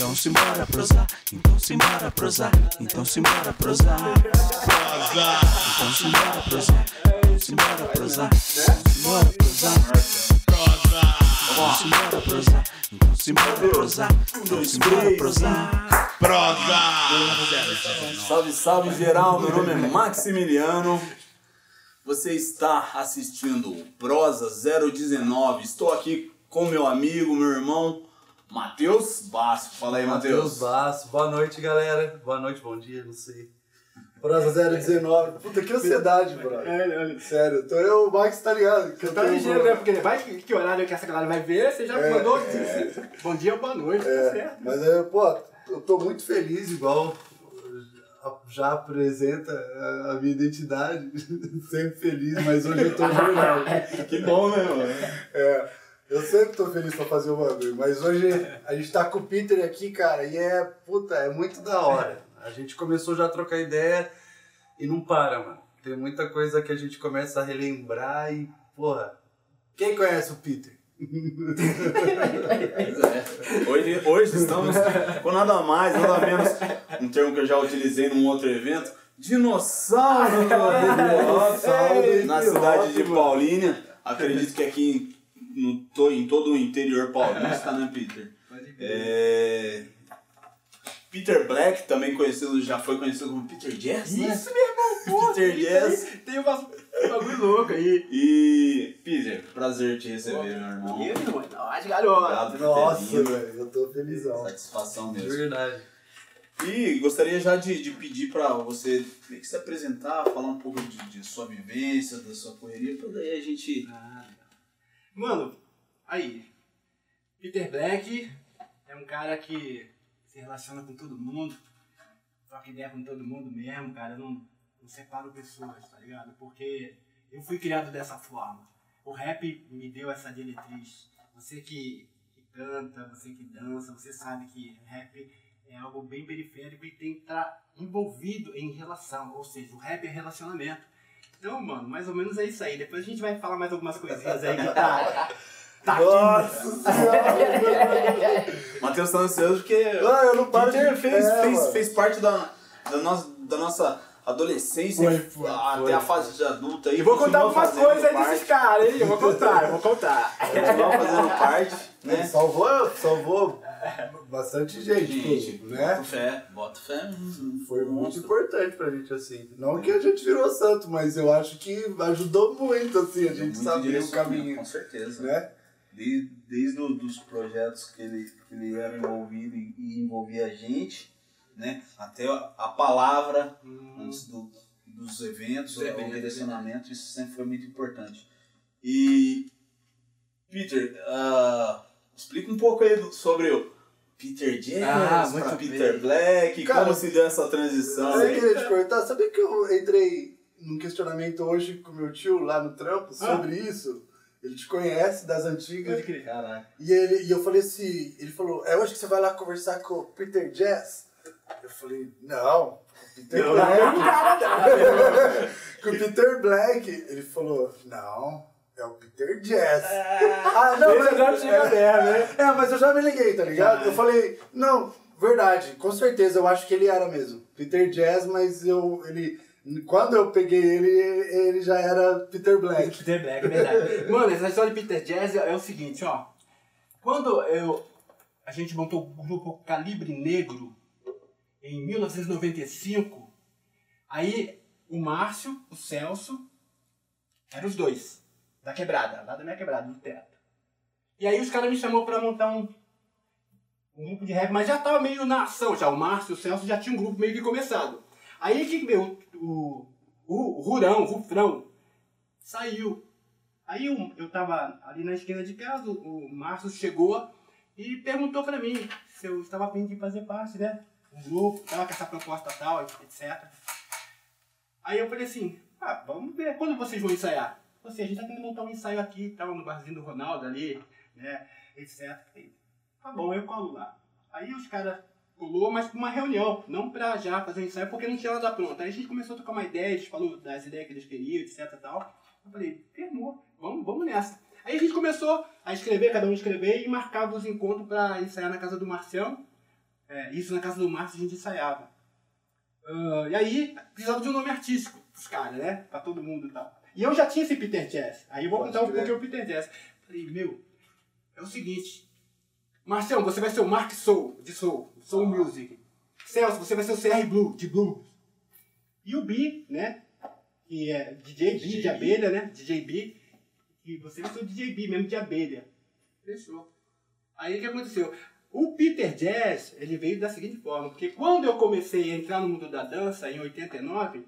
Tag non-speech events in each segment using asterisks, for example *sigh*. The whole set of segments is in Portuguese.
Então simbora prosar, então simbora prosar, então simbora prosar. Prosar. Então simbora prosar, simbora prosar, simbora prosar. Prosar. Então simbora prosar, então simbora prosar, então simbora prosar. Prosa! Salve, salve geral, meu nome é Maximiliano. Você está assistindo Prosa 019. Estou aqui com meu amigo, meu irmão, Matheus Basso. Fala aí, Matheus. Basso. Boa noite, galera. Boa noite, bom dia, não sei. Prosa 019. Puta, que ansiedade, brother. É, olha. Sério, então eu, o Max tá ligado. Que eu Tá ligeiro, né? Porque vai que, que horário que essa galera vai ver, você já É, mandou é. bom dia ou boa noite, tá É, certo? mas é, pô, eu tô muito feliz, igual já apresenta a, a minha identidade. *laughs* Sempre feliz, mas hoje eu tô *laughs* verdade. Que bom, né, mano? É, eu sempre tô feliz pra fazer o bagulho, mas hoje a gente tá com o Peter aqui, cara, e é, puta, é muito da hora. A gente começou já a trocar ideia e não para, mano. Tem muita coisa que a gente começa a relembrar e, porra, quem conhece o Peter? É. *laughs* Hoje, hoje estamos com nada mais, nada menos, um termo que eu já utilizei num outro evento, dinossauro *laughs* Dinossauro, na que cidade de. Paulínia. Acredito que aqui em, no, to- em todo o interior paulista, né, Peter? É, Peter Black, também conhecido, já foi conhecido como Peter Jazz, né? Isso, meu irmão, pô, Peter Jazz. Tem, umas- um bagulho louco aí. E, Peter, prazer te receber, meu irmão. E, irmão, nós, garoto. Obrigado por ter Nossa, velho, eu tô felizão. Satisfação De mesmo. verdade. E gostaria já de, de pedir pra você meio que se apresentar, falar um pouco de, de sua vivência, da sua correria, pra daí a gente. Ah, Mano, aí. Peter Black é um cara que se relaciona com todo mundo, troca ideia com todo mundo mesmo, cara. Eu não, não separo pessoas, tá ligado? Porque eu fui criado dessa forma. O rap me deu essa diretriz. Você que, que canta, você que dança, você sabe que rap é algo bem periférico e tem que estar envolvido em relação. Ou seja, o rap é relacionamento. Então, mano, mais ou menos é isso aí. Depois a gente vai falar mais algumas coisinhas aí que tá. *laughs* Tá aqui. Nossa senhora! Matheus tá ansioso porque. Ah, eu não paro de- fez, É, fez, fez parte da, da, nossa, da nossa adolescência Foi, foi, até foi. a fase de adulta. E vou contar algumas coisas aí desses caras, hein? Eu vou contar, eu vou contar. Continua fazendo parte, Né? né? Salvou, salvou bastante gente, Gente, né? bota fé, bota fé. Foi muito importante pra gente, assim. Não que a gente virou santo, mas eu acho que ajudou muito, assim, a gente Muito saber o caminho, Com certeza. né? Desde, desde o- dos projetos que ele, que ele era envolvido e, e envolvia a gente, né? Até a, a palavra antes do, dos eventos, o eventos, direcionamento, isso sempre foi muito importante. E, Peter, ah, explica um pouco aí do- sobre o Peter Jazz Ah, para muito Peter bem. Black, Cara, como se deu essa transição? Aí? querer te cortar, sabia que eu entrei num questionamento hoje com meu tio lá no trampo sobre isso? Ele te conhece das antigas. Caraca. E, ele, e eu falei assim, ele falou, é hoje que você vai lá conversar com o Peter Jazz? Eu falei, não, Peter Não, Black. não, cara, *laughs* com o Peter Black. Ele falou, não, é o Peter Jazz. ah, não, Esse já chega mesmo, né? É, mas eu já me liguei, tá ligado? Eu falei, não, verdade, com certeza, eu acho que ele era mesmo. Peter Jazz, mas eu, ele, quando eu peguei ele, ele já era Peter Black. *laughs* Peter Black, é verdade. Mano, essa história de Peter Jazz é o seguinte, ó. Quando eu, a gente montou o grupo Calibre Negro em 1995, aí o Márcio, o Celso, eram os dois, da quebrada, lá da minha quebrada, do teto. E aí os caras me chamou pra montar um, um grupo de rap, mas já tava meio na ação já. O Márcio e o Celso já tinham um grupo meio que começado. Aí que meu, o, o, o Rurão, o Rufrão, saiu. Aí eu, eu tava ali na esquina de casa, o Márcio chegou e perguntou pra mim se eu estava a fim de fazer parte, né? Um grupo, tava com essa proposta tal, etc. Aí eu falei assim, ah, vamos ver, quando vocês vão ensaiar? Você, a gente tá tentando montar um ensaio aqui, tava no barzinho do Ronaldo ali, né, etc. Tá bom, eu colo lá. Aí os caras colou, mas pra uma reunião, não pra já fazer um ensaio, porque não tinha nada pronto. Aí a gente começou a trocar uma ideia, eles falaram das ideias que eles queriam, etc tal. Eu falei, firmou, vamos, vamos nessa. Aí a gente começou a escrever, cada um escrever, e marcava os encontros pra ensaiar na casa do Marcião, É, isso na casa do Márcio a gente ensaiava. Ah, e aí, precisava de um nome artístico pros caras, né? Pra todo mundo e tal. E eu já tinha esse Peter Jazz. Aí eu vou Pode contar um pouco o Peter Jazz. Falei, meu, é o seguinte. Marcelo, você vai ser o Mark Soul, de Soul, Soul Music. Celso, você vai ser o CR Blue, de Blues. E o B, né? Que é DJ B, de abelha, né? DJ B. E você vai ser o DJ B mesmo, de abelha. Fechou. Aí o que aconteceu? O Peter Jazz, ele veio da seguinte forma, porque quando eu comecei a entrar no mundo da dança, em 89,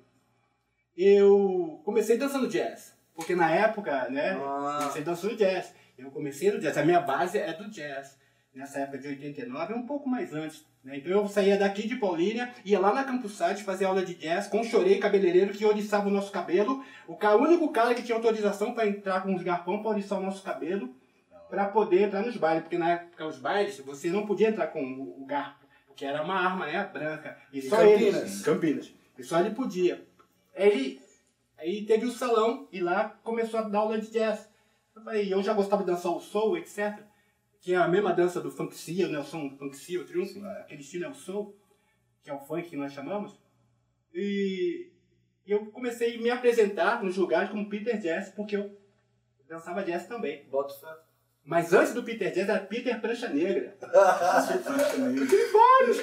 eu comecei dançando jazz. Porque na época, né, Ah. comecei dançando jazz. Eu comecei no jazz, a minha base é do jazz. Nessa época de 89, um pouco mais antes. Né? Então eu saía daqui de Paulínia, ia lá na Campus Site fazer aula de jazz com o chorei cabeleireiro que oriçava o nosso cabelo. O, ca- o único cara que tinha autorização para entrar com os garpão para oriçar o nosso cabelo para poder entrar nos bailes, porque na época os bailes você não podia entrar com o, o garfo, porque era uma arma, né, branca. E só Campinas? ele, Campinas. E só ele podia. Ele aí teve o salão e lá começou a dar aula de jazz. Eu falei, eu já gostava de dançar o soul, etc. Que é a mesma dança do funk né, o som funk o triunfo, aquele estilo é o soul, que é o funk que nós chamamos. E eu comecei a me apresentar nos lugares como Peter Jazz, porque eu dançava jazz também. Bota. Mas antes do Peter Jazz era Peter Prancha Negra. *laughs* Vários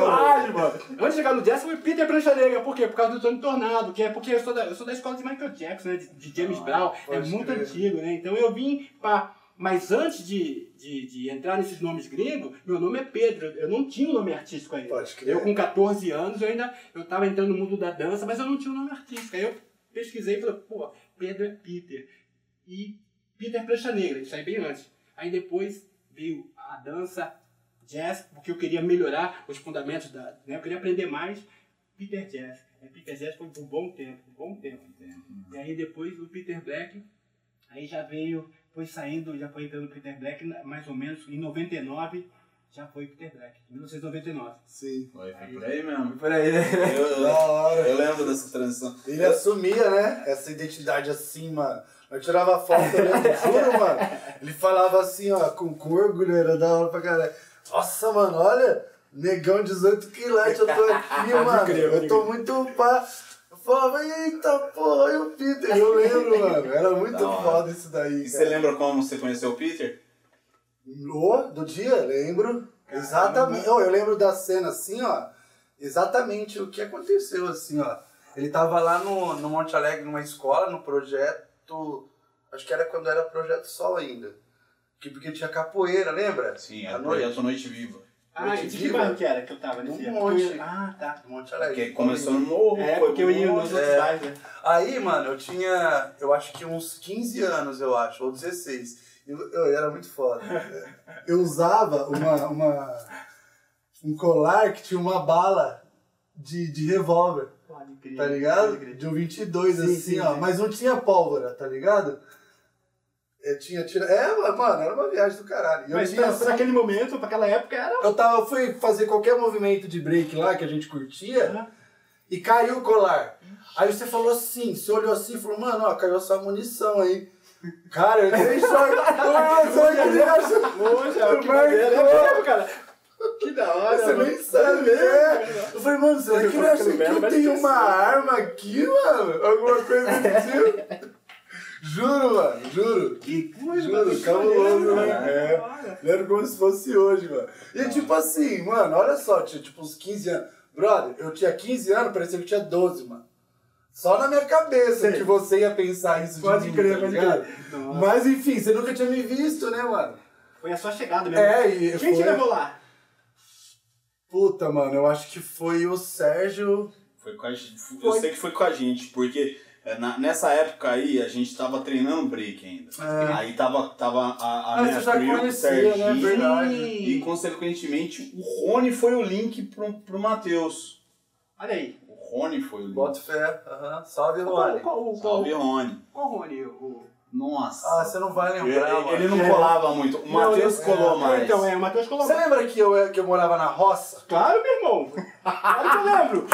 Vários, mano. Antes de chegar no jazz foi Peter Prancha Negra. Por quê? Por causa do Tony Tornado, que é porque eu sou da, eu sou da escola de Michael Jackson, né? De, de James Brown. É muito crer. antigo, né? Então eu vim pra. Mas antes de, de, de entrar nesses nomes gringos, meu nome é Pedro. Eu não tinha um nome artístico ainda. Pode crer. Eu com 14 anos, eu ainda eu tava entrando no mundo da dança, mas eu não tinha um nome artístico. Aí eu pesquisei e falei, pô, Pedro é Peter. E Peter Prancha Negra, isso aí bem antes. Aí depois veio a dança jazz, porque eu queria melhorar os fundamentos da. Né? Eu queria aprender mais Peter Jazz. É, Peter Jazz foi por um bom tempo, um bom tempo. E aí depois o Peter Black, aí já veio, foi saindo, já foi entrando o Peter Black, mais ou menos em 99, já foi Peter Black, em 1999. Sim. Foi, foi por aí mesmo. Por aí, né? Eu, eu- Da hora. eu lembro dessa transição. Ele assumia, né? Essa identidade assim, mano. Eu tirava foto, eu lembro, juro, mano. Ele falava assim, ó, com, com orgulho, era da hora pra caralho. Nossa, mano, olha, negão 18 quilates, eu tô aqui, mano. crer, eu tô muito pá. Eu falava, eita porra, olha o Peter. Eu lembro, mano. Era muito hora. foda isso daí. E você cara. lembra como você conheceu o Peter? Ô, do dia, lembro. Exatamente. Ô, eu lembro da cena assim, ó. Exatamente o que aconteceu, assim, ó. Ele tava lá no, no Monte Alegre, numa escola, no projeto. Acho que era quando era Projeto Sol ainda. Que, porque tinha capoeira, lembra? Sim, era o noite. projeto Noite Viva. Ah, de que Viva. bairro que era que eu tava nesse Um monte. Ah, tá. No Monte Alegre. Porque começou no morro, É, porque eu ia nos é. bairros, né? Aí, mano, eu tinha, eu acho que uns 15 anos, eu acho, ou 16. Eu, eu era muito foda. *laughs* Eu usava uma, uma, um colar que tinha uma bala de, de revólver, Pode crer, tá ligado? pode crer. De um 22, Sim, assim, sim, ó. sim. Mas não tinha pólvora, tá ligado? Eu tinha tira... É, mano, era uma viagem do caralho. E Eu, Mas tinha, pra, pra aquele momento, pra aquela época, era... eu tava, fui fazer qualquer movimento de break lá que a gente curtia e caiu o colar. Aí você falou assim, você olhou assim e falou, mano, ó, caiu essa munição aí. Cara, eu nem choque. Maneiro, é mesmo, cara. *laughs* Que da hora, Você mano. nem sabe, é. Eu falei, mano, será que ele acha que eu tenho uma arma aqui, mano? Alguma coisa desse *laughs* tipo? Juro, mano, juro. Que coisa, Juro, mano, cabuloso, né? cara. É. Lembro como se fosse hoje, mano. E tipo assim, mano, olha só, tinha tipo uns 15 anos. Brother, eu tinha 15 anos, parecia que eu tinha 12, mano. Só na minha cabeça Sei. que você ia pensar isso Pode de mim, crer, tá pode crer. Mas enfim, você nunca tinha me visto, né, mano? Foi a sua chegada mesmo. É, e Quem te foi- levou lá? Puta, mano, eu acho que foi o Sérgio. Foi com a gente. Eu Foi. sei que foi com a gente, porque é, na- nessa época aí a gente tava treinando break ainda. É. Aí tava, tava a, a Ah, minha crew, o conhecia, né? Serginho, Verdade. E consequentemente o Rony foi o link pro, pro Matheus. Olha aí. O Rony foi o link. Bota fé, aham. Salve, Qual, Rony. qual, qual, Salve Rony. qual Rony? O... Nossa. Ah, você não vai ele, lembrar, mano. ele não É. colava muito. O Matheus eu- colou é, mais. Então, é, o Matheus colocou. Você lembra que eu, que eu morava na roça? Claro, meu irmão. Claro que eu lembro.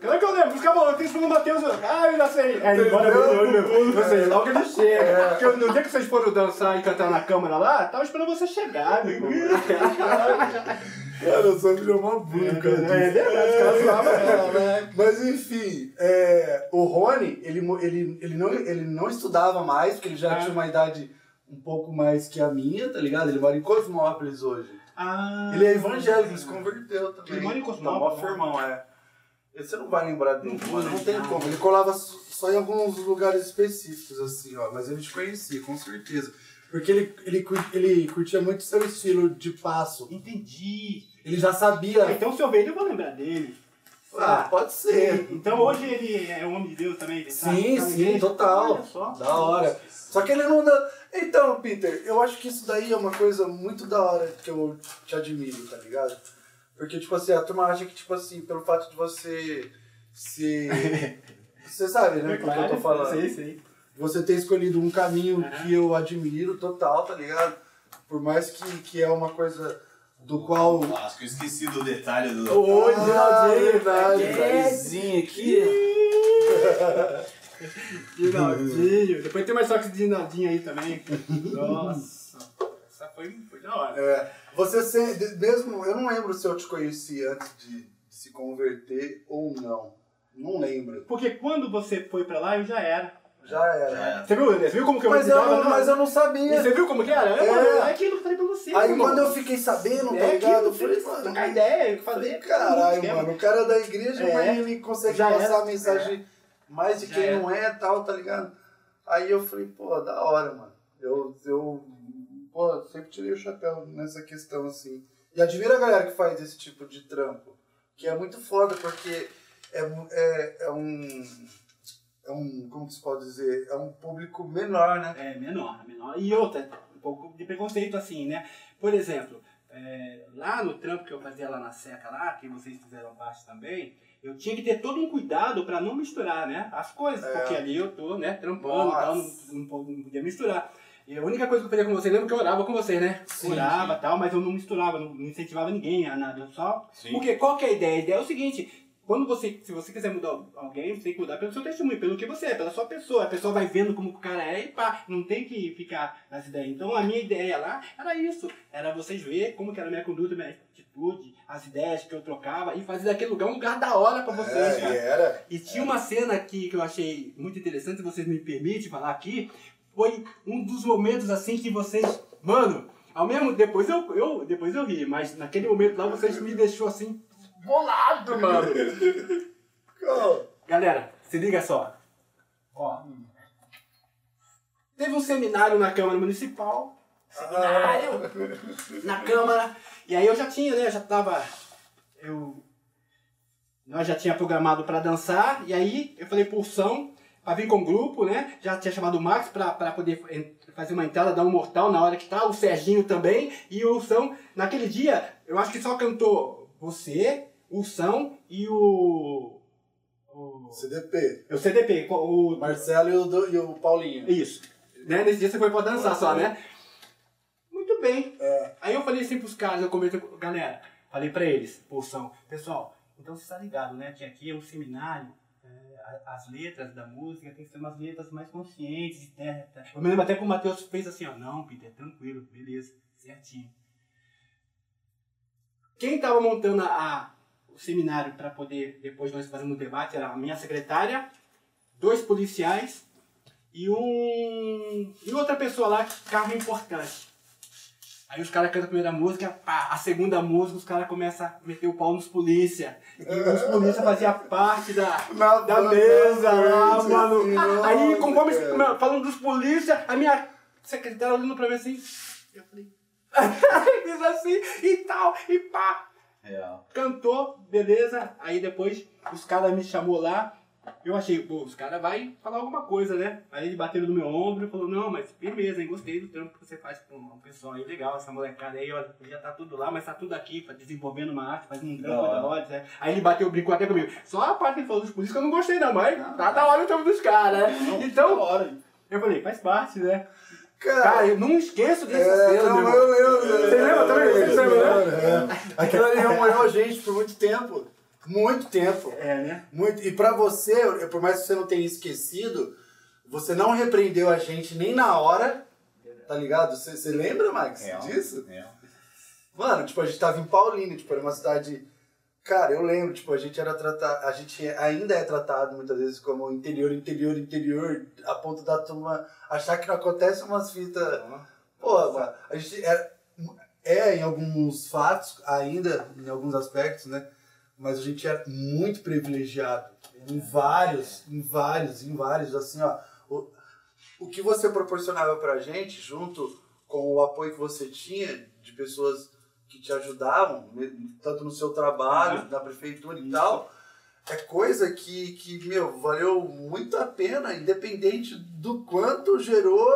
Claro que eu lembro. Caras eu tenho no Matheus. Ah, eu já sei. É, ele bora Entendeu? Eu sei, logo ele chega. É. Porque no dia que vocês foram dançar e cantar na câmera lá, tava esperando você chegar, meu irmão. *laughs* Cara, eu só virou uma burra, cara. É verdade, os caras zoavam ela, né? *laughs* Mas enfim, é, o Rony, ele, ele, ele, não, ele não estudava mais, porque ele já Ah. tinha uma idade um pouco mais que a minha, tá ligado? Ele mora em Cosmópolis hoje. Ah, Ele é evangélico, ele se converteu também. Ele mora em Não, Cosmópolis, mó firmão, é. Você não vai lembrar dele, Não mano, não tem como. Ele colava só em alguns lugares específicos, assim, ó. Mas eu te conhecia, com certeza. Porque ele, ele, ele curtia muito seu estilo de passo. Entendi. Ele já sabia. Ah, então se eu ver ele, eu vou lembrar dele. Ah, pode ser. Então hoje ele é um homem de Deus também? ele Sim, tá sim, total. Da hora. Só que ele não dá. Então, Peter, eu acho que isso daí é uma coisa muito da hora que eu te admiro, tá ligado? Porque, tipo assim, a turma acha que, tipo assim, pelo fato de você se. *laughs* Você sabe, né? do que eu tô falando. Sei, sei. Você ter escolhido um caminho Aham. que eu admiro total, tá ligado? Por mais que, que é uma coisa do qual. Acho que eu esqueci do detalhe do. Oi, Ah, Geraldinho. verdade. Detalhezinho aqui. Ginaldinho. *laughs* Depois tem mais só que de Ginaldinho aí também. Nossa. Essa foi, foi da hora. É, você se, mesmo, eu não lembro se eu te conheci antes de se converter ou não. Não lembro. Porque quando você foi pra lá, eu já era. Já era. Você viu, Você viu como que eu Mas, eu não, mas eu não E sabia. você viu como que era? É, É. mano, é aquilo que eu falei pra você. Aí irmão. quando eu fiquei sabendo, tá É ligado? Eu falei, mano, trocar ideia, fazer. caralho, mano, o cara é da igreja, É. mas ele consegue Já passar era. a mensagem mais de Já quem era. não é tal, tá ligado? Aí eu falei, pô, da hora, mano. Eu, eu pô, sempre tirei o chapéu nessa questão, assim. E admiro a galera que faz esse tipo de trampo. Que é muito foda, porque é, é, é um. É um. Como que se pode dizer? É um público menor, né? É, menor, menor. E outra, um pouco de preconceito assim, né? Por exemplo, é, lá no trampo que eu fazia lá na seca lá, que vocês fizeram parte também, eu tinha que ter todo um cuidado pra não misturar, né? As coisas, É. porque ali eu tô, né, trampando e tal, não, não, não podia misturar. E a única coisa que eu fazia com vocês, lembra que eu orava com vocês, né? Sim, orava e tal, mas eu não misturava, não, incentivava ninguém a nada, eu só Sim. porque qual que é a ideia? A ideia é o seguinte, quando você, se você quiser mudar alguém, você tem que mudar pelo seu testemunho, pelo que você é, pela sua pessoa. A pessoa vai vendo como o cara é e pá, não tem que ficar nas ideias. Então a minha ideia lá era isso, era vocês ver como que era a minha conduta, minha atitude, as ideias que eu trocava e fazer daquele lugar um lugar da hora pra vocês, É, cara. e era. E tinha uma cena aqui que eu achei muito interessante, se vocês me permitem falar aqui, foi um dos momentos assim que vocês, mano, ao mesmo depois eu, eu depois eu ri, mas naquele momento lá vocês me deixou assim bolado, mano. Galera, se liga só. Ó. Teve um seminário na Câmara Municipal. Seminário na Câmara. E aí eu já tinha, né? Já tava. Eu. Nós já tinha programado pra dançar. E aí eu falei pro São pra vir com o grupo, né? Já tinha chamado o Max pra, pra poder fazer uma entrada, dar um mortal na hora que tá. O Serginho também. E o São, naquele dia, eu acho que só cantou você, o São e o. O, CDP. o CDP. O, Marcelo e o, do- e o Paulinho. isso. Né? Nesse dia você foi pra dançar só, né? Muito bem. É. Aí eu falei assim pros caras, eu conversei com galera, falei pra eles, porção, pessoal, então você tá ligado, né? Que aqui é um seminário, é, as letras da música tem que ser umas letras mais conscientes, né? Eu me lembro até que o Matheus fez assim, ó, não, Peter, tranquilo, beleza, certinho. Quem tava montando a- o seminário para poder, depois nós fazermos um debate, era a minha secretária, dois policiais e um. e outra pessoa lá, carro importante. Aí os caras cantam a primeira música, pá, a segunda música os caras começam a meter o pau nos polícia. E os polícia faziam parte da, *laughs* Na da banda, mesa na lá, mano. Aí, conforme cara. falando dos polícia, a minha secretária olhando pra mim assim, eu falei. *laughs* Fiz assim e tal, e pá. Real. Cantou, beleza. Aí depois os caras me chamou lá. Eu achei, pô, os caras vai falar alguma coisa, né? Aí ele bateu no meu ombro e falou, não, mas firmeza, hein? Gostei do trampo que você faz com o pessoal aí, legal, essa molecada aí, ó, já tá tudo lá, mas tá tudo aqui, tá desenvolvendo uma arte, fazendo um trampo Da hora. né? Aí ele bateu, brincou até comigo. Só a parte que ele falou dos políticos que eu não gostei não, mas tá da hora o trampo dos caras, né? Então, hora. eu falei, faz parte, né? Cara, Cara, eu não esqueço dessa é, cena, não, meu eu lembro. Você lembra também? Você lembra, né? É. Aquilo ali remoeu a gente por muito tempo. Muito tempo. É, né? Muito. E pra você, por mais que você não tenha esquecido, você não repreendeu a gente nem na hora, tá ligado? Você, você lembra, Max, Real. disso? Real. Mano, tipo, a gente tava em Paulínia, tipo, era uma cidade. Cara, eu lembro, tipo, a gente era tratado. A gente ainda é tratado muitas vezes como interior, interior, interior, a ponto da turma achar que não acontece umas fitas. Pô, mano, a gente é, é em alguns fatos, ainda, em alguns aspectos, né? Mas a gente é muito privilegiado. Em vários, em vários, em vários, assim, ó. O, o que você proporcionava pra gente, junto com o apoio que você tinha de pessoas que te ajudavam, né, tanto no seu trabalho, na prefeitura e tal, é coisa que, que, meu, valeu muito a pena, independente do quanto gerou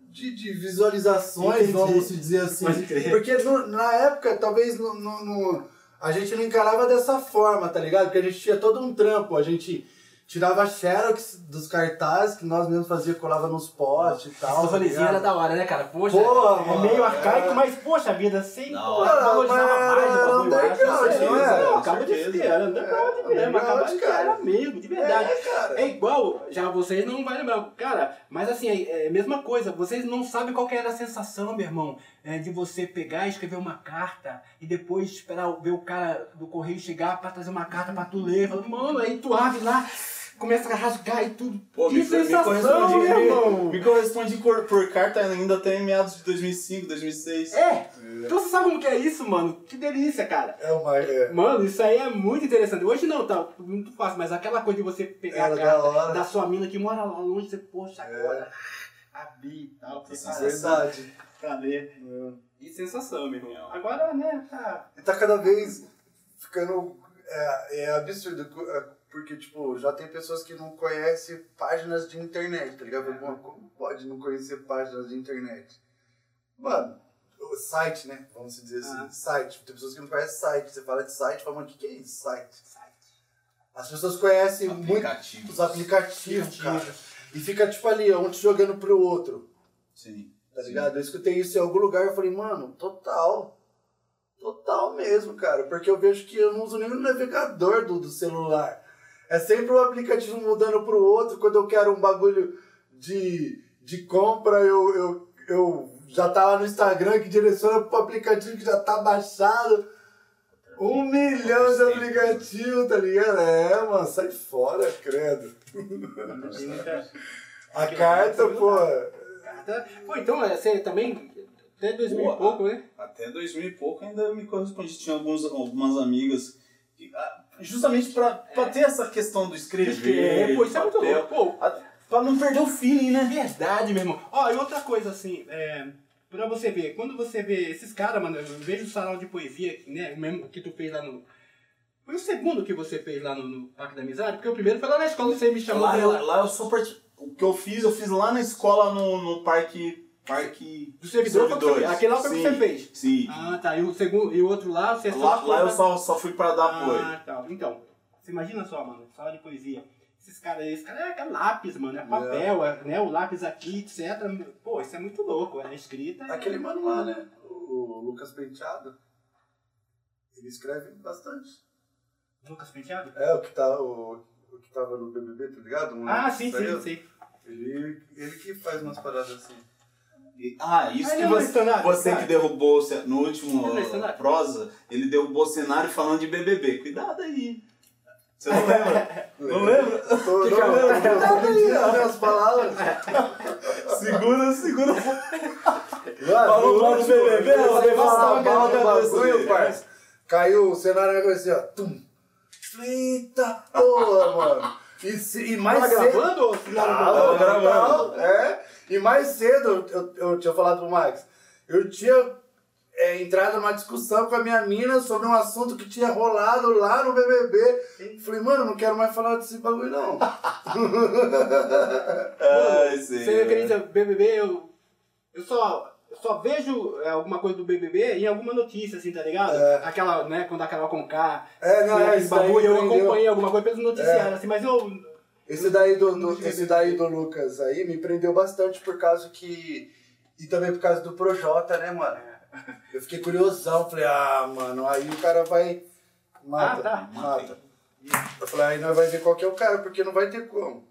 de, de visualizações, Entendi. vamos dizer assim. Porque no- na época, talvez no, no- no- a gente não encarava dessa forma, tá ligado? Porque a gente tinha todo um trampo, a gente tirava xerox dos cartazes que nós mesmos fazia, colava nos potes e tal. Esse tá ligado? era da hora, né, cara? Poxa, Porra, é meio é. arcaico, mas poxa vida, sem Não, pô, era- valorizava mais o era bagulho, eu acho. underground, Não era? não, acaba de ser, era underground É, mesmo, acaba de ser, cara. era mesmo, de verdade. É, cara. É igual, já vocês não vai lembrar, cara, mas assim, é é a mesma coisa, vocês não sabem qual que era a sensação, meu irmão, é, de você pegar e escrever uma carta e depois esperar ver o cara do correio chegar pra trazer uma carta pra tu ler, falando, mano, aí tu abre lá, começa a rasgar e tudo. Pô, que me, me sensação, correspondi, meu irmão! me, me correspondi por, por carta ainda até em meados de 2005, 2006. É, então você sabe como que é isso, mano? Que delícia, cara. É uma. É. Mano, isso aí é muito interessante. Hoje não, tá muito fácil, mas aquela coisa de você pegar Era a da carta da, sua mina que mora lá longe, você, poxa, agora, abrir e tal, preparar Verdade. pra ler. E sensação, meu irmão. Agora, né, tá... E tá cada vez ficando. É, é absurdo. Porque, tipo, já tem pessoas que não conhecem páginas de internet, tá ligado? Como pode não conhecer páginas de internet? Mano, site, né? Vamos dizer assim. Ah. Site. Tem pessoas que não conhecem site. Você fala de site, fala, mano, o que, que é isso? Site. As pessoas conhecem muito Aplicativos. os aplicativos, cara. E fica, tipo, ali, um te jogando pro outro. Sim. Tá ligado? Eu escutei isso em algum lugar e falei, mano, total. Total mesmo, cara. Porque eu vejo que eu não uso nem o navegador do, do celular. É sempre um aplicativo mudando pro outro. Quando eu quero um bagulho de, de compra, eu, eu, eu já tá lá no Instagram que direciona pro aplicativo que já tá baixado. Um milhão de aplicativos, tá ligado? É, mano, sai fora, credo. A carta, pô. Carta... Pô, então, é, você também, até 2000 Pô, e pouco, né? Até 2000 e pouco ainda me correspondi. Tinha alguns, algumas amigas que, ah, justamente pra, pra ter essa questão do escrever. É, pô, isso é muito papel, louco. Pô, a- Pra não perder o feeling, né? Verdade, meu irmão. Ó, e outra coisa assim, é, pra você ver, quando você vê esses caras, mano, eu vejo o salão de poesia, né, o mesmo que tu fez lá no... Foi o segundo que você fez lá no, no Parque da Amizade? Porque o primeiro foi lá na escola, você me chamou Lá, lá, lá eu sou part... O que eu fiz, eu fiz lá na escola no, no parque. Parque. Do servidor, foi você fez. Aquele lá foi o que você fez. Sim. Ah, tá. E o, segundo, e o outro lá, você só... lá, foi lá eu pra- só, só fui pra dar apoio. Ah, tá. Então, você imagina só, mano, sala de poesia. Esses caras aí, esse cara é, é lápis, mano, é papel, é, né, o lápis aqui, etc. Pô, isso é muito louco, é escrita. é- Aquele mano lá, né? O Lucas Penteado. Ele escreve bastante. Lucas Penteado? É, o que, tá, o, o que tava no BBB, tá ligado? Um- Ah, sim, sim, sim. Ele, ele que faz umas paradas assim. Ah, isso Ah, que você, mercenário, você cara. que derrubou no último Ele mercenário. prosa, ele derrubou o cenário falando de BBB. Cuidado aí. Você não *laughs* lembra? não lembra? Tô, Que não, cara- eu tô pedindo minhas palavras. Segura, segura. Mano, Falou mal do BBB, falava mal caindo do na bagulho, parça. Caiu o cenário assim, ó. Tum. Eita porra, mano. E, se- e mais Tava cedo... gravando ou Tava gravando. É. E mais cedo, eu, eu tinha falado pro Max, eu tinha é, entrado numa discussão com a minha mina sobre um assunto que tinha rolado lá no BBB. Falei, mano, não quero mais falar desse bagulho, não. *laughs* Ai, sim. Você acredita, BBB, eu, eu só, eu só vejo é, alguma coisa do BBB em alguma notícia, assim, tá ligado? É. Aquela, né, quando a Carol Conká, É, não, né, é, daí bagulho, eu acompanhei alguma coisa pelos noticiários, É. assim, mas eu... Esse daí do, do- esse daí do Lucas aí me prendeu bastante por causa que. E também por causa do Projota, né, mano? Eu fiquei curiosão, falei, ah, mano, aí o cara vai. Mata, Ah, tá. mata. Eu falei, aí nós vai ver qual que é o cara, porque não vai ter como.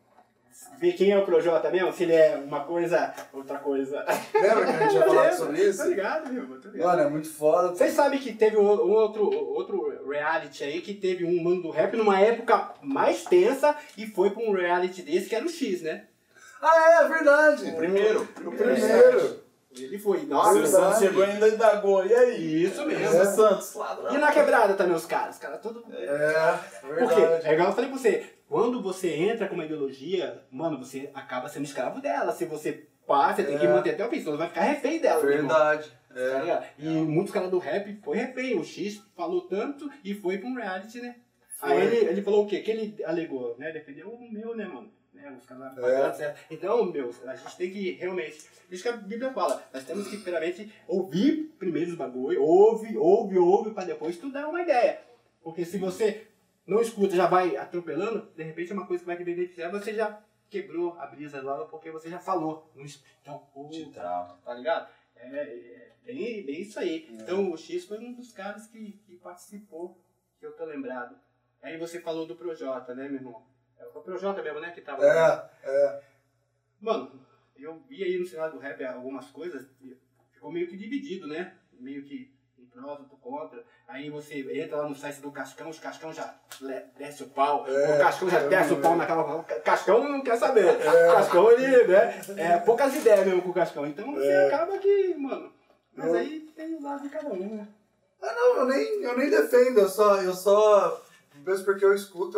ver quem é o Projota mesmo, se ele é uma coisa, outra coisa. Lembra que a gente *laughs* falado lembro, sobre isso? Tá ligado, meu? Tô ligado. Mano, é muito foda. Vocês sabem que teve um, um outro, outro reality aí que teve um mundo do rap numa época mais tensa e foi pra um reality desse que era o X, né? Ah, é, verdade. O primeiro. O primeiro. Ele foi, O nossa. Silvio Santos chegou e ainda indagou. E aí? Isso mesmo. Silvio Santos, ladrão. E na quebrada também os caras, os caras tudo. É, Por quê? verdade. É igual eu falei pra você, quando você entra com uma ideologia, mano, você acaba sendo escravo dela. Se você passa, você tem que É. manter até o fim, senão você vai ficar refém dela. irmão. Tá É. ligado? E muitos caras do rap foi refém. O X falou tanto e foi pra um reality, né? Foi. Aí ele, ele falou o quê? Que ele alegou, né? Defendeu o meu, né, mano? Né? Os caras É. certo. Então, meu, a gente tem que realmente. Isso que a Bíblia fala. Nós temos que, primeiramente, ouvir primeiro os bagulho, ouve, ouve, ouve, pra depois estudar uma ideia. Porque se você não escuta, já vai atropelando, de repente é uma coisa que vai te beneficiar, você já quebrou a brisa logo porque você já falou. Então, ouve, tá ligado? É, é bem, bem isso aí. Então o X foi um dos caras que, que participou, que eu tô lembrado. Aí você falou do Projota, né, meu irmão? É o Projota mesmo, né, que tava... É, é. Mano, eu vi aí no cenário do rap algumas coisas, ficou meio que dividido, né? Meio que prós, outro contra. Aí você entra lá no site do Cascão, os Cascão já desce o pau, É, o Cascão já é, desce o pau é. naquela... Cascão não quer saber. O Cascão, ele, né? É poucas ideias mesmo com o Cascão. Então você É. acaba que, mano... Mas Eu- aí tem o lado de cada um, né? Ah, não, eu nem, eu nem defendo, eu só, eu só. Mesmo porque eu escuto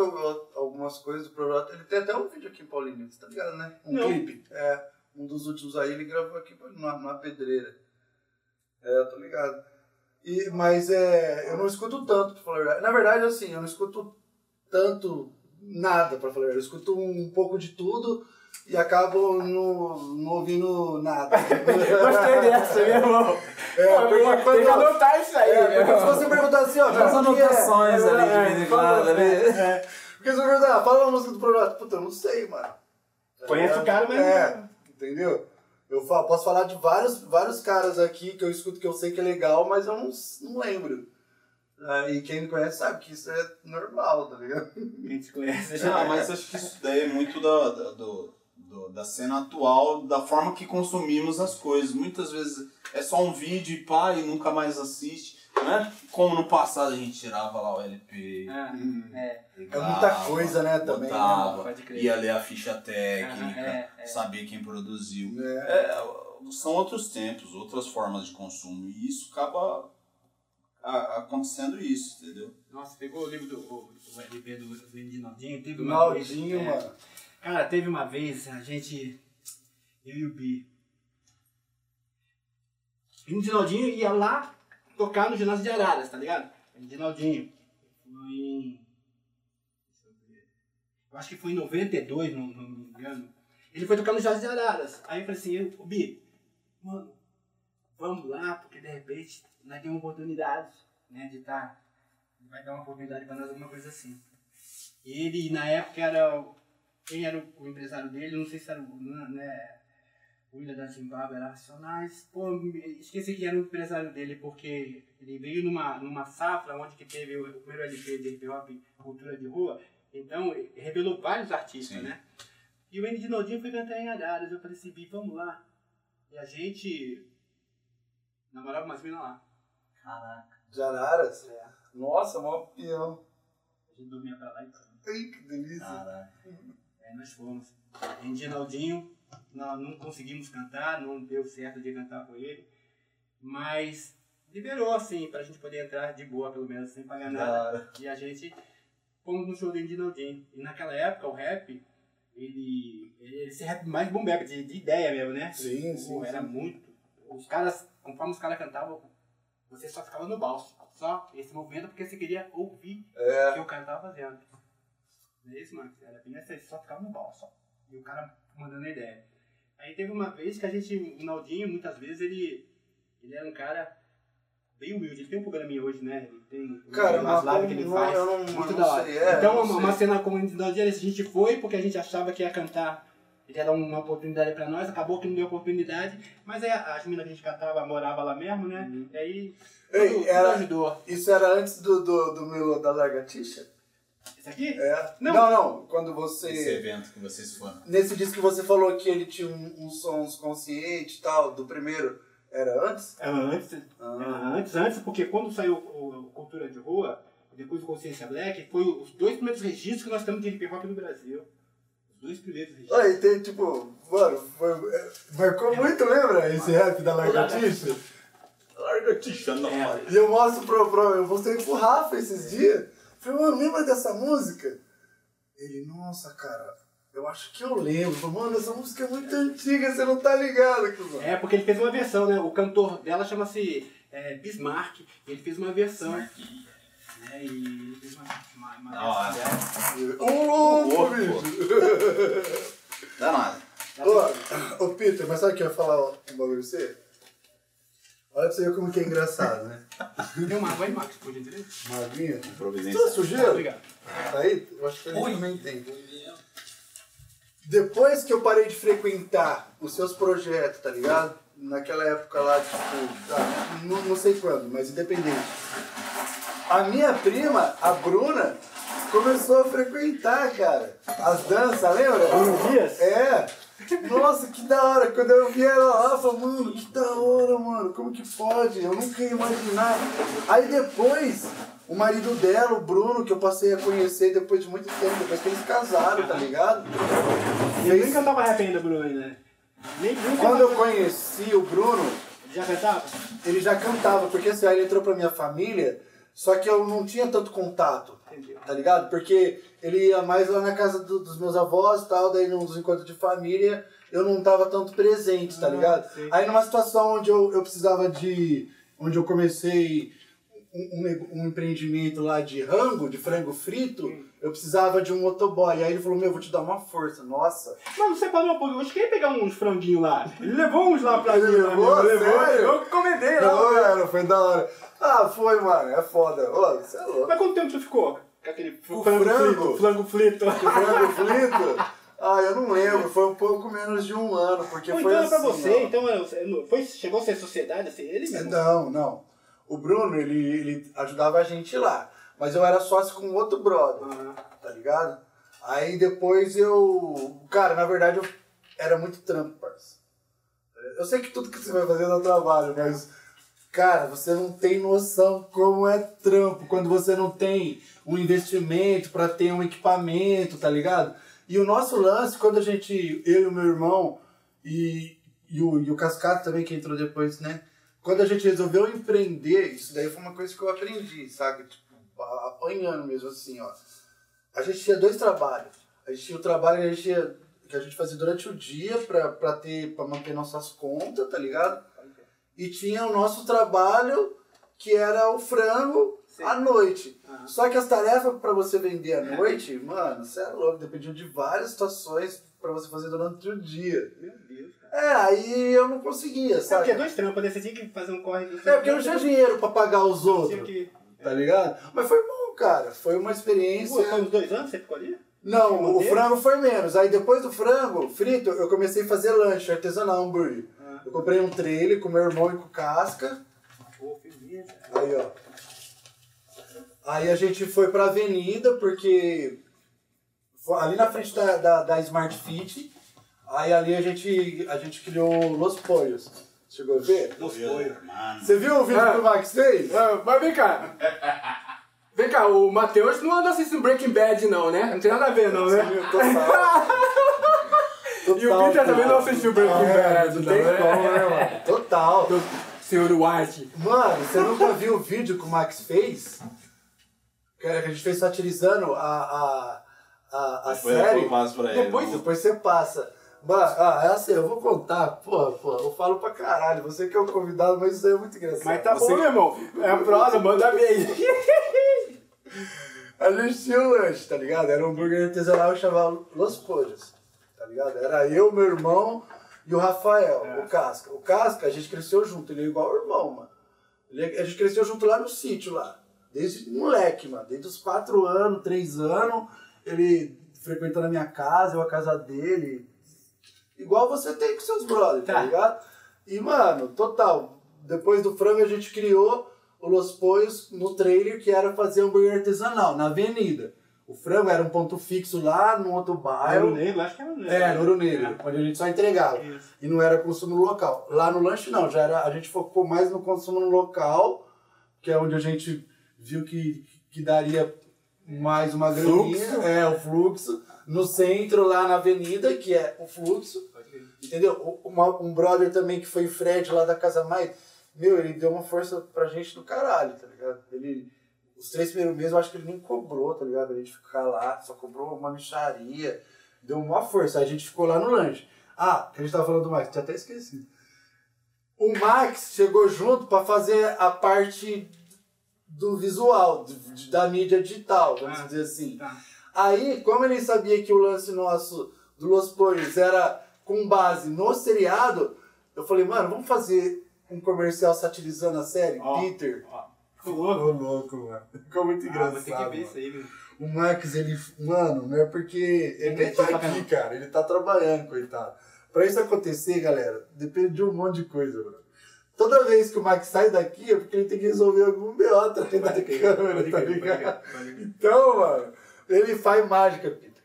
algumas coisas do Projota. Ele tem até um vídeo aqui em Paulinho, você tá ligado, né? Um Não. clipe. É, um dos últimos aí ele gravou aqui numa, numa pedreira. É, eu tô ligado. E, mas é, eu não escuto tanto, pra falar a verdade. Na verdade, assim, eu não escuto tanto nada, pra falar a verdade. Eu escuto um pouco de tudo e acabo não, não ouvindo nada. *laughs* Gostei dessa, meu irmão. É, Pô, porque tem quando- que anotar isso aí, É, meu porque se você perguntar assim, ó, As é. anotações ali de vez em quando ali. É. Porque se eu perguntar, fala uma música do Projota, puta, eu não sei, mano. Ligado? o cara, mas É, entendeu? Eu falo, posso falar de vários, vários caras aqui que eu escuto que eu sei que é legal, mas eu não, não lembro. Ah, e quem me conhece sabe que isso é normal, tá ligado? *laughs* Quem te conhece já. Não, mas acho que isso daí é muito da, da, do- do- da cena atual, da forma que consumimos as coisas. Muitas vezes é só um vídeo e pá, e nunca mais assiste. Não é como no passado a gente tirava lá o LP. É, é. É muita coisa, né, também, né, Botava, crer. ia ler a ficha técnica, é, é. saber quem produziu. É. É, são outros tempos, outras formas de consumo. E isso acaba a- acontecendo isso, entendeu? Nossa, pegou o livro do o, o LP do, do teve uma Naldinho, vez, é, mano. Cara, teve uma vez, a gente, eu e o Bi, o Endinaldinho ia lá tocar no ginásio de Araras, tá ligado? Endinaldinho. Foi em... Deixa eu ver. Eu acho que foi em 92, não, não me engano. Ele foi tocar no ginásio de Araras. Aí eu falei assim, ô Bi, mano, vamos lá, porque de repente nós temos oportunidade, né, de estar... Vai dar uma oportunidade pra nós, alguma coisa assim. Ele, na época, era. Quem era o, o empresário dele? Não sei se era o. Né, William da Zimbábue, era Racionais. Pô, esqueci quem era o empresário dele, porque ele veio numa, numa safra onde que teve o, o primeiro LP de hip hop, Cultura de Rua. Então, revelou vários artistas, Sim. né? E o Andy de Nodinho foi cantar em Araras. Eu falei assim, Bi, vamos lá. E a gente namorava umas minas lá. Caraca. De Araras? É. Nossa, mó peão. A gente dormia pra lá e pra cá. Ai, que delícia. Caraca. Aí nós fomos. Em Ginaldinho, nós não conseguimos cantar, não deu certo de cantar com ele, mas liberou assim, pra gente poder entrar de boa, pelo menos, sem pagar nada. Cara. E a gente fomos no show do Ginaldinho. E naquela época, o rap, ele, ele esse rap mais boom bap, de, de ideia mesmo, né? Sim, Pô, sim, Era sim. muito. Os caras, conforme os caras cantavam, você só ficava no balso. Só esse movimento porque você queria ouvir É. o que o cara tava fazendo. Não é isso, Max? Era bem assim, só ficava no balso. E o cara mandando a ideia. Aí teve uma vez que a gente, o Naldinho, muitas vezes, ele, ele era um cara bem humilde. Ele tem um programinha hoje, né? Ele tem Cara, umas mas lives que ele não- faz. não- muito não da hora. sei, é, então, uma, uma cena como o Naldinho, a gente foi porque a gente achava que ia cantar. Ele ia dar uma oportunidade pra nós, acabou que não deu oportunidade, mas aí as meninas que a gente cantava morava lá mesmo, né? E aí Ei, tudo, tudo era- ajudou. Isso era antes do, do, do meu da largatixa? Esse aqui? É. Não. Não, não. Quando Esse você. evento que vocês foram. Nesse disco que você falou que ele tinha um- uns sons conscientes e tal, do primeiro, era antes? Era antes, Ah. era antes, antes, porque quando saiu o, o Cultura de Rua, depois o Consciência Black, foi os dois primeiros registros que nós temos de hip hop no Brasil. Os dois primeiros registros. Aí tem tipo, mano, foi, é, marcou muito, lembra? Esse rap da Lagartixa? Larga tixa, não. É. E eu mostro pro, pro eu mostrei pro Rafa esses dias. Falei, mano, lembra dessa música? Ele, nossa, cara, eu acho que eu lembro. Falei, mano, essa música é muito antiga, você não tá ligado, cuzão. É, porque ele fez uma versão, né? O cantor dela chama-se é, Bismarck, ele fez uma versão. Né? E ele fez uma. Ô, louco, bicho! *laughs* Dá nada. Ô, ô, Peter, mas sabe o que eu ia falar um bagulho pra você? Olha pra você ver como que é engraçado, né? *laughs* Tem uma água aí, Max, por gentileza? Magrinha. Providência. Trouxe o gelo? Obrigado. Tá aí? Eu acho que a gente também tem. Depois que eu parei de frequentar os seus projetos, tá ligado? Naquela época lá, tipo, tá, não, não sei quando, mas independente. A minha prima, a Bruna, começou a frequentar, cara, as danças, lembra? Bruno Dias? É. Nossa, que da hora. Quando eu vi ela lá, eu falei, mano, que da hora, mano. Como que pode? Eu nunca ia imaginar. Aí depois, o marido dela, o Bruno, que eu passei a conhecer depois de muito tempo, depois que eles casaram, tá ligado? Ele nem cantava rap ainda, Bruno, ainda. né? Nem, nem Quando eu conheci o Bruno, Já cantava? ele já cantava, porque assim, aí ele entrou pra minha família, só que eu não tinha tanto contato, Entendi. tá ligado? Porque ele ia mais lá na casa do- dos meus avós e tal, daí nos encontros de família eu não tava tanto presente, tá Ah, ligado? sim. Aí numa situação onde eu, eu precisava de. onde eu comecei um, um um empreendimento lá de rango, de frango frito, eu precisava de um motoboy. Aí ele falou, meu, eu vou te dar uma força. Nossa. Mano, você parou um pouco. Eu queria pegar uns franguinhos lá. Ele levou uns lá pra Ele mim. levou? né? Sério? Eu encomendei lá. Não, era, foi da hora. Ah, foi, mano, é foda. Ô, você é louco. Mas quanto tempo tu ficou com aquele O frango, frango? frito? Frango frito. O frango frito? Ah, eu não lembro, foi um pouco menos de um ano, porque Ou foi então é assim. pra você, ó. então é, foi, chegou a ser sociedade, assim, ele É, mesmo. Não, não. O Bruno, ele, ele ajudava a gente lá. Mas eu era sócio com outro brother, Ah, tá ligado? Aí depois eu. Cara, na verdade eu era muito trampo, parça. Eu sei que tudo que você vai fazer dá trabalho, mas. Cara, você não tem noção como é trampo quando você não tem um investimento pra ter um equipamento, tá ligado? E o nosso lance, quando a gente, eu e o meu irmão, e, e, o, e o também, que entrou depois, né? Quando a gente resolveu empreender, isso daí foi uma coisa que eu aprendi, sabe? Tipo, apanhando mesmo assim, ó. A gente tinha dois trabalhos. A gente tinha o trabalho que a gente, tinha- que a gente fazia durante o dia pra, ter, pra manter nossas contas, tá ligado? E tinha o nosso trabalho, que era o frango Sim. à noite. Aham. Só que as tarefas pra você vender à noite, mano, você é louco, dependiam de várias situações pra você fazer durante o dia. Meu Deus, cara. É, aí eu não conseguia, É sabe? porque dois trampos, né? Você tinha que fazer um corre. É porque eu não tinha dinheiro pra pagar os Tinha outros, que... tá ligado? Mas foi bom, cara. Foi uma experiência. Pô, Foi uns dois anos você ficou ali? Não, o frango foi menos. Aí depois do frango frito, eu comecei a fazer lanche artesanal, hambúrguer. Ah. Eu comprei um trailer com meu irmão e com casca. Pô, firmeza. Aí, ó. Aí a gente foi pra avenida, porque foi ali na frente da, da, da Smart Fit. Aí ali a gente, a gente criou Los Pollos. Chegou a ver? Los Mano. Você viu o vídeo Ah. que o Max fez? Ah, mas vem cá. Vem cá, o Matheus não anda assistindo Breaking Bad, não, né? Não tem nada a ver, não, né? Total. *laughs* E o Peter também não assistiu Breaking É, Bad, não tem né? como, né, mano? Total. Senhor White. Mano, você nunca viu o vídeo que o Max fez? Que a gente fez satirizando a, a, a, a Depois série. eu passo pra ele. Depois, depois você passa. Mano, ah, é assim, eu vou contar, pô, pô, eu falo pra caralho, você que é o convidado, mas isso aí é muito engraçado. Mas tá Você- bom, meu irmão. É a prosa, manda bem. *laughs* A gente tinha um lanche, tá ligado? Era um hambúrguer artesanal chamado Los Pollos, tá ligado? Era eu, meu irmão e o Rafael, o Casca. O Casca, a gente cresceu junto, ele é igual o irmão, mano. Ele- a gente cresceu junto lá no sítio, lá. Desde moleque, mano. Desde os quatro anos, três anos, ele frequentando a minha casa, eu a casa dele. Igual você tem com seus brothers, tá, Tá. ligado? E, mano, total. Depois do frango a gente criou o Los Pollos no trailer, que era fazer hambúrguer artesanal, na avenida. O frango era um ponto fixo lá no outro bairro. Ouro Negro, acho que era o Negro. É, no Ouro Negro, onde a gente só entregava. Isso. E não era consumo local. Lá no lanche não, já era, a gente focou mais no consumo local, que é onde a gente viu que, que daria mais uma graninha. É, o fluxo. No centro, lá na avenida, que é o fluxo. Entendeu? Uma- um brother também que foi Fred lá da Casa Mai, meu, ele deu uma força pra gente do caralho, tá ligado? Ele, os três primeiros meses eu acho que ele nem cobrou, tá ligado? A gente ficar lá, só cobrou uma micharia, deu uma força. Aí a gente ficou lá no lanche. Ah, que a gente tava falando do Max, tinha até esquecido. O Max chegou junto pra fazer a parte do visual, de- de- da mídia digital, vamos Ah, dizer assim. tá. Aí, como ele sabia que o lance nosso do Los Pollos era com base no seriado, eu falei, mano, vamos fazer um comercial satirizando a série? Ó, Peter. ó. Ficou louco. louco, mano. Ficou muito Ah, engraçado. aí. O Max, ele, mano, não é porque ele nem tá aqui, cara. Ele tá trabalhando, coitado. Pra isso acontecer, galera, depende de um monte de coisa, mano. Toda vez que o Max sai daqui é porque ele tem que resolver algum BO atrás da câmera, pode tá ligado? crer. Então, mano, ele faz mágica, Peter.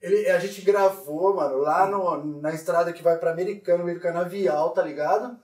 Ele, a gente gravou, mano, lá no, na estrada que vai pra Americano, meio canavial, tá ligado?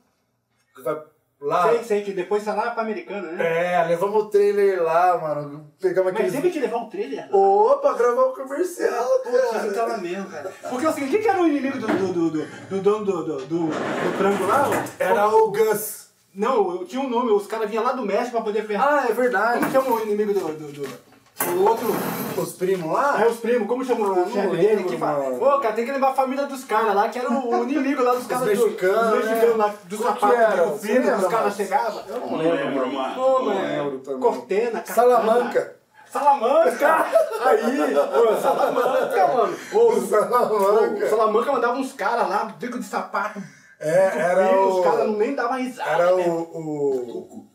Que vai lá. Sei, sei, que depois tá lá pra americana, né? É, levamos o trailer lá, mano. Pegamos Mas aquele. sempre que levar um trailer. Opa, gravar um comercial, Putz, cara. tava mesmo, cara. Porque assim, quem que era o inimigo do, do, do, do, do dono do, do, do, do frango lá? Era o Gus. Não, tinha um nome, os caras vinham lá do México pra poder ferrar. Ah, é verdade. Como chama o inimigo do, do, do, do outro? Os primos lá? Ah, os primos, como chama o não chefe dele? Que fala, pô, cara, tem que levar a família dos caras lá, que era o, o inimigo lá dos caras do- mexicanos, dos mexicanos né? lá, dos sapatos do os caras chegavam. Eu não lembro, lembro, mano. Pô, Não lembro mano. Cortena, cara. Salamanca. Salamanca! *laughs* Aí, Salamanca, mano. Ô, o Salamanca. Salamanca mandava uns caras lá, bico de sapato. É, era o... Os caras nem davam risada. Era o... o, o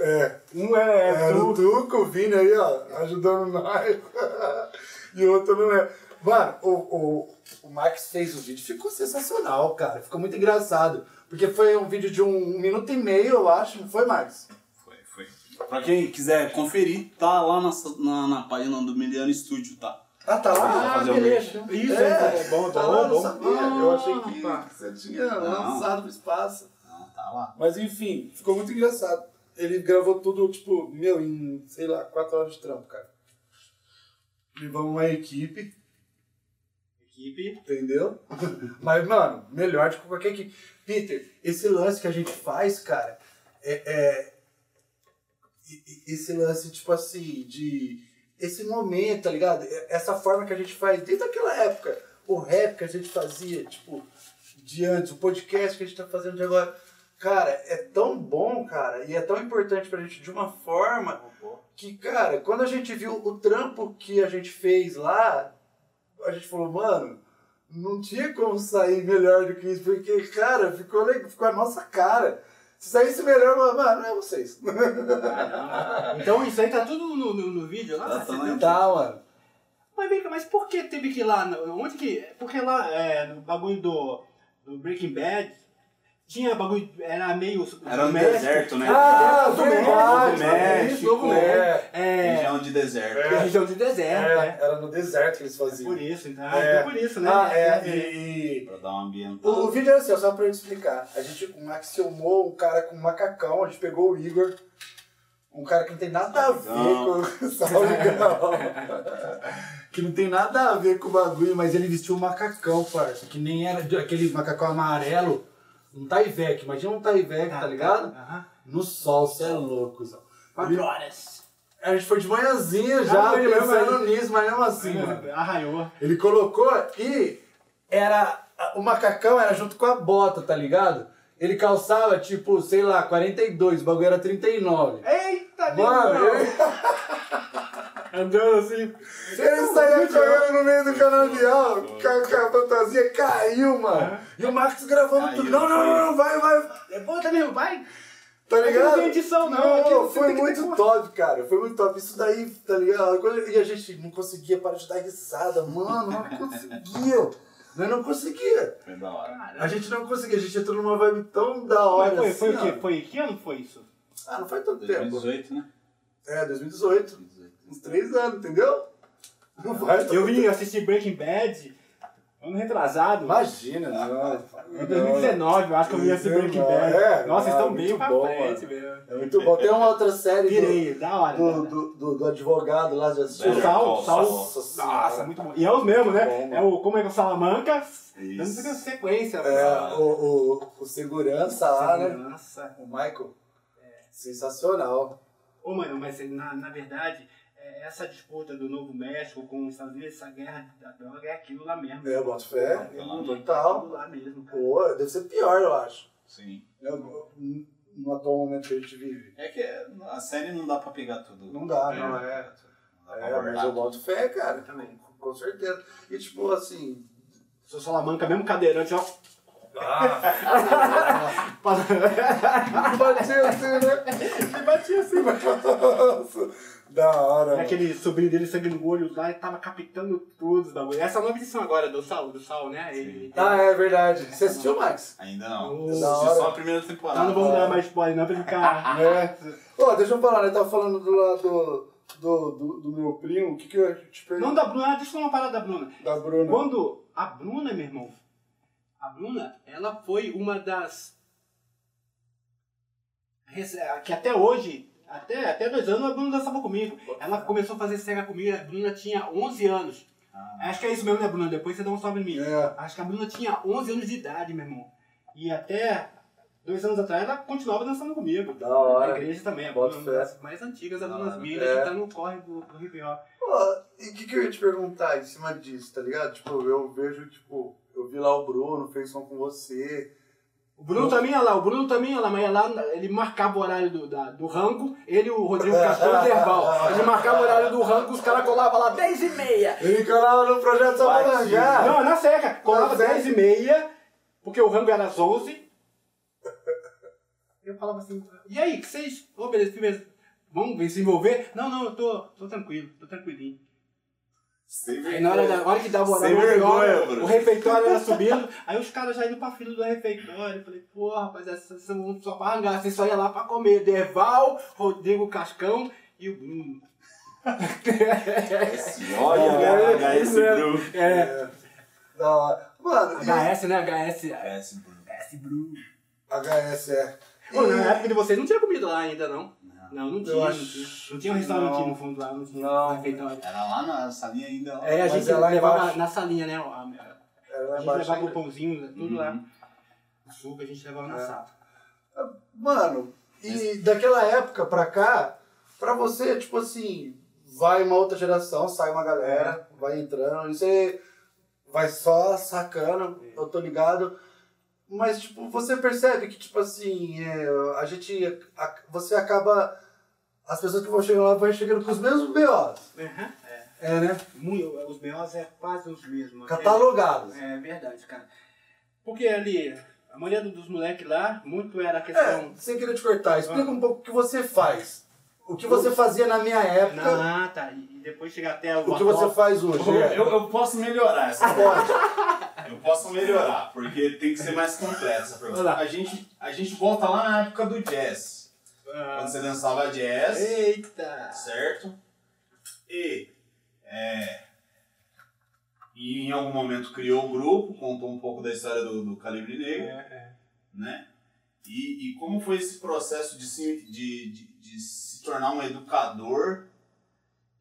é, Um é, era o tu. Tuco, o Vini aí, ó, ajudando nós. *laughs* e o outro não é. Mano, o, o, o Max fez o vídeo, ficou sensacional, cara. Ficou muito engraçado. Porque foi um vídeo de um minuto e meio, eu acho, não foi, Max? Foi, foi. Pra quem quiser conferir, tá lá na, na, na página do Miliano Studio, tá? Ah, tá lá? Ah, beleza. Isso, É, é, bom, tá bom, lá, não bom. sabia. eu achei que Ah, você tinha Não. lançado pro espaço. Não, tá lá. Mas enfim, ficou muito engraçado. Ele gravou tudo, tipo, meu, em, sei lá, quatro horas de trampo, cara. Levamos uma equipe, Equipe. entendeu? *laughs* Mas, mano, melhor de qualquer equipe. Peter, esse lance que a gente faz, cara, é, é- Esse lance, tipo assim, de. Esse momento, tá ligado? É- Essa forma que a gente faz desde aquela época. O rap que a gente fazia, tipo, de antes, o podcast que a gente tá fazendo de agora. Cara, é tão bom, cara, e é tão importante pra gente de uma forma que, cara, quando a gente viu o trampo que a gente fez lá, a gente falou, mano, não tinha como sair melhor do que isso, porque, cara, ficou, legal, ficou a nossa cara. Se saísse melhor, mano, não é vocês. *laughs* Então isso aí tá tudo no, no, no vídeo lá? Tá, tá tá, mano. Mas vem cá, mas por que teve que ir lá? Onde que. Porque lá, é, no bagulho do, do Breaking Bad, tinha bagulho. Era meio. Era no México. deserto, né? Ah, do verdade, México, México, Novo é. México. É, Região de deserto. é. região de deserto, É, é. era no deserto que eles faziam. Por isso, então. É. É. por isso, né? Ah, é, e, Pra dar uma O, ambientada. o vídeo era assim, só pra eu te explicar. A gente, filmou um cara com um macacão, a gente pegou o Igor, um cara que não tem nada a ver com. Salgão. *laughs* *laughs* que não tem nada a ver com o bagulho, mas ele vestiu um macacão, parça. Que nem era aquele macacão amarelo. Um Taivec, imagina um Taivec, tá ligado? Aham. No sol, você é louco, Zão. Quatro horas. A gente foi de manhãzinha já, manhã, pensando mas- nisso, mas mesmo assim, mano. Arraiou. Ele colocou e era. O macacão era junto com a bota, tá ligado? Ele calçava tipo, sei lá, 42, o bagulho era 39. Eita, Mano, ele, *laughs* Andando assim. ele saía correndo no meio do canavial, com a, fantasia, caiu, mano. E o Marcos gravando Caiu, tudo. Não, não, não, não, vai, vai. Depois também, vai. Tá ligado? não tem edição, não, você foi muito top, cara. Foi muito top. Isso daí, tá ligado? E a gente não conseguia parar de dar risada. Mano, não conseguia. Nós não conseguia. Foi da hora. A gente não conseguia, a gente entrou numa vibe tão da hora Mas foi, foi assim, o quê? Foi que ano foi isso? Ah, não faz tanto tempo. 2018, né? É, 2018. Uns três anos, entendeu? Não vai. *laughs* Eu vim assistir Breaking Bad ano retrasado. Imagina, não. Em 2019, eu acho que eu vim assistir Breaking Bad. É, Nossa, vocês estão bem muito pra bom, frente, velho. É muito bom. Tem uma outra série Pirei, da hora. do, da hora. do, do, do advogado lá, já assistiu? O Sal, Sal. Saul. Nossa, muito bom. E é os mesmos, né? Bom, é o, como é que é o Salamanca? Dando Isso. sequência. É, o, o, o segurança lá, né? Nossa. O Michael. Sensacional. Ô, mano, mas na, na verdade, é, essa disputa do Novo México com os Estados Unidos, essa guerra da droga é aquilo lá mesmo. É, eu boto fé. É aquilo Total. lá mesmo, cara. Pô, deve ser pior, eu acho. Sim. Eu- No atual momento que a gente vive. É que a série não dá pra pegar tudo. Não dá, É. não é. Não dá pra É, mas eu boto fé, cara. Eu também. Com certeza. E tipo assim. Sou Salamanca, mesmo cadeirante, ó. *laughs* Batia assim, né? *laughs* Batia assim, Nossa, da hora. E mano. aquele sobrinho dele, sangue no olho lá, ele tava captando tudo os bagulho. Essa é a nova edição agora do Sal, do Sal, né? Ele, Ah, é verdade. Você assistiu, Max? Ainda não. Oh, Eu da assisti só a primeira temporada. Então não vamos dar mais spoiler não pra ele ficar... *laughs* É. Ô, deixa eu falar, né? Tava falando do lado do, do, do meu primo. O que que eu te pergunto? Não da Bruna, deixa eu falar uma parada da Bruna. Da Bruna. Quando a Bruna, meu irmão, a Bruna, ela foi uma das. que até hoje, até, até dois anos, a Bruna dançava comigo. Ela começou a fazer cega comigo, a Bruna tinha 11 anos. Acho que é isso mesmo, né, Bruna? Depois você dá um salve em mim. É. Acho que a Bruna tinha 11 anos de idade, meu irmão. E até dois anos atrás ela continuava dançando comigo. Da hora. Na igreja também, a Bruna uma das mais antigas alunas hora. minhas, É. que tá no corre do, do hip hop. Pô, e o que, que eu ia te perguntar em cima disso, tá ligado? Tipo, eu vejo, tipo, eu vi lá o Bruno, fez som com você. O Bruno também ia lá, o Bruno também ia lá, mas ia lá, ele marcava o horário do, da- do rango, ele e o Rodrigo Castor e o Derval. Ele marcava o horário do rango, os caras colavam lá 10 e meia. Ele colava no projeto Sabanangá. Não, na seca, colava Na seca. 10 e meia, porque o rango era às 11. Eu falava assim, e aí, que vocês, ô beleza, beleza, vamos se envolver? Não, não, eu tô, tô tranquilo, tô tranquilinho. Sem Aí na hora, da, hora que dava o Sem horário, vergonha, o- Bruno. o refeitório era subindo, *laughs* aí os caras já indo pra fila do refeitório. Eu falei, pô, rapaz, vocês são só pra hangar, vocês só iam lá pra comer. Derval, Rodrigo Cascão e o Bruno. *laughs* Esse, olha, *laughs* HS Bru. É, Da hora. Mano, e HS, né? HS. HS Bru. HS Bru. HS, é. Pô, na época de vocês não tinha comida lá ainda, não? Não, não tinha, não acho- tinha. Não tinha um restaurante no fundo lá, não tinha Não. refeitório. Era lá na salinha ainda. lá. É, a gente é lá levava embaixo. na salinha, né? A, a, a lá gente levava o pãozinho, tudo lá. Uhum. O suco a gente levava na É. sala. Mano, e daquela época pra cá, pra você, tipo assim, vai uma outra geração, sai uma galera, vai entrando, e você vai só sacando, eu tô ligado. Mas, tipo, você percebe que, tipo assim, é, a gente. a- você acaba. As pessoas que vão chegando lá vão chegando com os mesmos BOs. Uhum. É, né? Muito, os BOs é quase os mesmos. Catalogados. É, é verdade, cara. Porque ali, a maioria dos moleques lá, muito era a questão. É, sem querer te cortar, explica um pouco o que você faz. O que você fazia na minha época, Ah, tá. E e depois chegar até o. o que você faz hoje. Eu, é. eu, eu posso melhorar essa Pode. Eu posso melhorar, porque tem que ser mais completa essa pergunta. A gente, a gente volta lá na época do jazz. Ah, Quando você dançava jazz, Eita! certo? E, é, e em algum momento criou o grupo, contou um pouco da história do, do Calibre Negro, É, né? E, e como foi esse processo de se, de, de, de se tornar um educador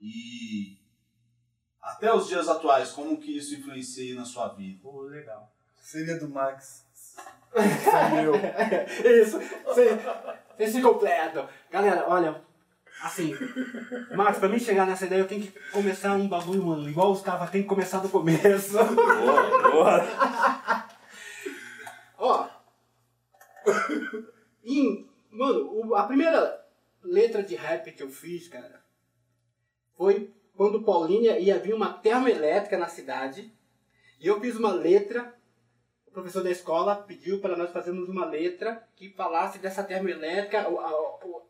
e até os dias atuais, como que isso influencia aí na sua vida? Pô, legal. Seria do Max. *laughs* Isso meu. Isso, vocês se completam. Galera, olha, assim, Marcos, pra mim chegar nessa ideia eu tenho que começar um bagulho, mano, igual os caras têm que começar do começo. Boa, boa. *laughs* Ó. em- mano, a primeira letra de rap que eu fiz, cara, foi quando Paulinha ia vir uma termoelétrica na cidade. E eu fiz uma letra. O professor da escola pediu para nós fazermos uma letra que falasse dessa termoelétrica, a, o-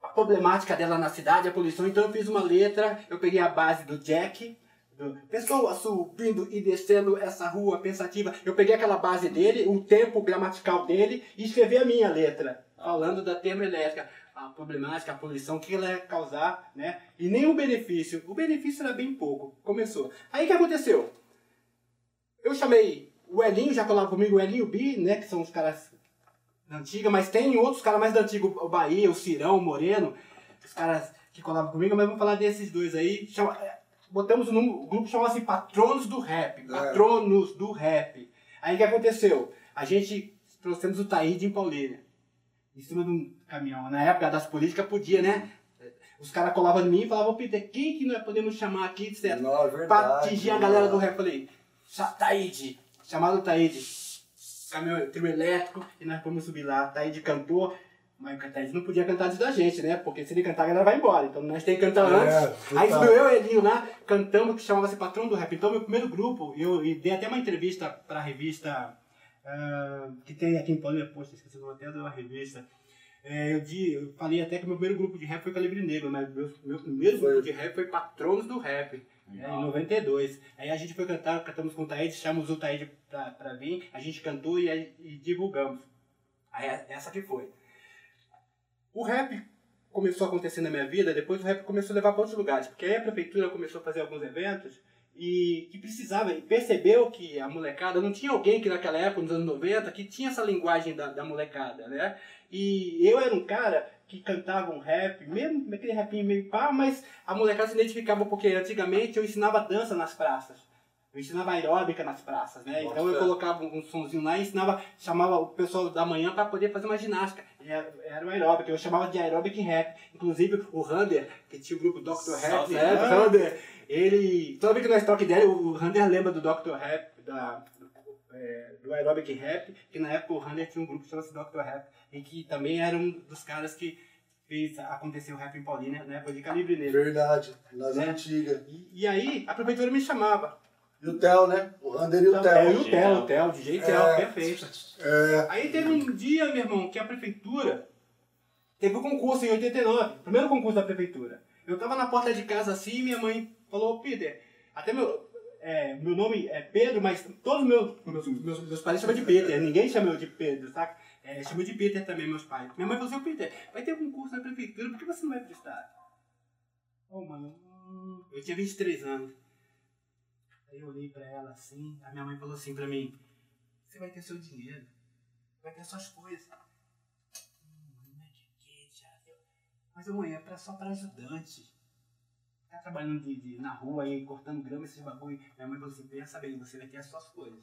a problemática dela na cidade, a poluição. Então eu fiz uma letra, eu peguei a base do Jack, pessoa subindo e descendo essa rua pensativa. Eu peguei aquela base dele, o tempo gramatical dele e escrevi a minha letra, falando da termoelétrica. A problemática, a poluição, que ela ia causar, né? E nem o benefício. O benefício era bem pouco. Começou. Aí o que aconteceu? Eu chamei o Elinho, já colava comigo, o Elinho Bi, né? Que são os caras da antiga, mas tem outros caras mais da antiga, o Bahia, o Cirão, o Moreno, os caras que colavam comigo, mas vamos falar desses dois aí. Chama, é, botamos o, número, o grupo chamava assim Patronos do Rap. Patronos do Rap. Aí o que aconteceu? A gente trouxemos o Taíde em Paulínia. Em cima de um caminhão. Na época das políticas podia, né? Os caras colavam em mim e falavam, Peter, quem que nós podemos chamar aqui, certo? Não, é verdade, pra atingir a galera né? do rap. Falei, "Cha- Taíde, chamado Taíde. Caminhão, trio elétrico, e nós fomos subir lá. Taíde cantou, mas o Taíde não podia cantar antes da gente, né? Porque se ele cantar, a galera vai embora. Então nós temos que cantar É, antes. Aí subiu eu e Elinho lá, cantamos, que chamava-se Patrão do Rap. Então, meu primeiro grupo, eu e dei até uma entrevista pra revista ah, que tem aqui em Paulínia, poxa, esqueci o até da revista. É, eu, di- eu falei até que meu primeiro grupo de rap foi Calibre Negro, mas meu, meu primeiro Foi. grupo de rap foi Patronos do Rap, né, em 92. Aí a gente foi cantar, cantamos com o Taíde, chamamos o Taíde pra, pra vir, a gente cantou e, e divulgamos. Aí essa que foi. O rap começou a acontecer na minha vida, depois o rap começou a levar para outros lugares, porque aí a prefeitura começou a fazer alguns eventos e que precisava, e percebeu que a molecada, não tinha alguém que naquela época, nos anos 90, que tinha essa linguagem da, da molecada, né? E eu era um cara que cantava um rap, mesmo aquele rapinho meio pá, mas a molecada se identificava porque antigamente eu ensinava dança nas praças. Eu ensinava aeróbica nas praças, né? Bota Então eu colocava um sonzinho lá e ensinava, chamava o pessoal da manhã para poder fazer uma ginástica. E Era, era o aeróbica, eu chamava de aeróbica em rap. Inclusive o Rander, que tinha o grupo Dr. Rap, né? Rander. Ele. Toda vez que nós toca ideia, o Rander lembra do Dr. Rap, da, é, do Aerobic Rap, que na época o Rander tinha um grupo que chamava-se Dr. Rap, e que também era um dos caras que fez acontecer o rap em Paulínia na época de Calibre Negro. Verdade, nas Né? antigas. E, e aí a prefeitura me chamava. E o Theo, né? O Rander e o É, e Theo. o Theo, o Theo, DJ Theo, É. perfeito. É, Aí teve um dia, meu irmão, que a prefeitura teve um concurso em 89, primeiro concurso da prefeitura. Eu tava na porta de casa assim e minha mãe falou, Peter, até meu, é, meu nome é Pedro, mas todos meus, meus, meus, meus pais chamam de Peter, ninguém chama eu de Pedro, saca? É, chamam de Peter também, meus pais. Minha mãe falou assim, "Ô, Peter, vai ter um concurso na prefeitura, por que você não vai prestar? Ô, mano, hum, eu tinha 23 anos. Aí eu olhei pra ela assim, a minha mãe falou assim pra mim, você vai ter seu dinheiro, vai ter suas coisas. Hum, Thiago? Mas mãe, é só pra ajudante. Tá trabalhando de, de- na rua aí, cortando grama, esses bagulho. Minha mãe falou assim, pensa bem, você vai ter as suas coisas.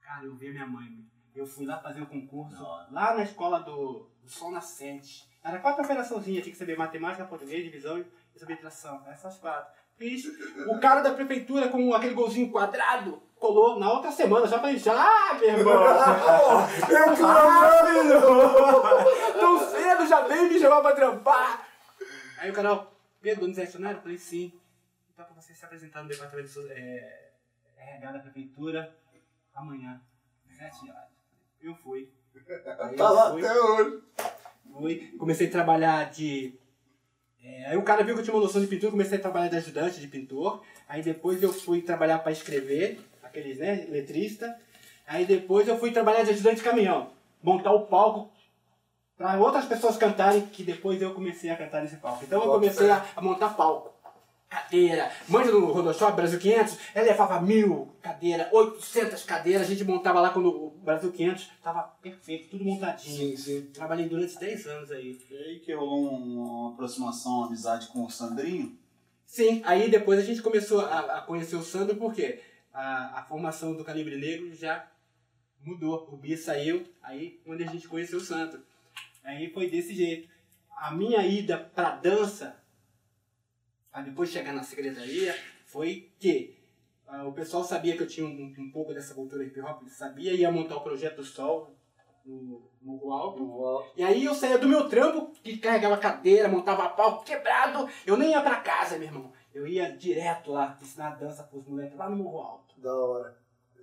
Cara, eu vi a minha mãe. Eu fui lá fazer o concurso, Da hora. lá na escola do, do Sol Nascente. Era quatro operaçãozinhas, tinha que saber matemática, português, divisão e subtração. Essas quatro. Fiz. O cara da prefeitura com aquele golzinho quadrado colou na outra semana, já falei, já, meu irmão! eu Tão cedo já veio me chamar pra trampar! Aí o canal, Pedro, Donizete Funcionário? Eu falei, sim. Então pra você se apresentar no departamento de é, RH da prefeitura amanhã, 7 horas. Eu fui. Aí Tá eu lá fui. até hoje. Fui, comecei a trabalhar de. é, aí o cara viu que eu tinha uma noção de pintura, comecei a trabalhar de ajudante de pintor. Aí depois eu fui trabalhar para escrever, aqueles, né, letrista. Aí depois eu fui trabalhar de ajudante de caminhão, montar o palco para outras pessoas cantarem, que depois eu comecei a cantar nesse palco. Então eu comecei a, a montar palco. Cadeira, manja do Rodoshop Brasil 500, ela levava mil cadeiras, 800 cadeiras, a gente montava lá quando o Brasil 500 tava perfeito, tudo montadinho. Sim, sim. Trabalhei durante 10 anos aí. E aí que rolou um- uma aproximação, uma amizade com o Sandrinho. Sim, aí depois a gente começou a, a conhecer o Sandro porque a, a formação do Calibre Negro já mudou. O Bia saiu, aí quando a gente conheceu o Sandro. Aí foi desse jeito. A minha ida pra dança, pra depois chegar na secretaria, foi que ah, o pessoal sabia que eu tinha um, um pouco dessa cultura hip hop, sabia, ia montar o Projeto Sol no Morro Alto. E aí eu saía do meu trampo, que carregava cadeira, montava palco quebrado. Eu nem ia pra casa, meu irmão. Eu ia direto lá, ensinar dança pros moleques lá no Morro Alto. Da hora.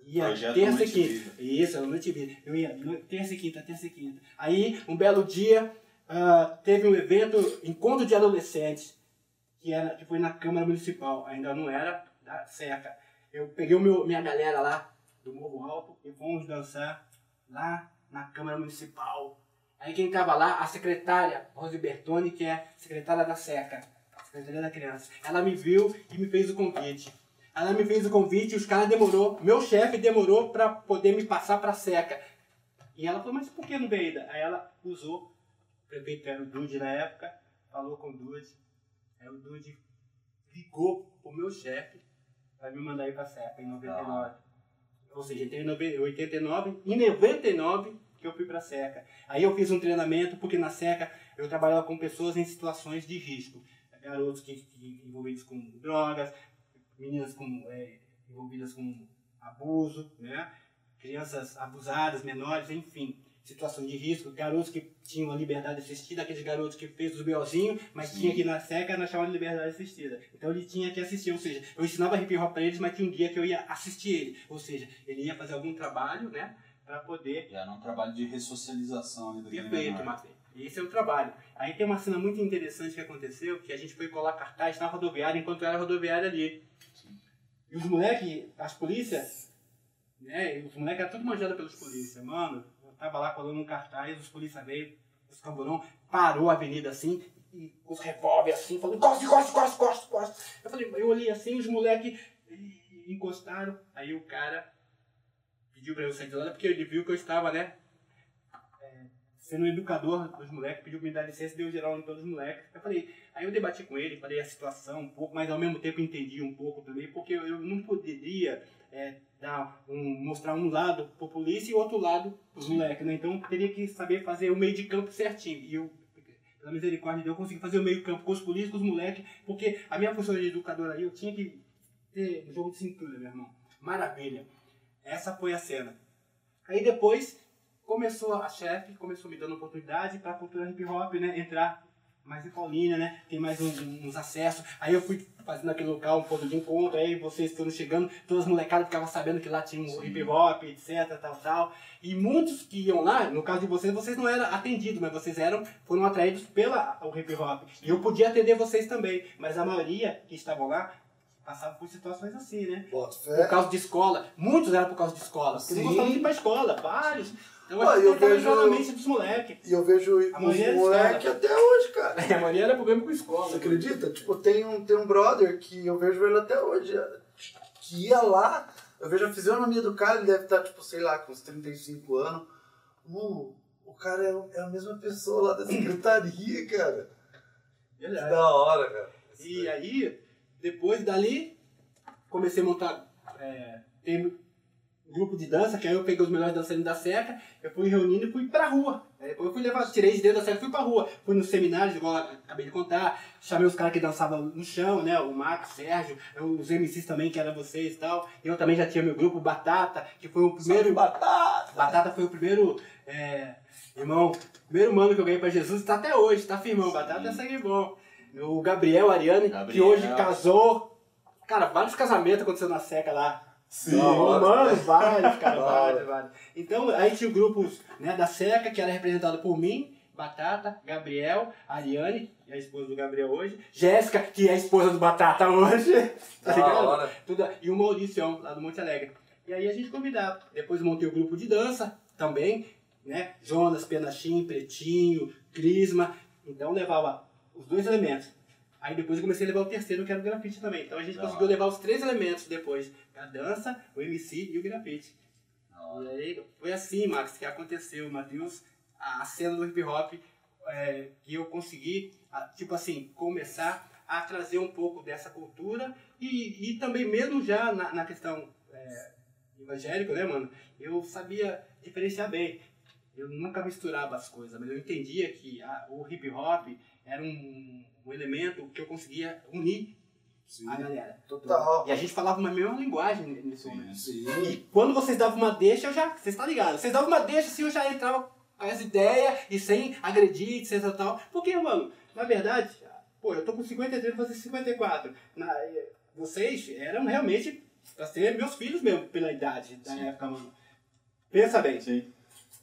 Ia Projeto terça e quinta. Vida. Isso, era noite vida. Eu ia terça e quinta, terça e quinta. Aí, um belo dia, ah, teve um evento, encontro de adolescentes, que, era, que foi na Câmara Municipal. Ainda não era da seca. Eu peguei o meu, minha galera lá do Morro Alto e fomos dançar lá na Câmara Municipal. Aí quem tava lá, a secretária, Rose Bertoni, que é secretária da SECA, Secretaria da Criança, ela me viu e me fez o convite. Ela me fez o convite, os caras demorou, meu chefe demorou para poder me passar para SECA. E ela falou, mas por que não veio ainda? Aí ela usou, o prefeito era o Dude na época, falou com o Dude. Aí o Dude ligou pro meu chefe para me mandar ir pra SECA em 99. Ou seja, entrei em 89, em 99 que eu fui pra SECA. Aí eu fiz um treinamento, porque na SECA eu trabalhava com pessoas em situações de risco. Garotos que, que envolvidos com drogas, meninas com, é, envolvidas com abuso, né? crianças abusadas, menores, enfim, situações de risco, garotos que tinham a liberdade assistida, aqueles garotos que fez os BOzinhos, mas tinha que ir na seca nós chamamos de liberdade assistida. Então ele tinha que assistir, ou seja, eu ensinava hip hop para eles, mas tinha um dia que eu ia assistir ele, ou seja, ele ia fazer algum trabalho, né, para poder Já era um trabalho de ressocialização ali daquele Perfeito. Matei. Esse é o trabalho. Aí tem uma cena muito interessante que aconteceu, que a gente foi colar cartaz na rodoviária enquanto era rodoviária ali. E os moleques, as polícias, né, os moleques eram tudo manjados pelos polícias. Mano, eu tava lá colando um cartaz, os polícias veio, os camburão, parou a avenida assim, e os revólver assim, falando, encosta, encosta, encosta, encosta, encosta. Eu falei, eu olhei assim, os moleques encostaram, aí o cara pediu pra eu sair de lá, porque ele viu que eu estava, né, sendo um educador dos moleques, pediu pra me dar licença, deu geral em todos os moleques. Eu falei, aí eu debati com ele, falei a situação um pouco, mas ao mesmo tempo entendi um pouco também, porque eu, não poderia é, dar um, mostrar um lado pro polícia e outro lado pros moleques, né? Então eu teria que saber fazer o meio de campo certinho. E eu, pela misericórdia de Deus, eu consegui fazer o meio campo com os polícias, com os moleques, porque a minha função de educador aí, eu tinha que ter um jogo de cintura, meu irmão. Maravilha. Essa foi a cena. Aí depois começou a chefe, começou me dando oportunidade para a cultura hip hop, né, entrar mais em Paulínia, né, tem mais um- uns acessos. Aí eu fui fazendo aquele local um ponto de encontro, aí vocês foram chegando, todas as molecadas ficavam sabendo que lá tinha um hip hop, etc, tal, tal. E muitos que iam lá, no caso de vocês, vocês não eram atendidos, mas vocês eram, foram atraídos pela o hip hop. E eu podia atender vocês também, mas a maioria que estavam lá passava por situações assim, né? Por causa de escola. Muitos eram por causa de escola. Porque não gostavam de ir pra escola, vários. Então Pô, acho eu que vejo- na mente dos moleques. E eu vejo A os é moleques até hoje, cara. *laughs* A maioria era problema com escola. Você acredita? Tipo, tem um, tem um brother que eu vejo ele até hoje, que ia lá, eu vejo a fisionomia do cara, ele deve estar, tipo, sei lá, com uns 35 anos. Uh, o cara é, é a mesma pessoa lá da secretaria, cara. Que Verdade. da hora, cara. E aí, depois dali, comecei a montar. É, tem grupo de dança, que aí eu peguei os melhores dançarinos da seca, eu fui reunindo e fui pra rua. Aí Depois eu fui levar, tirei de dentro da seca e fui pra rua. Fui nos seminários, igual acabei de contar, chamei os caras que dançavam no chão, né? O Marcos, Sérgio, os MCs também, que eram vocês e tal. Eu também já tinha meu grupo Batata, que foi o primeiro. Batata! Batata foi o primeiro. É, irmão, primeiro mano que eu ganhei pra Jesus, tá até hoje, tá firmão. Batata é sangue bom. O Gabriel Ariane, que Gabriel. hoje casou. Cara, vários casamentos aconteceram na seca lá. Sim. Não, mano, vários, *laughs* cara, vários, vários. Então, aí tinha o grupo né, da seca, que era representado por mim, Batata, Gabriel, Ariane, que é a esposa do Gabriel hoje, Jéssica, que é a esposa do Batata hoje. *laughs* Tá ligado? Tudo, e o Mauricião, lá do Monte Alegre. E aí a gente convidava. Depois montei o grupo de dança também, né? Jonas, Penachim, Pretinho, Crisma. Então levava os dois elementos. Aí depois eu comecei a levar o terceiro, que era o grafite também. Então a gente Da conseguiu hora. levar os três elementos depois. A dança, o MC e o grafite. E aí foi assim, Max, que aconteceu, Matheus, a cena do hip hop, é, que eu consegui, tipo assim, começar a trazer um pouco dessa cultura e, e também mesmo já na, na questão é, evangélica, né, mano, eu sabia diferenciar bem. Eu nunca misturava as coisas, mas eu entendia que a- o hip hop era um, um elemento que eu conseguia unir a galera. Total. E a gente falava uma mesma linguagem nesse momento. Sim. E quando vocês davam uma deixa, eu já. Vocês estão ligados? Vocês davam uma deixa assim, eu já entrava com as ideias e sem agredir, etc tal. Porque, mano, na verdade, pô, eu tô com 53, vou fazer 54. Na, vocês eram realmente pra ser meus filhos mesmo, pela idade da Sim. época, mano. Pensa bem, Sim.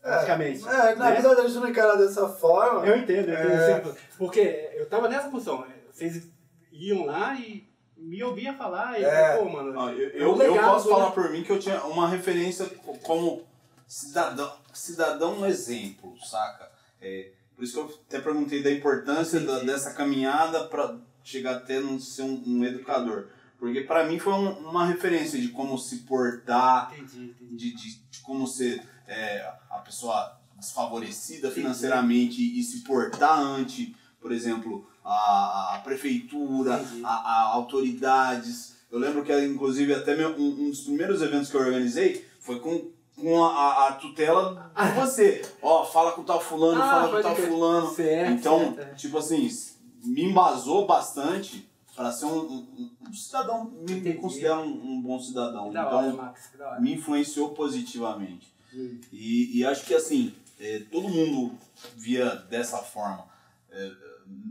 praticamente. É, na né? verdade a gente não encarar dessa forma. Eu entendo, eu entendo. É. Porque eu tava nessa função. Vocês iam lá e me ouviam falar e, É. pô, mano. Ó, eu, é eu, eu legado, posso né? falar por mim que eu tinha uma referência como cidadão, cidadão exemplo, saca? É, por isso que eu até perguntei da importância da- dessa caminhada para chegar até não ser um, um educador. Porque para mim foi um- uma referência de como se portar, Entendi, entendi. de, de, de como ser é, a pessoa desfavorecida financeiramente e se portar ante, por exemplo, a, a prefeitura, a, a autoridades. Eu lembro que, inclusive, até meu- um, um dos primeiros eventos que eu organizei foi com, com a, a- tutela de você. Ó, fala com tal fulano, Ah, fala com tal crer. fulano. Certo, então, certo, é. tipo assim, me embasou bastante para ser um, um- um cidadão, me Entendi. considero um, um bom cidadão. Que então, hora, Max, me influenciou positivamente. Hum. E, e acho que assim, é, todo mundo via dessa forma. É,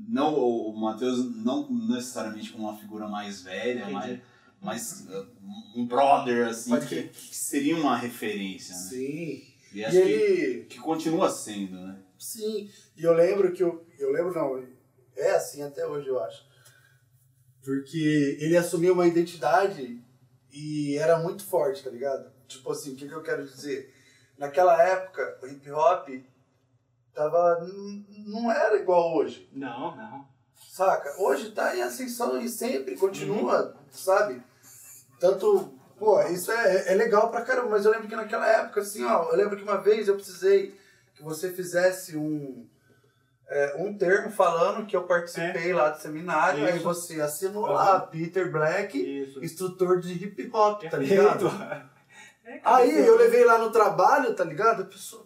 não o Matheus não necessariamente como uma figura mais velha, mas, é, um brother assim que, que seria uma referência, né? Sim. E E acho que, ele. que continua sendo, né? Sim. E eu lembro que eu. Eu lembro não. É assim até hoje, eu acho. Porque ele assumiu uma identidade e era muito forte, tá ligado? Tipo assim, o que, que eu quero dizer? Naquela época, o hip hop tava. não era igual hoje. Não, não. Saca? Hoje tá em ascensão e sempre continua, sabe? Tanto. Pô, isso é, é legal pra caramba, mas eu lembro que naquela época, assim, ó, eu lembro que uma vez eu precisei que você fizesse um. é, um termo falando que eu participei lá do seminário, aí Isso. você assinou lá, Peter Black, Isso. instrutor de hip hop, tá ligado? *laughs* É, Aí eu levei lá no trabalho, tá ligado? A pessoa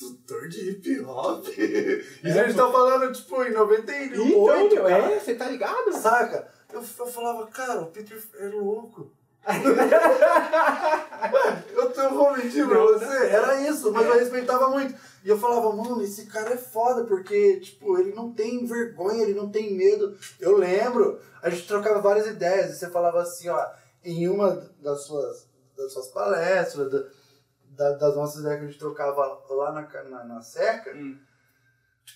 Instrutor de hip hop. E a gente tá falando, tipo, em 98, Então, é, você tá ligado? Saca? Eu, eu falava, cara, o Peter é louco. *laughs* Eu, eu vou mentir pra você, era isso, mas eu respeitava muito. E eu falava, mano, esse cara é foda, porque, tipo, ele não tem vergonha, ele não tem medo. Eu lembro, a gente trocava várias ideias, e você falava assim, ó, em uma das suas, das suas palestras, da- da- das nossas ideias que a gente trocava lá na, na, na seca, Hum.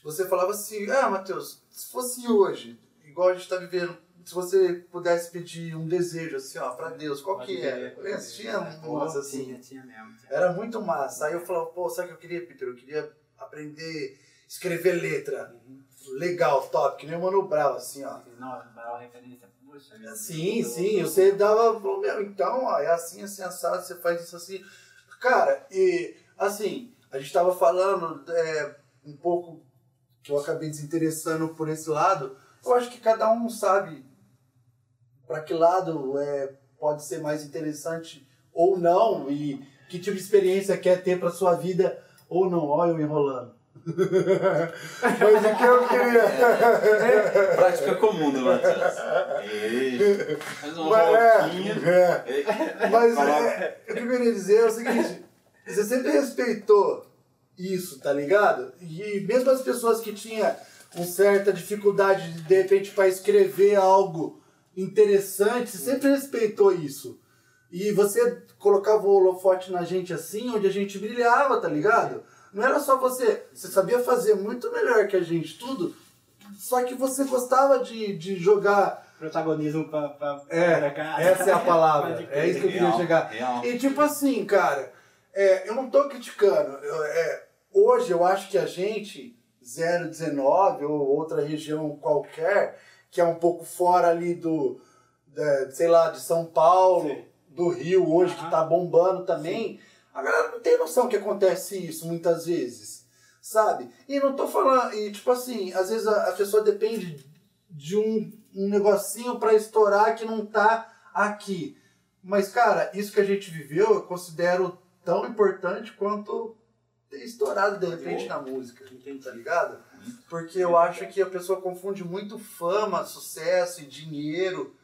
você falava assim, ah, Matheus, se fosse hoje, igual a gente tá vivendo, se você pudesse pedir um desejo, assim, ó, pra Deus, qual Pode que é? pode crer. Tinha Pô, umas assim. Tinha, tinha mesmo. tinha. Era muito massa. Aí eu falava, pô, sabe o que eu queria, Peter? Eu queria aprender a escrever letra. Legal, top, que nem o Mano Brown, assim, ó. Nossa, maior referência. Puxa. Sim, sim, você dava, falou, meu, então, ó, é assim, assim, assado, você faz isso assim. Cara, e assim, a gente tava falando é, um pouco que eu acabei desinteressando por esse lado. Eu acho que cada um sabe para que lado é, pode ser mais interessante ou não e que tipo de experiência quer ter para sua vida ou não. Olha eu enrolando. *laughs* Mas o que eu queria. *laughs* Prática comum do Matheus. Faz uma Mas, é, Ei, Mas é, o que eu queria dizer é o seguinte: você sempre respeitou isso, tá ligado? E mesmo as pessoas que tinham uma certa dificuldade de, de repente para escrever algo interessante, você sempre respeitou isso. E você colocava o holofote na gente assim, onde a gente brilhava, tá ligado? Não era só você, você sabia fazer muito melhor que a gente, tudo, só que você gostava de, de jogar Protagonismo pra, pra, é, pra cá. essa é a palavra. É isso que eu queria Real, chegar. real. E tipo assim, cara, é, eu não tô criticando. eu- é, hoje eu acho que a gente, 019 ou outra região qualquer, que é um pouco fora ali do, da- sei lá, de São Paulo, Sim. do Rio hoje, que Aham. tá bombando também, a galera não tem noção que acontece isso muitas vezes. Sabe? E não tô falando. E tipo assim, às vezes a, a pessoa depende de um, um negocinho pra estourar que não tá aqui. Mas, cara, isso que a gente viveu eu considero tão importante quanto ter estourado de repente na música. Entendi. Tá ligado? Porque eu acho que a pessoa confunde muito fama, sucesso e dinheiro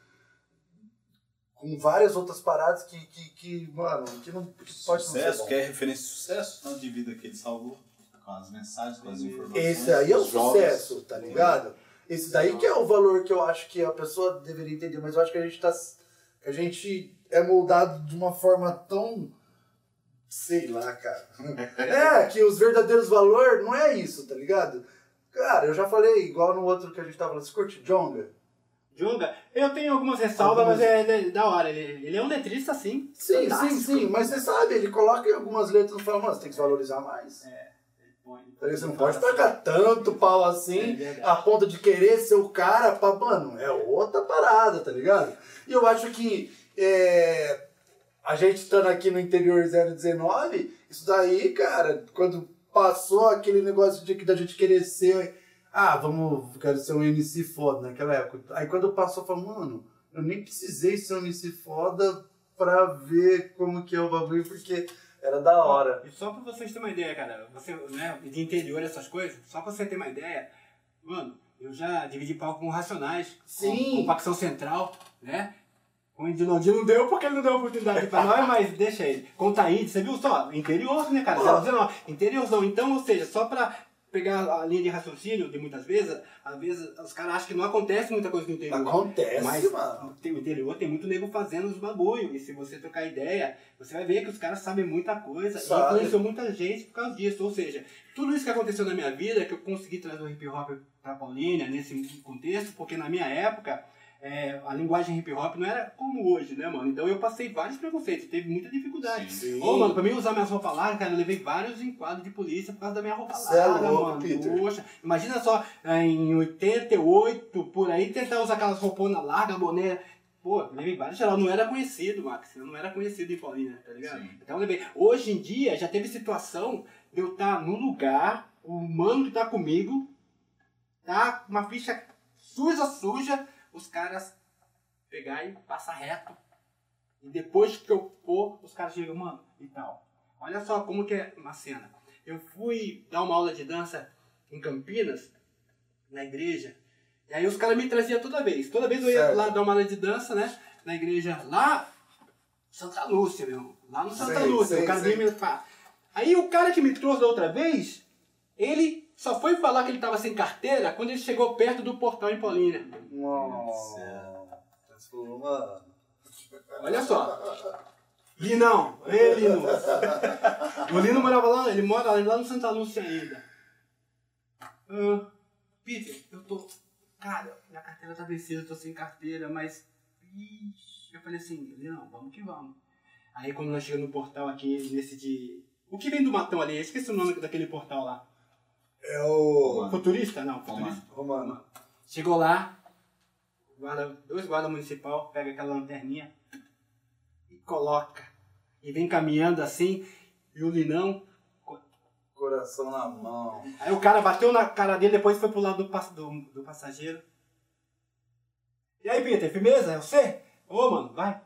com várias outras paradas que, que, que mano, que não que pode não ser Sucesso, bom. quer referência de sucesso? Não de vida que ele salvou. Com as mensagens, com as informações. Esse aí é o os jogos. sucesso, tá ligado? Esse daí que é o valor que eu acho que a pessoa deveria entender, mas eu acho que a gente tá. que a gente é moldado de uma forma tão. sei lá, cara. *laughs* É, que os verdadeiros valores não é isso, tá ligado? Cara, eu já falei, igual no outro que a gente tava falando, você curte Jonga? Jonga, eu tenho algumas ressalvas, Algumas. mas é, é da hora. Ele, ele é um letrista, sim. Sim, sim, sim. Mas você sabe, ele coloca em algumas letras e fala, mano, você tem que se valorizar mais. Põe- Você não pode pagar tanto pau É assim, verdade. a ponto de querer ser o cara pra, mano, é outra parada, tá ligado? E eu acho que é, a gente estando aqui no interior 019, isso daí, cara, quando passou aquele negócio de que da gente querer ser, ah, vamos, quero ser um MC foda naquela época. Aí quando passou, eu falei, mano, eu nem precisei ser um MC foda pra ver como que é o bagulho, porque era da hora. E só pra vocês terem uma ideia, cara, você, né, de interior, essas coisas, só pra você ter uma ideia, mano, eu já dividi palco com Racionais, Sim. com, com Facção Central, né? Com o Indinondinho não deu porque ele não deu oportunidade pra nós, mas deixa ele. Com o Taíde, você viu só? Interior, né, cara? Ó. 019. Interiorzão. Então, ou seja, só pra pegar a linha de raciocínio de muitas vezes, às vezes os caras acham que não acontece muita coisa no interior. Acontece, Mas mano. tem, o interior tem muito nego fazendo os bagulho. E se você trocar ideia, você vai ver que os caras sabem muita coisa. E Sabe. influenciou muita gente por causa disso. Ou seja, tudo isso que aconteceu na minha vida, que eu consegui trazer o hip hop pra Paulínia, nesse contexto, porque na minha época. É, a linguagem hip hop não era como hoje, né, mano? Então eu passei vários preconceitos, teve muita dificuldade. Sim. Ô, mano, pra mim usar minhas roupas largas, cara, eu levei vários enquadros de polícia por causa da minha roupa Cê é larga, louco, mano. Peter. Poxa, imagina só, eh, em 88, por aí, tentar usar aquelas rouponas largas, boné. Pô, levei vários geral, não era conhecido, Max. Eu não era conhecido em Paulínia, tá ligado? Sim. Então eu levei. Hoje em dia, já teve situação de eu estar num lugar, o mano que tá comigo, tá com uma ficha suja, suja, os caras pegar e passar reto. E depois que eu for, os caras chegam, mano, e tal. Olha só como que é uma cena. Eu fui dar uma aula de dança em Campinas, na igreja, e aí os caras me traziam toda vez. Toda vez eu ia Certo. lá dar uma aula de dança, né? Na igreja lá, Santa Lúcia, meu. Lá no Santa Sei, Lúcia. sei, o cara sei. me. Aí o cara que me trouxe da outra vez, ele só foi falar que ele tava sem carteira quando ele chegou perto do portão em Paulínia. Nossa. Olha só. Linão, ei Lino. O Lino morava lá, ele mora lá no Santa Lúcia ainda. Ah, Peter, eu tô. Cara, minha carteira tá vencida, eu tô sem carteira, mas. Ixi, eu falei assim, Linão, vamos que vamos. Aí quando nós chegamos no portal aqui, nesse de. O que vem do matão ali? Eu esqueci o nome daquele portal lá. É o. Futurista? Não, futurista. Romano. Chegou lá, guarda, dois guardas municipal, pega aquela lanterninha e coloca. E vem caminhando assim, e o Linão. Coração na mão. Aí o cara bateu na cara dele, depois foi pro lado do, pass- do, do passageiro. E aí, Peter, firmeza? É você? Ô, mano, vai.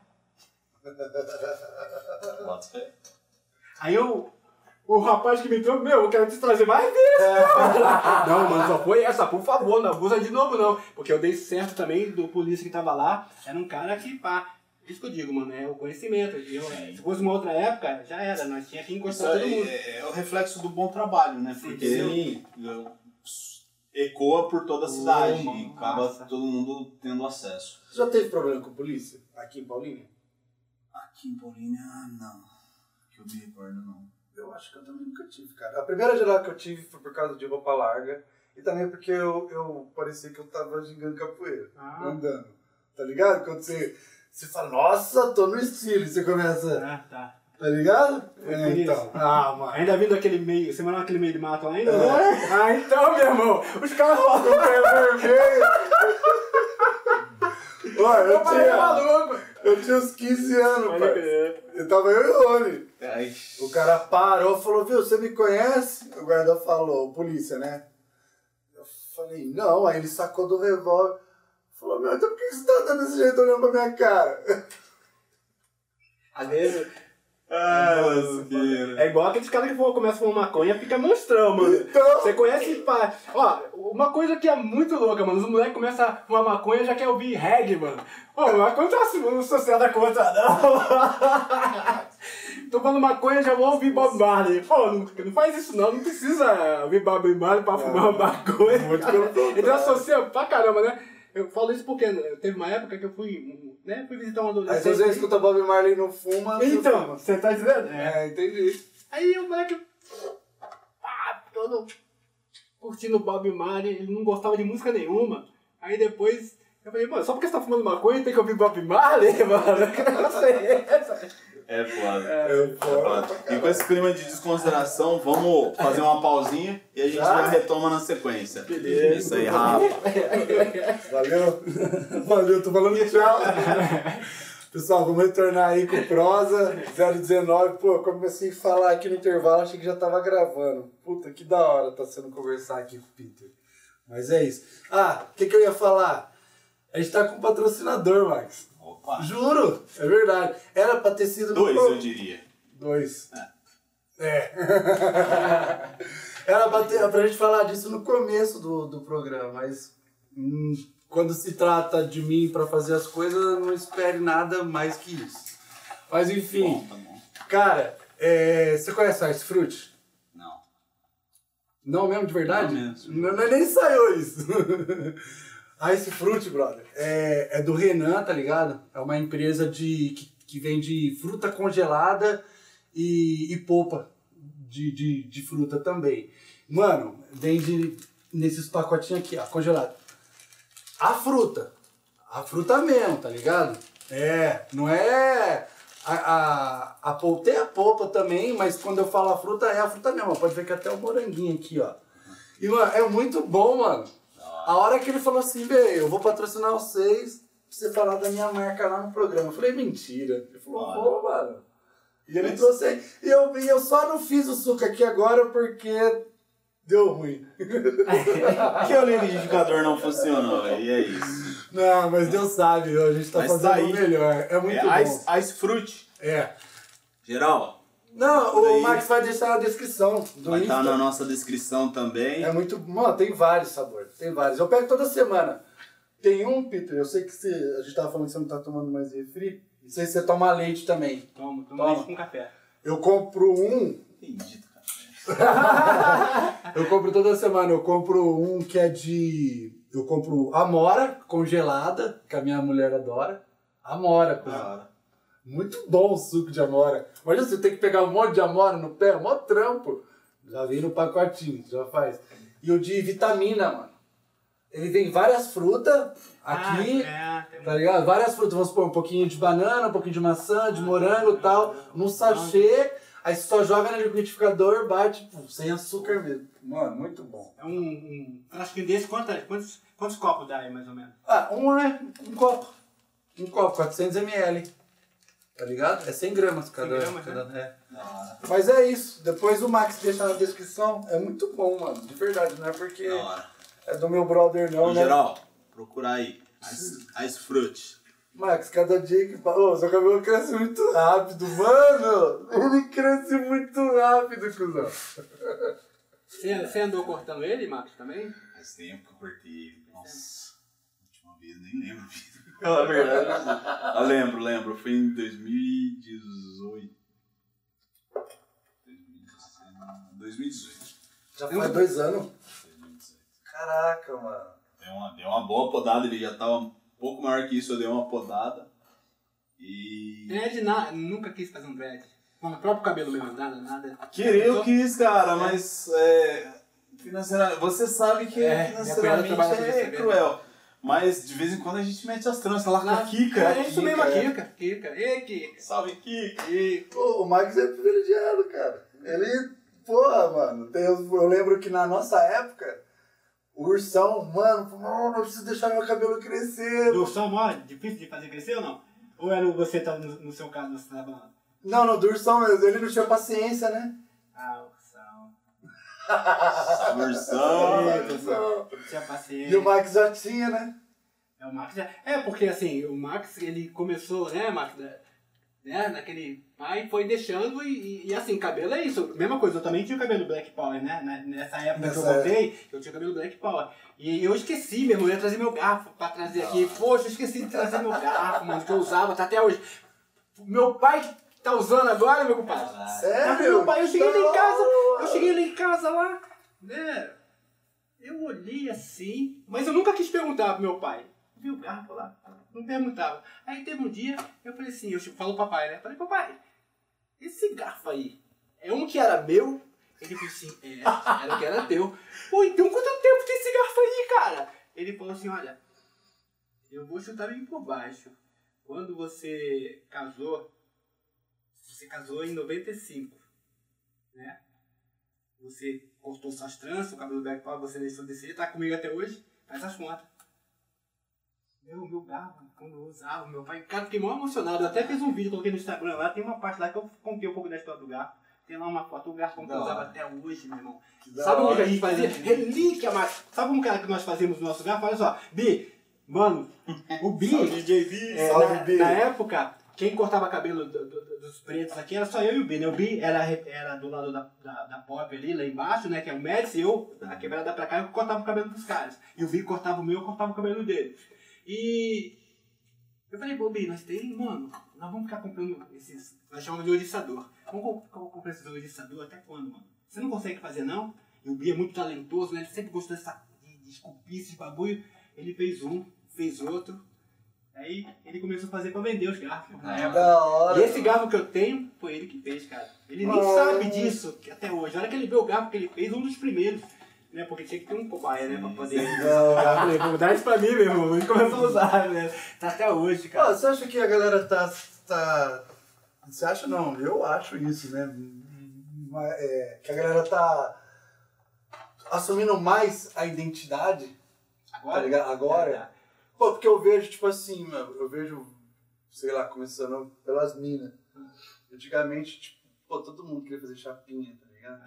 Aí o, o rapaz que me trouxe, meu, eu quero te trazer mais vezes. *laughs* não, mano, só foi essa, por favor, não abusa de novo não. Porque eu dei certo também do polícia que tava lá, era um cara que, pá, isso que eu digo, mano, é o conhecimento. Eu, se fosse uma outra época, já era, nós tinha que encostar todo mundo. é, é o reflexo do bom trabalho, né? Porque sim. eu- ecoa por toda a cidade e acaba massa. todo mundo tendo acesso. Você já teve problema com polícia? Aqui em Paulínia? Aqui em Paulínia, não. Que eu me recordo, não. Eu acho que eu também nunca tive, cara. A primeira geral que eu tive foi por causa de roupa larga. E também porque eu, eu parecia que eu tava gingando capoeira. Ah. Andando. Tá ligado? Quando você, você fala, nossa, tô no estilo. Você começa, Ah, tá. tá ligado? É, então. Ah, mano. Ainda vindo aquele meio, você morava naquele meio de mato lá ainda? Ah, então, meu irmão, os caras falam Com o pé vermelho. Olha, eu eu tinha, maluco. eu tinha uns 15 anos, pai. Eu tava eu e o Rony. Ai, O cara parou e falou, viu, você me conhece? O guarda falou, polícia, né? Eu falei, não. Aí ele sacou do revólver. Falou, meu, então por que você tá andando desse jeito olhando pra minha cara? Às vezes, lasqueira. é igual aqueles caras que for- começam a fumar maconha fica monstrão, mano. Então- Você conhece, pá. Ó, uma coisa que é muito louca, mano. Os moleques começam a fumar maconha e já quer ouvir reggae, mano. Ô, maconha não é sociedade contra, não. *laughs* Tô falando maconha, já vou ouvir Bob Marley. Pô, não, não faz isso não, não precisa ouvir Bob Marley pra fumar maconha. Muito pelo contrário. Então associa pra caramba, né? Eu falo isso porque teve uma época que eu fui, né, fui visitar um Aí adolescente. se você escuta Bob Marley e não fuma, Então, você tá dizendo? É, entendi. Aí o moleque, pá, todo curtindo Bob Marley, ele não gostava de música nenhuma. Aí depois Eu falei, mano, só porque você tá fumando maconha tem que ouvir Bob Marley, *laughs* mano? Negócio é esse? É foda. Eu, pô, Foda. E com esse clima de desconsideração, vamos fazer uma pausinha e a gente Já? já retoma na sequência. Beleza. Isso aí, Rafa. Valeu. *laughs* Valeu, tô falando tchau. *laughs* Pessoal, vamos retornar aí com prosa 019. Pô, eu comecei a falar aqui no intervalo, achei que já tava gravando. Puta, que da hora tá sendo conversar aqui com o Peter. Mas é isso. Ah, o que, que eu ia falar? A gente tá com um patrocinador, Max. Opa. Juro, é verdade. Era pra ter sido Dois, eu diria. Dois. É. *laughs* Era pra, ter, pra gente falar disso no começo do, do programa, mas hum, quando se trata de mim pra fazer as coisas, não espere nada mais que isso. Mas enfim, Bom, tá bom. cara, é, você conhece a Ice Fruit? Não. Não mesmo, de verdade? Não mesmo. Não, não- nem saiu isso. *laughs* Ice Fruit, brother, é, é do Renan, tá ligado? É uma empresa de, que, que vende fruta congelada e, e polpa de, de, de fruta também. Mano, vende nesses pacotinhos aqui, ó, congelado. A fruta. A fruta mesmo, tá ligado? É, não é. A, a, a polpa tem a polpa também, mas quando eu falo a fruta, é a fruta mesmo. Pode ver que até o moranguinho aqui, ó. E, mano, é muito bom, mano. A hora que ele falou assim, velho, eu vou patrocinar vocês pra você falar da minha marca lá no programa. Eu falei, mentira. Ele falou, pô, mano. E ele trouxe aí. E eu, e eu só não fiz o suco aqui agora porque deu ruim. *laughs* Porque o liquidificador não funcionou, e é isso. Não, mas Deus sabe, a gente tá Mas fazendo tá o melhor. É muito É bom. ice, ice Fruit. É. Geral, Não, o aí. Max vai deixar na descrição do vai estar Insta. na nossa descrição também. É muito. Mano, tem vários sabores. Tem vários. Eu pego toda semana. Tem um, Peter, eu sei que você. A gente tava falando que você não tá tomando mais refri. Não sei se você toma leite também. Toma, toma Toma. leite com café. Eu compro um. Entendi, cara. *laughs* Eu compro toda semana. Eu compro um que é de. Eu compro amora congelada, que a minha mulher adora. Amora, coisa. Hora. Muito bom o suco de amora. Imagina você tem que pegar um monte de amora no pé, mó trampo. Já vem no pacotinho, já faz. E o de vitamina, mano. Ele tem várias frutas aqui, Ah, é, tem tá ligado? Várias frutas, vamos supor, um pouquinho de banana, um pouquinho de maçã, de morango e tal, num sachê. Aí você só joga no liquidificador, bate, pô, sem açúcar mesmo. Mano, muito bom. É um, um frasquinho desse, quantos, quantos, quantos copos dá aí, mais ou menos? Ah, um é um copo. Um copo, 400 ml. Tá ligado? É 100 gramas cada. 100 gramas, cada é. Da hora. Mas é isso. Depois o Max deixa na descrição. É muito bom, mano. De verdade, não é porque é do meu brother, não, Em né? geral, procura aí. Ice, ice Fruit. Max, cada dia que passa. Ô, seu cabelo cresce muito rápido, mano! Ele cresce muito rápido, cuzão. Você, você andou cortando ele, Marcos, também? Faz tempo que eu cortei ele. Nossa, última vez, nem lembro. Pela verdade. Eu lembro, lembro. Foi em 2018. 2018. Já faz dois anos? 2018. Caraca, mano. Deu uma, deu uma boa podada, ele já tava um pouco maior que isso, eu dei uma podada. E. Dread na, nunca quis fazer um dread. Com o próprio cabelo mesmo, nada, nada. Querer eu quis, cara, mas é, financeiramente, você sabe que É, financeiramente é é cruel. Mas de vez em quando a gente mete as tranças lá com a Kika. É isso mesmo, Kika, a. Kika. Kika. Ei, Kika. Salve Kika! E Pô, o Max é privilegiado, cara. Ele, porra, mano. eu lembro que na nossa época, o ursão, mano, falou, não, não preciso deixar meu cabelo crescer. do som mó difícil de fazer crescer ou não? Ou era você tá no, no seu caso, você tava? Não, no do ursão mesmo, ele não tinha paciência, né? Ah. Tinha paciência. E o Max já tinha, né? É, o Max já- é, porque assim, o Max, ele começou, né, Max, né, né, naquele pai, foi deixando e, e, e, assim, cabelo é isso. Mesma coisa, eu também tinha o cabelo Black Power, né, nessa época que eu Nessa voltei, eu tinha o cabelo Black Power. E eu esqueci, meu irmão, eu ia trazer meu garfo pra trazer aqui. Poxa, eu esqueci de trazer meu garfo, mano, que eu usava, tá até hoje. Meu pai tá usando agora, meu compadre. Sério? Meu pai, eu cheguei lá em casa, eu cheguei lá em casa lá, né? Eu olhei assim, mas eu nunca quis perguntar pro meu pai. Viu o garfo lá? Não perguntava. Aí teve um dia, eu falei assim, eu falo pro papai, né? Falei, papai, esse garfo aí é um que era meu? Ele falou assim, é, era o que era teu. Pô, então quanto tempo tem esse garfo aí, cara? Ele falou assim, olha, eu vou chutar bem por baixo. Quando você casou, você casou em 95, né? Você cortou suas tranças, o cabelo back power, você deixou descer, tá comigo até hoje, faz as contas. Meu, meu garfo, quando eu usava, meu pai, cara, fiquei mal emocionado. Eu até fiz um vídeo, coloquei no Instagram lá, tem uma parte lá que eu contei um pouco da história do garfo. Tem lá uma foto, o garfo que eu usava até hoje, meu irmão. Sabe hora. que a gente fazia? Relíquia, mas sabe como que era que nós fazíamos no nosso garfo? Olha só, Bi, mano, o Bi, é, Salve, na, Bi. na época, quem cortava cabelo do- do- dos pretos aqui era só eu e o Bi, né? O Bi era, era do lado da, da, da pop ali, lá embaixo, né? Que é o Médici, e eu, a quebrada pra cá, eu cortava o cabelo dos caras. E o Bi cortava o meu, eu cortava o cabelo dele. E eu falei, pô, Bi, nós tem, mano, nós vamos ficar comprando esses. Nós chamamos de oriçador. Vamos co- co- comprar esses oriçador até quando, mano? Você não consegue fazer, não? E o Bi é muito talentoso, né? Ele sempre gostou dessa, de, de esculpir esses bagulho. Ele fez um, fez outro. Aí ele começou a fazer pra vender os garfos. na época. Da hora. E esse garfo que eu tenho, foi ele que fez, cara. Ele nem Ah. sabe disso que até hoje. A hora que ele vê o garfo que ele fez, um dos primeiros. Né? Porque tinha que ter um cobaia, né? Pra poder usar o garfo. Eu falei, vou dar isso pra mim, meu irmão. Ele começou a usar, né? Tá até hoje, Ah, cara. você acha que a galera tá, tá. Você acha não? Eu acho isso, né? É, que a galera tá assumindo mais a identidade, tá ligado? Agora. Pô, porque eu vejo, tipo assim, meu, eu vejo, sei lá, começando pelas minas. Antigamente, tipo, pô, todo mundo queria fazer chapinha, tá ligado?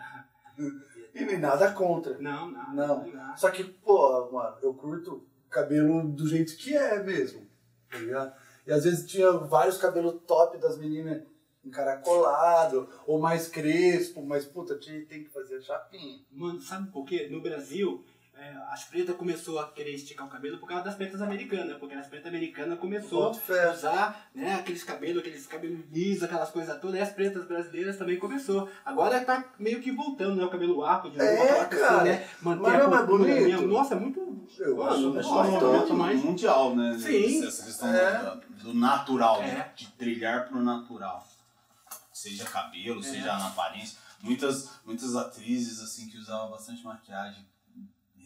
*laughs* E nem nada contra. Não, não. Não. não. Só que, pô, mano, eu curto cabelo do jeito que é mesmo, tá ligado? E às vezes tinha vários cabelos top das meninas encaracolado, ou mais crespo, mas puta, tem que fazer a chapinha. Mano, sabe por quê? No Brasil, é, as pretas começou a querer esticar o cabelo por causa das pretas americanas, porque as pretas americanas começou a usar né, aqueles cabelos, aqueles cabelos lisos, aquelas coisas todas, e as pretas brasileiras também começou. Agora tá meio que voltando, né? O cabelo arco de novo, É, cara. né? Manter Mas a não é mais cultura bonito? mesmo. Nossa, é muito. Eu Mano, acho- nossa, é um muito movimento mais. mundial, né? Sim. Essa questão É. do, natural, É. né? De trilhar pro natural. Seja cabelo, É. seja na aparência. Muitas, muitas atrizes, assim, que usavam bastante maquiagem,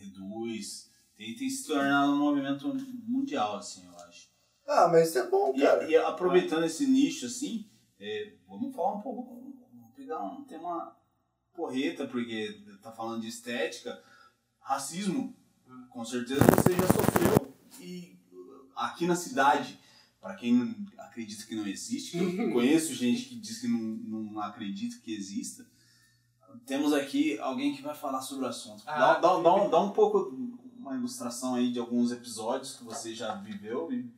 reduz. Tem, tem se tornado um movimento mundial, assim, eu acho. Ah, mas isso é bom, cara. E, e aproveitando esse nicho, assim, é, vamos falar um pouco, vamos pegar um tema porreta, porque tá falando de estética, racismo, com certeza você já sofreu. E aqui na cidade, para quem acredita que não existe, eu *laughs* conheço gente que diz que não, não acredita que exista, temos aqui alguém que vai falar sobre o assunto. Ah, dá, dá, dá, um, dá um pouco, uma ilustração aí de alguns episódios que você já viveu e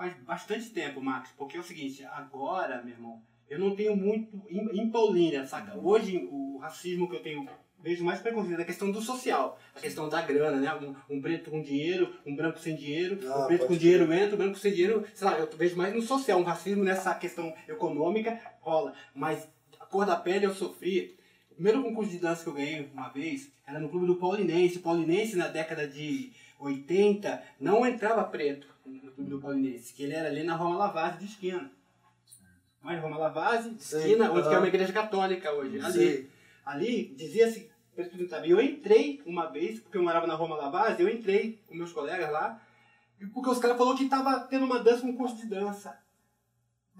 Faz bastante tempo, Max, porque é o seguinte, agora, meu irmão, eu não tenho muito Paulínia, saca? Hoje o racismo que eu tenho, vejo mais preconceito é a questão do social, a questão da grana, né? Um, um preto com dinheiro, um branco sem dinheiro, Ah, o preto com dinheiro entra, o branco sem dinheiro, sei lá, eu vejo mais no social, um racismo nessa questão econômica rola, mas cor da pele eu sofri. O primeiro concurso de dança que eu ganhei uma vez era no clube do Paulinense. O Paulinense, na década de 80, não entrava preto no clube do Paulinense, que ele era ali na Roma Lavazzi de esquina. Mas Roma Lavazzi, de Sei, esquina, onde que é uma igreja católica hoje. Ali, Sei. ali dizia-se, preto. Eu entrei uma vez, porque eu morava na Roma Lavazzi, eu entrei com meus colegas lá, porque os caras falaram que tava tendo uma dança, um curso de dança.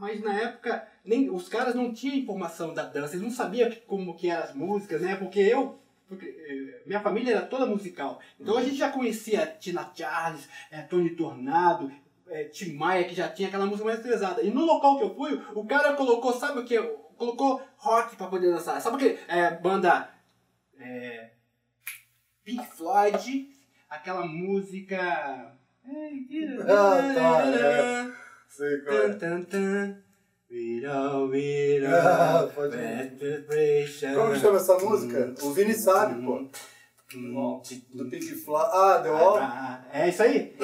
Mas na época, nem, os caras não tinham informação da dança, eles não sabiam que- como que eram as músicas, né? Porque eu, porque, eh, minha família era toda musical. Então a gente já conhecia Tina Charles, eh, Tony Tornado, eh, Tim Maia, que já tinha aquela música mais pesada. E no local que eu fui, o cara colocou, sabe o que? Colocou rock pra poder dançar. Sabe o que? É, banda é, Pink Floyd, aquela música. Ah, tá, é. Sei qual Tan, é. tan, tan. We don't. Ah, pode ir. Como chama essa música? O Vini sabe, pô. Hum, Do Pink Floyd. Ah, Wall? ah, É isso aí?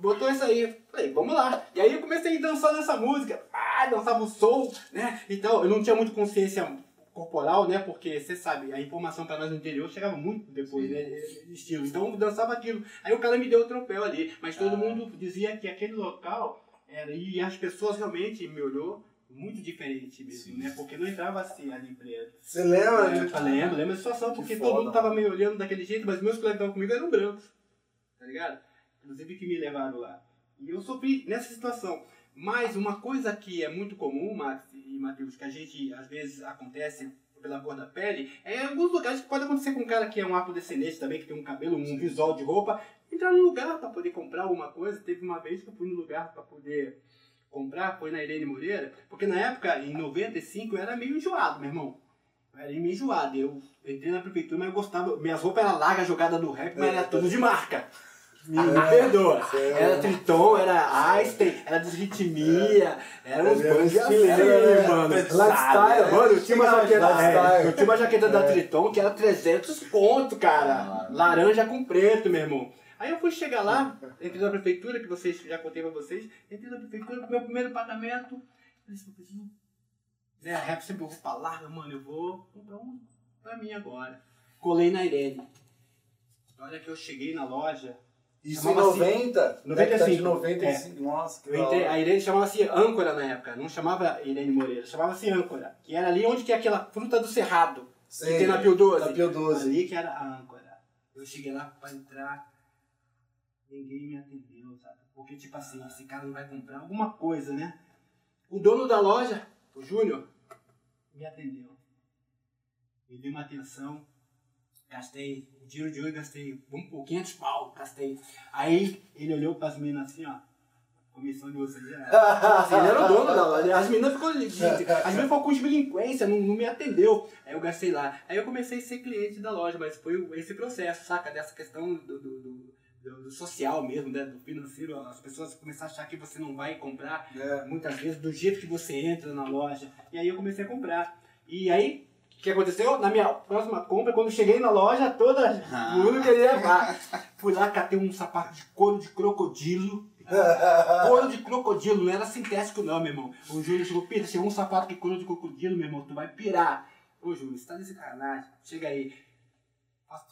Botou isso aí. Falei, vamos lá. E aí eu comecei a dançar nessa música. Ah, dançava o soul, né? Então, eu não tinha muito consciência corporal, né? Porque você sabe, a informação pra nós no interior chegava muito depois, né? Estilo. Então eu dançava aquilo. Aí o cara me deu o troféu ali. Mas todo mundo dizia que aquele local era. E as pessoas realmente me olhou muito diferente mesmo, Sim. né? Porque não entrava assim ali preto. Você lembra? É, eu lembro, lembro da situação, Que porque foda, todo mundo tava me olhando daquele jeito, mas meus colegas que estavam comigo eram brancos. Tá ligado? inclusive que me levaram lá. E eu sofri nessa situação. Mas uma coisa que é muito comum, Max e Matheus, que a gente às vezes acontece pela cor da pele, é em alguns lugares que pode acontecer com um cara que é um afrodescendente também, que tem um cabelo, um visual de roupa, entrar num lugar para poder comprar alguma coisa. Teve uma vez que eu fui no lugar para poder comprar, foi na Irene Moreira, porque na época, em 95, eu era meio enjoado, meu irmão. Eu era meio enjoado. Eu entrei na prefeitura, mas eu gostava. Minhas roupas eram largas, jogadas no rap, mas era tudo de marca. Me, me perdoa. *laughs* Era Triton, era Einstein, era Desritmia, era uns bandos assim, mano. Lifestyle. Mano, eu tinha uma jaqueta, é, eu tinha uma jaqueta da Triton que era 300 pontos, cara. Laranja com preto, meu irmão. Aí eu fui chegar lá, entrei na prefeitura, que vocês já contei pra vocês, entrei na prefeitura com meu primeiro pagamento. Falei assim, preciso. Né, a rap sempre roupa larga, mano, eu vou comprar um pra mim agora. Colei na Irene. Olha que eu cheguei na loja, Isso em Chamava assim, 90? 95. Década de 95. Nossa, que eu entrei, a Irene chamava-se Âncora na época, não chamava Irene Moreira, chamava-se Âncora, que era ali onde que é aquela fruta do cerrado, que Sei, tem na Pio 12. Na Pio 12. Ali que era a Âncora. Eu cheguei lá pra entrar, ninguém me atendeu, sabe? Porque, tipo assim, esse cara não vai comprar alguma coisa, né? O dono da loja, o Júnior, me atendeu. Me deu uma atenção, gastei, o dinheiro de hoje gastei um por 500 pau, gastei. Aí ele olhou pras meninas assim, ó. Comissão de vocês já era. *laughs* Assim, ele era o dono da loja. As meninas ficou, *laughs* as meninas ficou com delinquência, não, não me atendeu. Aí eu gastei lá. Aí eu comecei a ser cliente da loja, mas foi esse processo, saca? Dessa questão do, do, do, do- do social mesmo, né? do financeiro. As pessoas começaram a achar que você não vai comprar É. muitas vezes do jeito que você entra na loja. E aí eu comecei a comprar. E aí, o que aconteceu? Na minha próxima compra, quando cheguei na loja, toda o mundo queria levar. Fui lá, catei um sapato de couro de crocodilo. Couro de crocodilo, não era sintético não, meu irmão. O Júlio chegou, Peter, chegou um sapato de couro de crocodilo, meu irmão, tu vai pirar. Ô Júlio, você tá de sacanagem. Chega aí.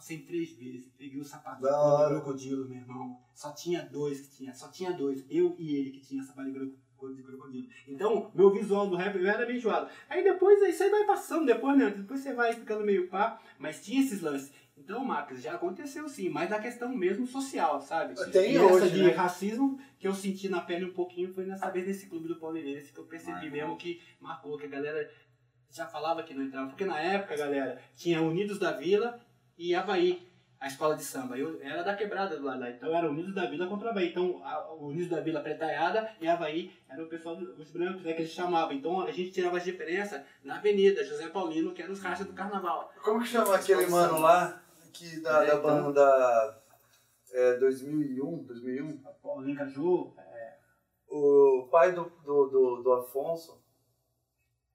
Em três vezes. Peguei o sapato hora. crocodilo, meu irmão. Só tinha dois que tinha, só tinha dois. Eu e ele que tinha sapato de crocodilo. Então, meu visual do rap era meio enjoado. Aí depois, aí você vai passando, depois, né? Depois você vai ficando meio pá. Mas tinha esses lances. Então, Marcos, já aconteceu sim, mas na questão mesmo social, sabe? Tem e essa hoje, de né? racismo que eu senti na pele um pouquinho foi nessa vez nesse clube do Palmeirense que eu percebi mesmo que marcou, que a galera já falava que não entrava. Porque na época, galera, tinha Unidos da Vila e Havaí, a escola de samba. Eu era da quebrada do lado lá, então era Unidos da Vila contra Havaí. Então, a, o Unidos da Vila pretaiada e Havaí era o pessoal dos brancos, né, que eles chamavam. Então, a gente tirava as diferenças na Avenida José Paulino, que eram os rachas do carnaval. Como que chama aquele mano lá? Que da, É, da então. banda é, 2001, 2001? Paulinho Caju, é, O pai do, do, do, do Afonso.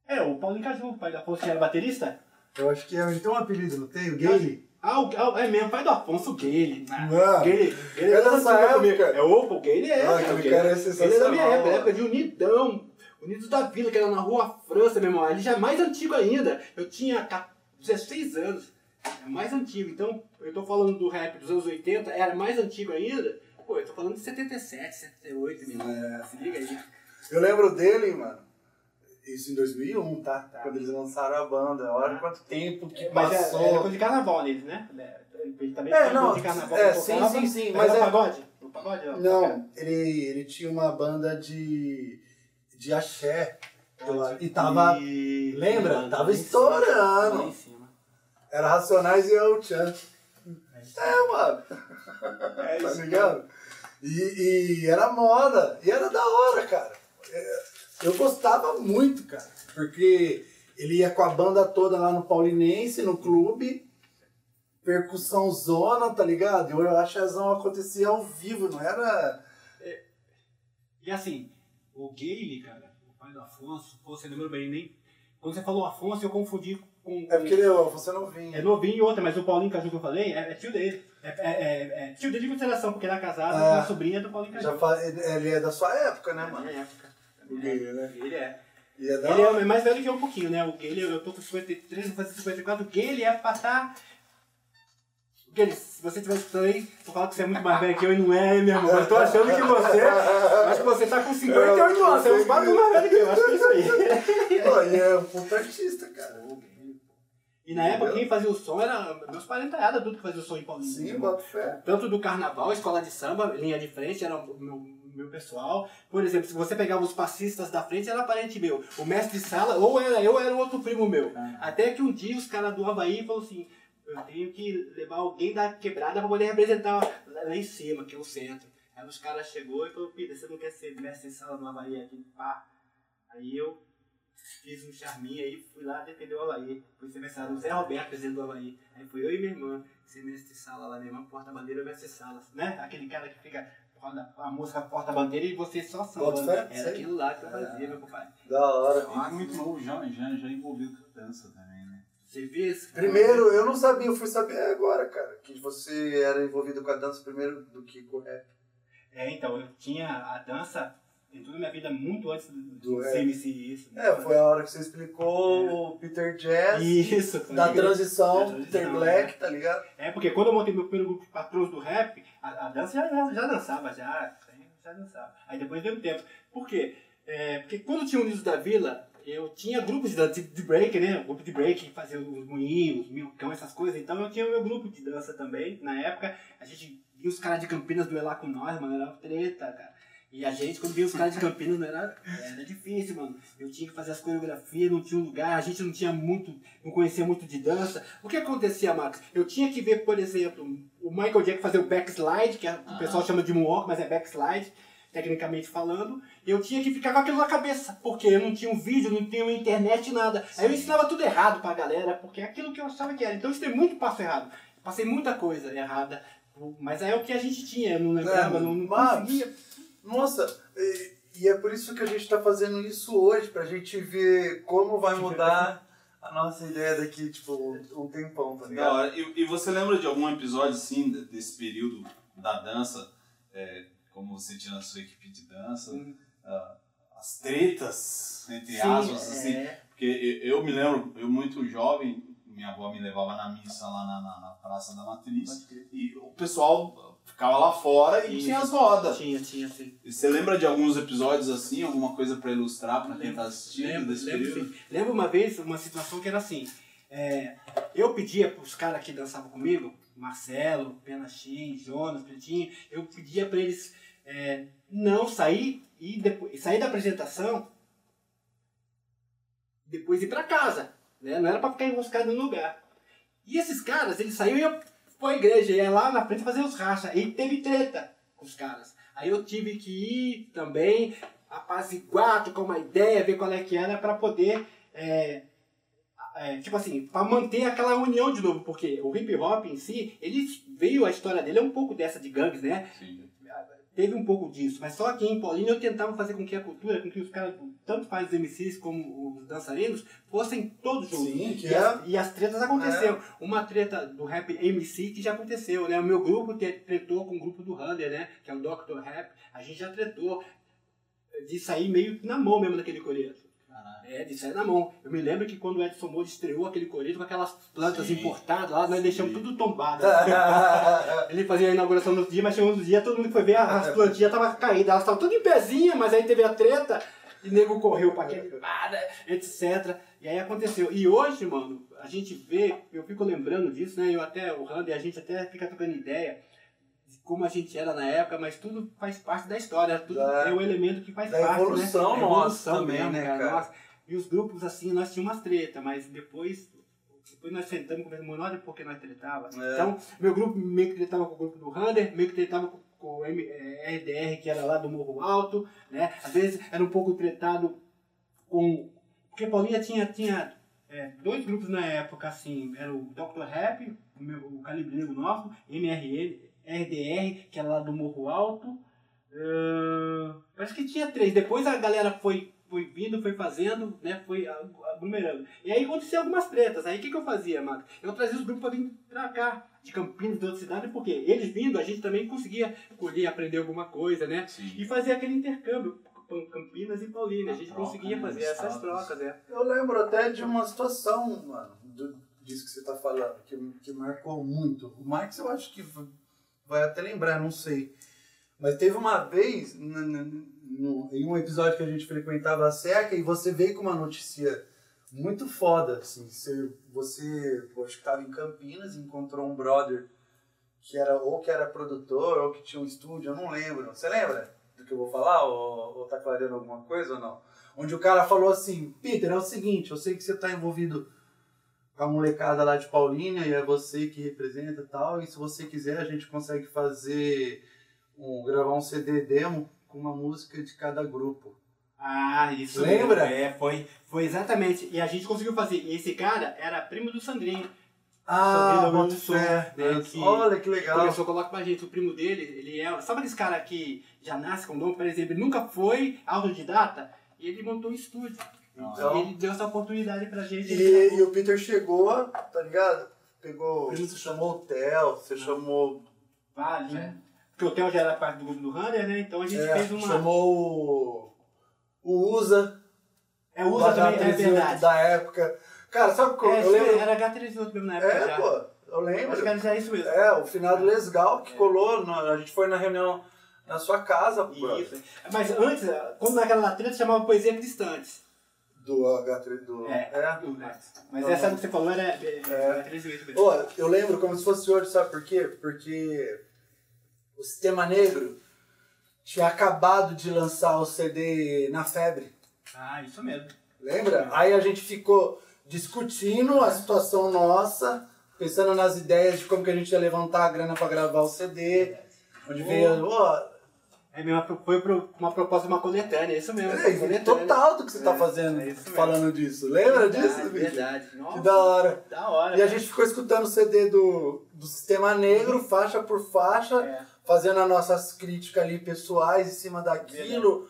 é, o Paulinho Caju, o pai da Afonso, que era baterista. Eu acho que é, ele tem um apelido, não tem? O Gayle? Ah, o, ah, é mesmo, pai do Afonso Gale. Ah, Não. Gale, Gale É dessa antigo época. É, o Gale é. Ah, é, aquele cara é Ele é da minha sensacional, época, época de Unidão. Unidos da Vila, que era na rua França, meu irmão. Ele já é mais antigo ainda. Eu tinha ca- 16 anos. É mais antigo. Então, eu tô falando do rap dos anos 80, era mais antigo ainda. Pô, eu tô falando de 77, 78, meu irmão. É. Se liga aí. Eu lembro dele, mano. Isso em 2001, tá? Tá. Quando eles lançaram a banda. Olha quanto tempo que Mas é, passou. era coisa de carnaval neles, né? Ele também É, tinha não, de carnaval é, sim, tocava. sim, sim, mas é- pagode? O pagode? ó, Não, ele, ele tinha uma banda de, de axé. E tava. E- Lembra? Mano, Tava estourando. Em cima. Era Racionais e El Chan. É, mano. É *laughs* Tá isso. ligado? E, e era moda. E era da hora, cara. É, Eu gostava muito, cara. Porque ele ia com a banda toda lá no Paulinense, no clube. Percussão zona, tá ligado? E o Achazão acontecia ao vivo, não era. E assim, o Gale, cara, o pai do Afonso, pô, você lembrou bem, nem. Quando você falou Afonso, eu confundi com. É porque ele você não vinha. É novinho e outra, mas o Paulinho Caju que eu falei é, é tio dele. É, é, é- é tio dele de consideração, porque ele era casado Ah. com a sobrinha do Paulinho Caju. Já fa... Ele é da sua época, né, É da mano? minha época. O Gale, né? Ele é. E é da Ele é mais velho que eu um pouquinho, né? O Gale, eu tô com 53, vou fazer 54. O Gale é pra estar. Gale, se você estiver escutando aí, vou falar que você é muito mais velho que eu e não é, meu irmão. Eu tô achando que você. Acho que você tá com 58 anos, você é uns 4 mais velho que eu, acho que é isso aí. *laughs* Pô, e é um puta artista, cara. E na época quem fazia o som era meus parentaiados, adultos que faziam o som em Paulínia. Sim, bota fé. Tanto do carnaval, escola de samba, linha de frente, era o meu, meu pessoal. Por exemplo, se você pegava os passistas da frente, era parente meu. O mestre de sala, ou era eu, ou era outro primo meu. Até que um dia os caras do Havaí falaram assim, eu tenho que levar alguém da quebrada pra poder representar lá em cima, que é o centro. Aí os caras chegou e falou, Pida, você não quer ser mestre de sala no Havaí aqui? Pá. Aí eu fiz um charminho aí, fui lá defender o Havaí. Fui ser mestrado no Zé Roberto, presidente do Havaí. Aí fui eu e minha irmã, ser mestre de sala lá, minha irmã porta-bandeira, mestre de sala, né? Aquele cara que fica roda a música porta-bandeira e você só samba. fé, Era sei. aquilo lá que eu fazia, meu pai. Da hora. E muito novo já, já, já envolvido com dança também, né? Você vê esse Primeiro, eu não sabia, eu fui saber agora, cara, que você era envolvido com a dança primeiro do que com o rap. É, então, eu tinha a dança em toda a minha vida muito antes do, Do. CMC isso. né? É, foi a hora que você explicou o Peter Jazz, Isso. da transição, da transição, Peter Black, tá ligado? É, porque quando eu montei meu primeiro grupo de patrões do rap, a, a dança já, já, já dançava, já, já dançava. Aí depois deu um tempo. Por quê? É, porque quando tinha o Unidos da Vila, eu tinha grupos de, dança, de, break, né? Grupo de break, fazia os moinhos, os milcão, essas coisas. Então eu tinha o meu grupo de dança também. Na época, a gente via os caras de Campinas duelar com nós, mano, era uma treta, cara. E a gente, quando via os caras de Campinas, não era, era difícil, mano. Eu tinha que fazer as coreografias, não tinha um lugar, a gente não tinha muito, não conhecia muito de dança. O que acontecia, Max? Eu tinha que ver, por exemplo, o Michael Jackson fazer o backslide, que é- o pessoal chama de moonwalk, mas é backslide, tecnicamente falando. Eu tinha que ficar com aquilo na cabeça, porque eu não tinha um vídeo, não tinha uma internet, nada. Aí eu ensinava tudo errado pra galera, porque é aquilo que eu achava que era. Então isso tem muito passo errado. Passei muita coisa errada, mas aí é o que a gente tinha, eu não lembrava, É, não, não conseguia. Nossa, e, e é por isso que a gente tá fazendo isso hoje, pra gente ver como vai mudar a nossa ideia daqui, tipo, um tempão, tá Da ligado? hora. E, e você lembra de algum episódio, assim, de- desse período da dança? é, como você tinha na sua equipe de dança? Hum. ah, as tretas, entre Sim, aspas, assim. é. Porque eu, eu me lembro, eu muito jovem, minha avó me levava na missa lá na, na, na Praça da Matriz. E o pessoal ficava lá fora e Isso. tinha as rodas. Tinha, tinha, sim. E você lembra de alguns episódios assim, alguma coisa pra ilustrar pra quem tá assistindo Lembro, desse lembro, período? sim. Lembro uma vez uma situação que era assim. é, eu pedia pros caras que dançavam comigo, Marcelo, Pena X, Jonas, Pretinho, eu pedia pra eles é, não sair e depois sair da apresentação depois ir pra casa. Né? Não era pra ficar enroscado no lugar. E esses caras, eles saíam e iam pra igreja, ia lá na frente fazer os rachas. E teve treta com os caras. Aí eu tive que ir também, apaziguar, trocar uma ideia, ver qual é que era pra poder, é, é, tipo assim, pra manter aquela união de novo, porque o hip hop em si, ele veio, a história dele é um pouco dessa de gangues, né? Sim. Teve um pouco disso, mas só aqui em Paulínia eu tentava fazer com que a cultura, com que os caras, tanto faz os MCs como os dançarinos, fossem todos juntos. Sim, que e, é- as, e as tretas aconteceram. Uma treta do rap MC que já aconteceu, né? O meu grupo tretou com o grupo do Hunter, né? Que é o Dr. Rap. A gente já tretou de sair meio na mão mesmo daquele coreto. É, de sair na mão. Eu me lembro que quando o Edson Moura estreou aquele coreto com aquelas plantas Sim. importadas lá, nós deixamos Sim. tudo tombado. *laughs* Ele fazia a inauguração no dia, mas chegou no dia, todo mundo foi ver, as plantinhas estavam caídas, elas estavam tudo em pezinha, mas aí teve a treta, e o nego correu pra aquele lado, etc. E aí aconteceu. E hoje, mano, a gente vê, eu fico lembrando disso, né? Eu até, o Randy, a gente até fica trocando ideia de como a gente era na época, mas tudo faz parte da história, tudo Da- é o elemento que faz da parte, evolução né? nossa também, mesmo, né, cara? Nossa. E os grupos, assim, nós tínhamos umas treta, mas depois, depois nós sentamos conversamos, não olha porque nós tretava. É. Então, meu grupo meio que tretava com o grupo do Hunter, meio que tretava com, com o M- eh, RDR, que era lá do Morro Alto, né? Às vezes era um pouco tretado com... Porque Paulinha tinha, tinha eh, dois grupos na época, assim, era o Dr. Rap, o, meu, o Calibre Negro nosso, MRL, RDR, que era lá do Morro Alto, eh, parece que tinha três. Depois a galera foi, foi vindo, foi fazendo, né? Foi ag- aglomerando. E aí aconteceu algumas tretas. Aí o que, que eu fazia, Marco? Eu trazia os grupos para vir pra cá, de Campinas, de outra cidade, porque eles vindo, a gente também conseguia colher, aprender alguma coisa, né? Sim. E fazer aquele intercâmbio. Campinas e Paulínia. A gente Troca, conseguia né, fazer essas trocas, é. Eu lembro até de uma situação, mano, do- disso que você tá falando, que, que marcou muito. O Max eu acho que vai até lembrar, não sei. Mas teve uma vez, em um episódio que a gente frequentava a SECA, e você veio com uma notícia muito foda, assim. Você, você acho que tava em Campinas, encontrou um brother que era ou que era produtor ou que tinha um estúdio, eu não lembro. Você lembra do que eu vou falar? Ou, ou tá clareando alguma coisa ou não? Onde o cara falou assim, Peter, é o seguinte, eu sei que você tá envolvido com a molecada lá de Paulínia e é você que representa e tal, e se você quiser a gente consegue fazer, um, gravar um CD demo com uma música de cada grupo. Ah, isso Lembra? É, foi, foi exatamente. E a gente conseguiu fazer. E esse cara era primo do Sandrinho. Ah, boto Wilson, fé. né, que Olha que legal. Começou a colocar pra gente. O primo dele, ele é. Sabe esse cara que já nasce com dom? Por exemplo, ele nunca foi autodidata e ele montou um estúdio. Então- e ele deu essa oportunidade pra gente. E, e o Peter chegou, tá ligado? Pegou, você chamou o Theo, você chamou... Vale, né? Porque o Theo já era parte do grupo do Runner, né? Então a gente é, fez uma. Chamou o, o USA, É, usa também, é H308 verdade. da época. Cara, sabe como É, eu lembro? era H308 mesmo na época É, já. pô, eu Acho lembro. que era já isso mesmo. É, o finado Lesgal que colou, no- a gente foi na reunião na sua casa, pô. Isso. Mas antes, quando naquela latrina chamava Poesia Cristantes. Do H3 do. É. é. Mas Tá essa que você falou era é, É. H308 mesmo. Pô, eu lembro como se fosse hoje, sabe por quê? Porque o Sistema Negro tinha acabado de lançar o CD na febre. Ah, isso mesmo. Lembra? Aí a gente ficou discutindo a situação nossa, pensando nas ideias de como que a gente ia levantar a grana pra gravar o CD. Onde veio, ó, É mesmo, foi uma proposta de uma coletânea, é isso mesmo. é, coletânea. total do que você tá É, fazendo, é falando disso. Lembra Verdade, disso? Verdade. Nossa, Que da hora. Da hora. E a gente ficou escutando o CD do, do Sistema Negro, faixa por faixa, É. fazendo as nossas críticas ali pessoais em cima daquilo,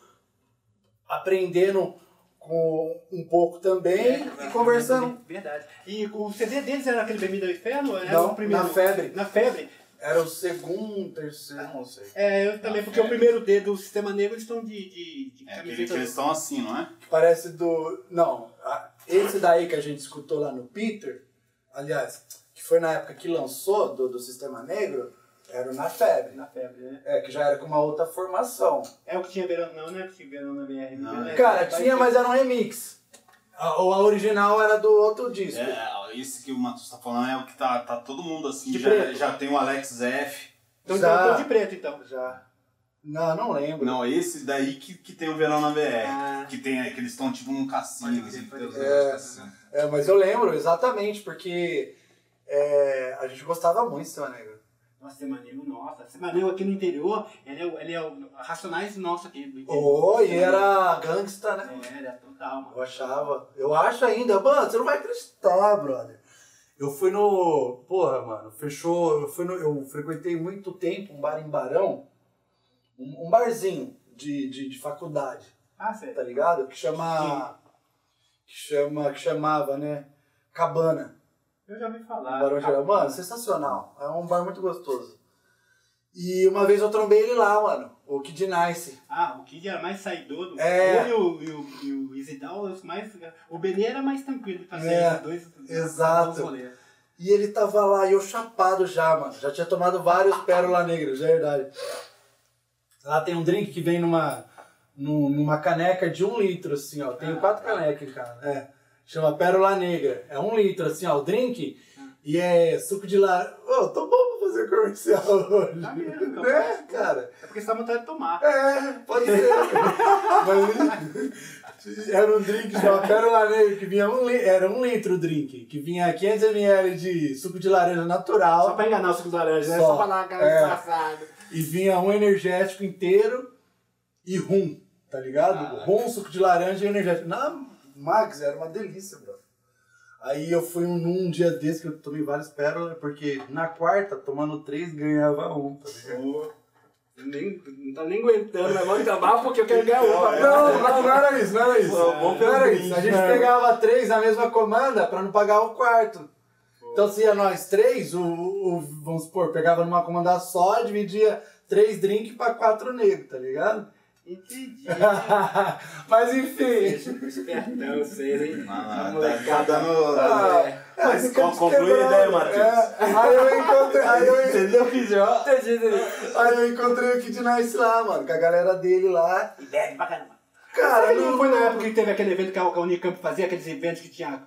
aprendendo com um pouco também É, e conversando. Verdade. E o CD deles era aquele Bebida do Inferno? Era Não, o primeiro? na Febre. Na Febre. Era o segundo, terceiro, não sei. É, eu também, porque o primeiro D do Sistema Negro eles estão de, de, de É camiseta. que eles estão assim, não é? Parece do. Não, a- esse daí que a gente escutou lá no Peter, aliás, que foi na época que lançou do, do Sistema Negro, era o Na Febre. Na Febre, né? É, que já era com uma outra formação. É o que tinha verão, não, né? Tinha verão na BR. Não, né? Cara, Vai tinha, mas era um remix. A, ou a original era do outro disco. É, esse que o Matheus tá falando é o que tá, tá todo mundo assim. De Já, preto. já tem o Alex F. Então, Já. então, então de preto, então. Já. Não, não lembro. Não, esse daí que, que tem o verão na BR. Ah. Que, tem, que eles estão tipo num cassino, assim, crer. assim. É, mas eu lembro, exatamente, porque é, a gente gostava muito do Sistema Negro. Nossa, Semanego, nossa. Semanego aqui no interior, ele é, o- ele é o Racionais nosso aqui do interior. Oh, e era gangsta, né? É, é total, mano. Eu achava. Eu acho ainda. Mano, você não vai acreditar, brother. Eu fui no. Porra, mano, fechou. Eu, fui no, eu frequentei muito tempo um bar em Barão. Um, um barzinho de, de, de faculdade, Ah, tá sério. ligado? Que chama. Que chama. Que chamava, né? Cabana. Eu já ouvi Um falar. Barão Geral. Mano, sensacional. É um bar muito gostoso. E uma vez eu trombei ele lá, mano. O Kid Nice. Ah, o Kid era mais saidoso. É. Ele e o, e o, e o Isidal, os mais. O Benê era mais tranquilo de fazer É, dois. exato. rolês. E ele tava lá e eu chapado já, mano. Já tinha tomado vários pérola negras, de verdade. Lá tem um drink que vem numa, num- numa caneca de um litro, assim, ó. Tenho quatro canecas em casa. É. Chama pérola negra. É um litro, assim, ó, o drink. E é suco de laranja. Ô, tô bom pra fazer comercial hoje. Tá mesmo, *laughs* né, cara? É porque você tá vontade de tomar. É, pode ser. *laughs* Mas era um drink chamado Pérola Negra, que vinha um, era um litro o drink, que vinha 500ml de suco de laranja natural. Só pra enganar o suco de laranja, né? Só. Só pra aquela É. disfarçada. E vinha um energético inteiro e rum, tá ligado? Rum, suco de laranja e energético. Na Max era uma delícia, bro. Aí eu fui um, num dia desse que eu tomei vários pérolas, porque na quarta, tomando três, ganhava um, tá ligado? Nem, não tá nem aguentando, mas vamos tomar porque eu quero ganhar uma. Não, não, não era isso, não era isso. Não era isso. A gente né? pegava três na mesma comanda pra não pagar o quarto. Então se ia nós três, o, o- vamos supor, pegava numa comanda só, dividia três drinks pra quatro negros, tá ligado? Entendi. *laughs* Mas enfim. Espertão vocês, hein? Ah, A tá, tá dando. Ah, É. Mas con- conclui a quebrando. ideia, Matheus. É, aí eu encontrei. Aí eu, Entendeu que já? aí eu encontrei o Kid Nice lá, mano, com a galera dele lá. E bebe pra caramba. Cara, não não foi na época que teve aquele evento que a que a Unicamp fazia, aqueles eventos que tinha.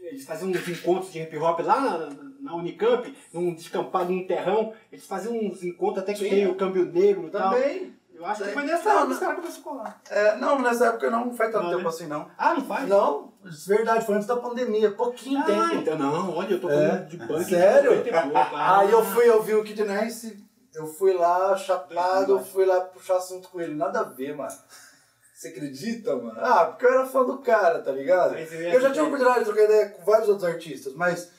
Eles faziam uns encontros de hip hop lá na, na Unicamp, num descampado, num terrão. Eles faziam uns encontros até que Sim. tem o câmbio negro e tal. Também. Eu acho que foi nessa Não, época que os caras começaram a colar. É, não, nessa época não faz tanto Não, tempo né? assim, não. Ah, não faz? Não, de verdade, foi antes da pandemia, pouquinho Ah, tempo. então não, olha, eu tô É. falando de punk. de Sério? 90 e pouco, *laughs* ah. Aí eu fui, eu vi o Kid Nice, eu fui lá chapado, eu fui lá puxar assunto com ele. Nada a ver, mano. Você acredita, mano? Ah, porque eu era fã do cara, tá ligado? Eu já tive a oportunidade de trocar ideia com vários outros artistas, mas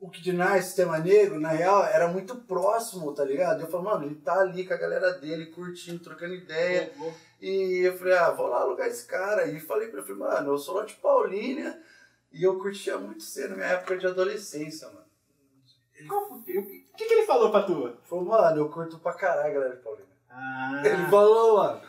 o Kid Nice, Sistema Negro, na real, era muito próximo, tá ligado? Eu falei, mano, ele tá ali com a galera dele, curtindo, trocando ideia. Vou- E eu falei, ah, vou lá alugar esse cara. E falei pra ele, falei, mano, eu sou lá de Paulínia e eu curtia muito cedo na minha época de adolescência, mano. Foi? O que, que ele falou pra tu? Ele falou, mano, eu curto pra caralho a galera de Paulínia. Ah, Ele falou, mano.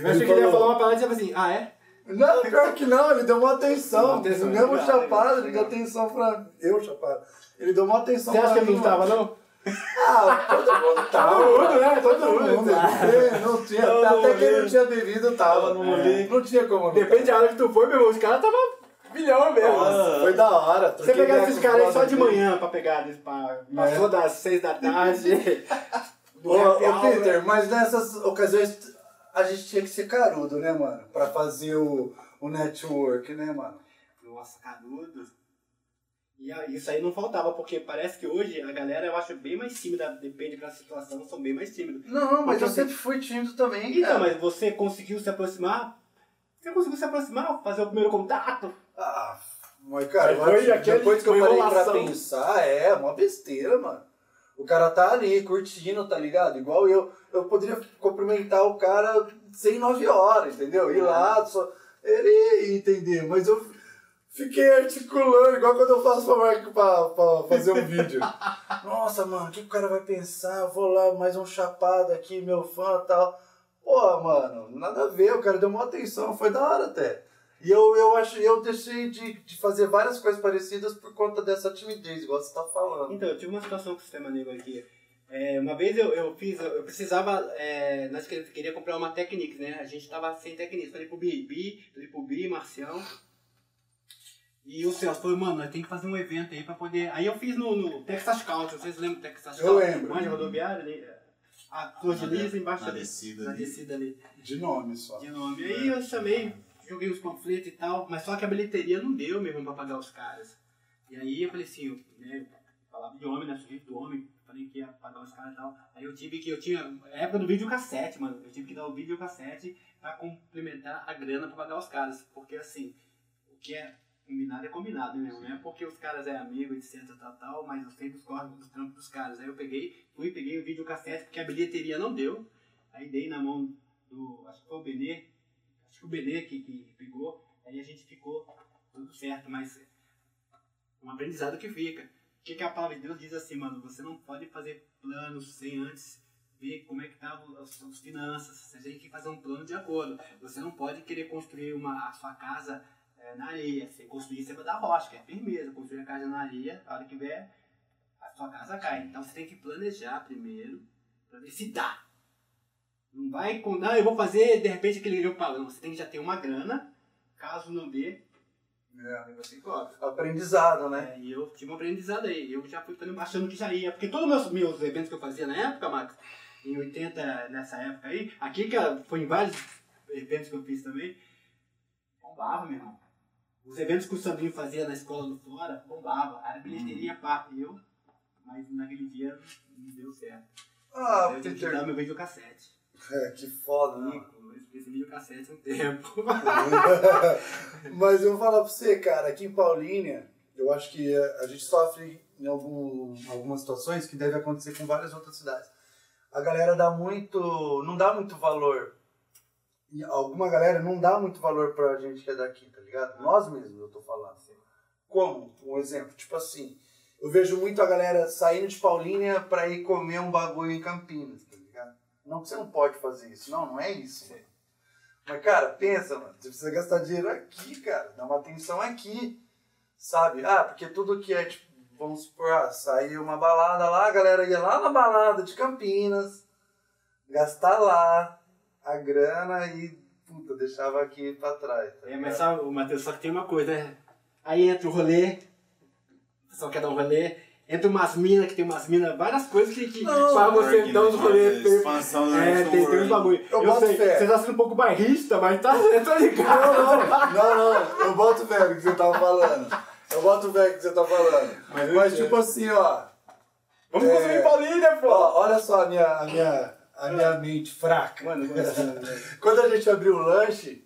eu achei que ele ia falar uma palavra e dizia assim, ah, é? Não, pior que não, ele deu uma atenção. Uma atenção, mesmo legal, chapado, ele deu atenção pra. Eu chapado. Ele deu uma atenção Você acha pra que ele não tava, não? Ah, todo mundo *laughs* tava. Todo mundo, né? Todo mundo. É, Não tinha, Todo até mundo. quem não tinha bebido tava. No rolê. Não tinha como. não Depende da hora que tu foi, meu irmão, os caras tava milhão mesmo. Nossa, foi da hora. Você pegar esses caras aí só de manhã pra pegar eles pra... Passou das seis da tarde. *laughs* Ô, ô Peter, mas nessas ocasiões a gente tinha que ser carudo, né, mano? Pra fazer o, o network, né, mano? Nossa, canudo. E isso aí não faltava, porque parece que hoje a galera eu acho bem mais tímida, depende da situação, são bem mais tímidos. Não, mas Porque eu você- sempre fui tímido também, Então, cara. mas você conseguiu se aproximar? Você conseguiu se aproximar, fazer o primeiro contato? Ah, mas cara, eu foi aquele- depois que eu parei pra pensar, é uma besteira, mano. O cara tá ali, curtindo, tá ligado? Igual eu, eu poderia cumprimentar o cara sem nove horas, entendeu? Ir lá, só... ele ia entender, mas eu fiquei articulando, igual quando eu faço pra, marca- pra, pra fazer um vídeo. *laughs* Nossa, mano, o que o cara vai pensar? Eu vou lá, mais um chapado aqui, meu fã e tal. Pô, mano, nada a ver, o cara deu uma atenção, foi da hora até. E eu, eu acho, eu deixei de, de fazer várias coisas parecidas por conta dessa timidez, igual você tá falando. Então, eu tive uma situação com o sistema negro aqui. É, uma vez eu, eu fiz, eu precisava, é, nós queríamos- queria comprar uma Technics, né? A gente tava sem Technics. Falei pro Bibi, falei pro Bi, Marcião. E o Celso falou, mano, nós temos que fazer um evento aí pra poder. Aí eu fiz no, no Texas Country, vocês lembram do Texas Eu Country? lembro. Manja rodoviária ali. A Flor de Lis embaixo Na ali. descida Na ali. descida ali De nome só. de nome. Aí eu chamei, joguei os panfletos e tal, mas só que a bilheteria não deu mesmo pra pagar os caras. E aí eu falei assim, eu, né, falava de homem, né, sujeito do homem, falei que ia pagar os caras e tal. Aí eu tive que, eu tinha, época do videocassete, mano, eu tive que dar o videocassete pra complementar a grana pra pagar os caras. Porque assim, o que é combinado é combinado, né? Não é porque os caras é amigo, etc, tal, tal, mas eu sei dos corpos dos trampos dos caras. Aí eu peguei, fui, peguei o videocassete, porque a bilheteria não deu. Aí dei na mão do. Acho que foi o Benê. Acho que o Benê que, que pegou. Aí a gente ficou tudo certo, mas um aprendizado que fica. O que, que a palavra de Deus diz assim, mano? Você não pode fazer planos sem antes ver como é que tá as suas finanças. Você tem que fazer um plano de acordo. Você não pode querer construir uma, a sua casa eh, na areia. Você construir em cima da rocha, que é firmeza. Construir a casa na areia, a hora que vier, a sua casa cai. Então você tem que planejar primeiro pra ver se dá. Não vai com. Não, eu vou fazer de repente aquele jogo padrão. Você tem que já ter uma grana. Caso não dê, É. cobra. Aprendizado, né? É, e eu tive um aprendizado aí. Eu já fui achando que já ia. Porque todos os meus, meus eventos que eu fazia na época, Max, em 80, nessa época aí, aqui que foi em vários eventos que eu fiz também, bombava, meu irmão. Os eventos que o Sandrinho fazia na escola do Fora, bombava. Era bilheteria pá. Eu, mas naquele dia não deu certo. Ah, eu tive que dar meu videocassete. É, que foda, né? Esse videocassete um tempo. *laughs* Mas eu vou falar pra você, cara, aqui em Paulínia, eu acho que a gente sofre em algum, algumas situações que deve acontecer com várias outras cidades. A galera dá muito. não dá muito valor. E alguma galera não dá muito valor pra gente que é daqui, tá ligado? Nós mesmos, eu tô falando. Como? Um exemplo, tipo assim, eu vejo muito a galera saindo de Paulínia pra ir comer um bagulho em Campinas, tá ligado? Não que você não pode fazer isso. Não, não é isso. Mas, cara, pensa, mano. Você precisa gastar dinheiro aqui, cara. Dá uma atenção aqui. Sabe? Ah, porque tudo que é, tipo, vamos supor, ah, saiu uma balada lá, a galera ia lá na balada de Campinas, gastar lá a grana e puta, deixava aqui pra trás. tá É, mas sabe, Matheus, só que tem uma coisa, né? Aí entra o rolê, o pessoal quer dar um rolê, entra umas minas, que tem umas minas, várias coisas que, que pra você dar uns né? rolê. Tem, Expansão do é, tem, tem uns bagulho. Eu Eu, boto sei, fé. você tá sendo um pouco bairrista, mas tá, eu *laughs* tô ligado. Não, não, não, não, eu boto velho o que você tava falando. Eu boto velho o que você tá falando. Mas Mas, tipo assim, ó. Vamos É. consumir Paulínia, pô! Ó, olha só a minha, a minha, a minha mente fraca. Mano, mano, *laughs* Quando a gente abriu o lanche,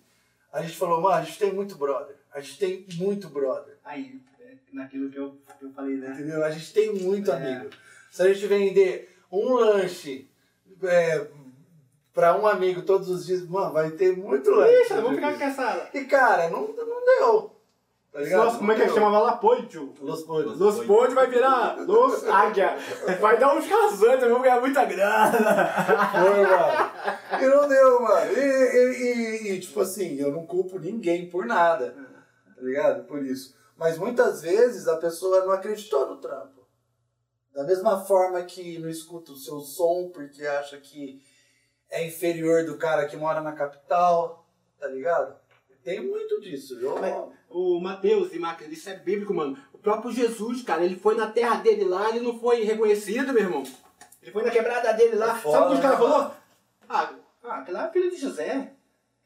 a gente falou, mano, a gente tem muito brother. A gente tem muito brother. aí, é, naquilo que eu, que eu falei, né? Entendeu? A gente tem muito É. amigo. Se a gente vender um lanche é, pra um amigo todos os dias, mano, vai ter muito lanche. Ixi, vamos ficar com essa. E cara, não, não deu. Tá ligado? Nossa, como é que ele chamava lá? Podio. Los Polos. Los Ponte vai virar Los Águia. Vai dar uns casantes, vamos ganhar muita grana. Foi, mano. E não deu, mano. E, e- e- e, tipo assim, eu não culpo ninguém por nada. Tá ligado? Por isso. Mas muitas vezes a pessoa não acreditou no trampo. Da mesma forma que não escuta o seu som porque acha que é inferior do cara que mora na capital. Tá ligado? Tem muito disso. Mas- O Mateus e Marcos, isso é bíblico, mano. O próprio Jesus, cara, ele foi na terra dele lá, ele não foi reconhecido, meu irmão. Ele foi na quebrada dele lá. É foda, Sabe o que os né, caras mano? falaram? Ah, ah, aquele lá é filho de José.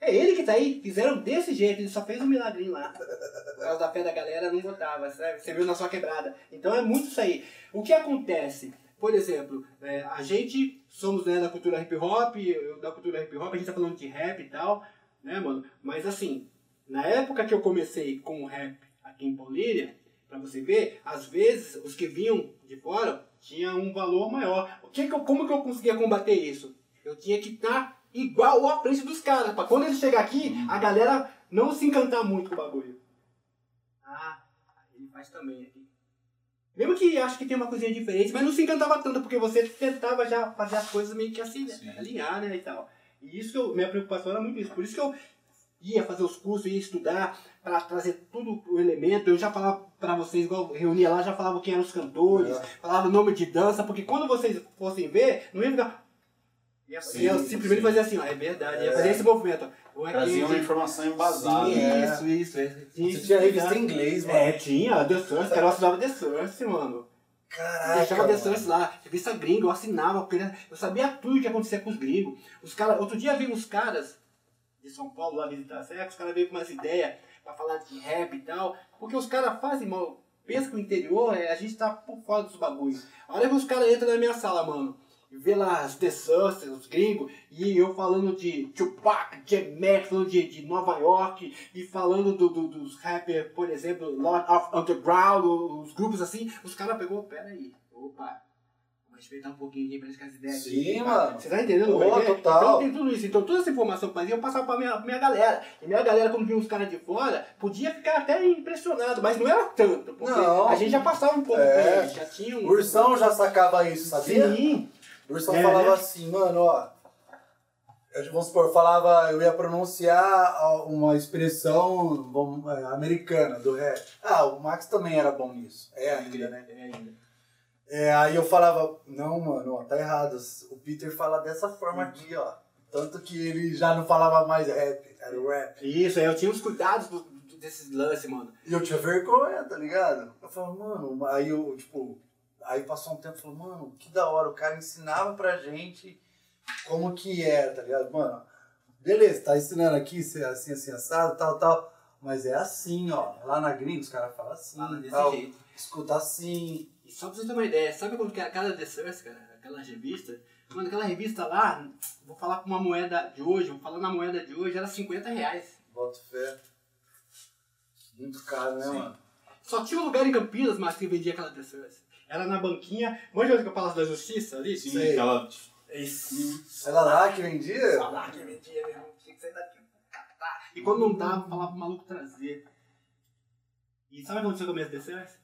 É ele que tá aí. Fizeram desse jeito, ele só fez um milagrinho lá. Por causa da fé da galera, não votava, sabe? Você viu na sua quebrada. Então é muito isso aí. O que acontece? Por exemplo, é, a gente somos né, da cultura hip hop, eu da cultura hip hop, a gente tá falando de rap e tal, né, mano? Mas assim, na época que eu comecei com o rap aqui em Paulínia, pra você ver, às vezes os que vinham de fora tinham um valor maior. O que que eu, como que eu conseguia combater isso? Eu tinha que estar igual à frente dos caras, pra quando eles chegar aqui, a galera não se encantar muito com o bagulho. Ah, ele faz também aqui. Mesmo que acho que tem uma coisinha diferente, mas não se encantava tanto, porque você tentava já fazer as coisas meio que assim, né? Sim. Alinhar, né, e tal. E isso que eu, minha preocupação era muito isso. Por isso que eu ia fazer os cursos, ia estudar, para trazer tudo o elemento. Eu já falava para vocês, igual eu reunia lá, já falava quem eram os cantores, É. falava o nome de dança, porque quando vocês fossem ver, não ia ficar. Ia, Sim, ia simplesmente sim. fazer assim, ó, é verdade, ia É. fazer esse movimento. ó. É Trazia uma informação embasada. Sim, né? É. Isso, isso. é. Você tinha revista em inglês, mano. É, tinha, The Source, cara, eu assinava The Source, mano. Caraca. Deixava The. Source lá, revista gringa, eu assinava, porque eu sabia tudo o que acontecia com os gringos. Os cara, outro dia veio uns caras de São Paulo lá visitar a Seca, os caras veio com umas ideias pra falar de rap e tal, porque os caras fazem mal. Pensa que o interior, é, a gente tá por fora dos bagulhos. A hora que os caras entram na minha sala, mano, vê lá as The Source, os gringos, e eu falando de Tupac, Mac, falando de, de Nova York, e falando do, do- dos rappers, por exemplo, Lord of Underground, os grupos assim, os caras pegou, pera aí, opa, vamos respeitar um pouquinho aqui pra eles com as ideias aqui. Sim, pá. mano. Você tá entendendo? Pô, é é? total. Então tem tudo isso. Então toda essa informação que fazia, eu passava pra minha, minha galera. E minha galera, quando vinha os caras de fora, podia ficar até impressionado, mas não era tanto, porque Não. a gente já passava um pouco É. já tinha um... O Ursão já sacava isso, sabia? Sim. O Ursão É, falava né? assim, mano, ó. Eu, vamos supor, eu falava, eu ia pronunciar uma expressão vamos, é, americana do rap. Ah, o Max também era bom nisso. É ainda, né? É ainda. É, aí eu falava, não, mano, ó, tá errado. O Peter fala dessa Uhum. forma aqui, ó. Tanto que ele já não falava mais rap, era o rap. Isso, aí eu tinha os cuidados do- do- desses lances, mano. E eu tinha vergonha, tá ligado? Eu falava, mano, aí eu, tipo, aí passou um tempo, eu falei, mano, que da hora, o cara ensinava pra gente como que era, tá ligado? Mano, beleza, tá ensinando aqui, ser assim, assim, assado, tal, tal, mas é assim, ó, lá na gringa os caras falam assim, Fala desse tal, jeito. escuta assim, E só pra você ter uma ideia, sabe quando que era cada The Source, cara? Aquela revista? Mano, aquela revista lá, vou falar com uma moeda de hoje, vou falar na moeda de hoje, era 50 reais. bota fé. Muito caro, né, Sim. mano? Só tinha um lugar em Campinas, mas que vendia aquela The Source. Era na banquinha, manja que eu Palácio da Justiça ali? Sim, Sei. aquela. Isso. Era lá que vendia? Só lá que vendia, meu irmão. Tinha que sair daqui. catar. E quando não dava, falava pro maluco trazer. E sabe o que aconteceu com a minha The Source?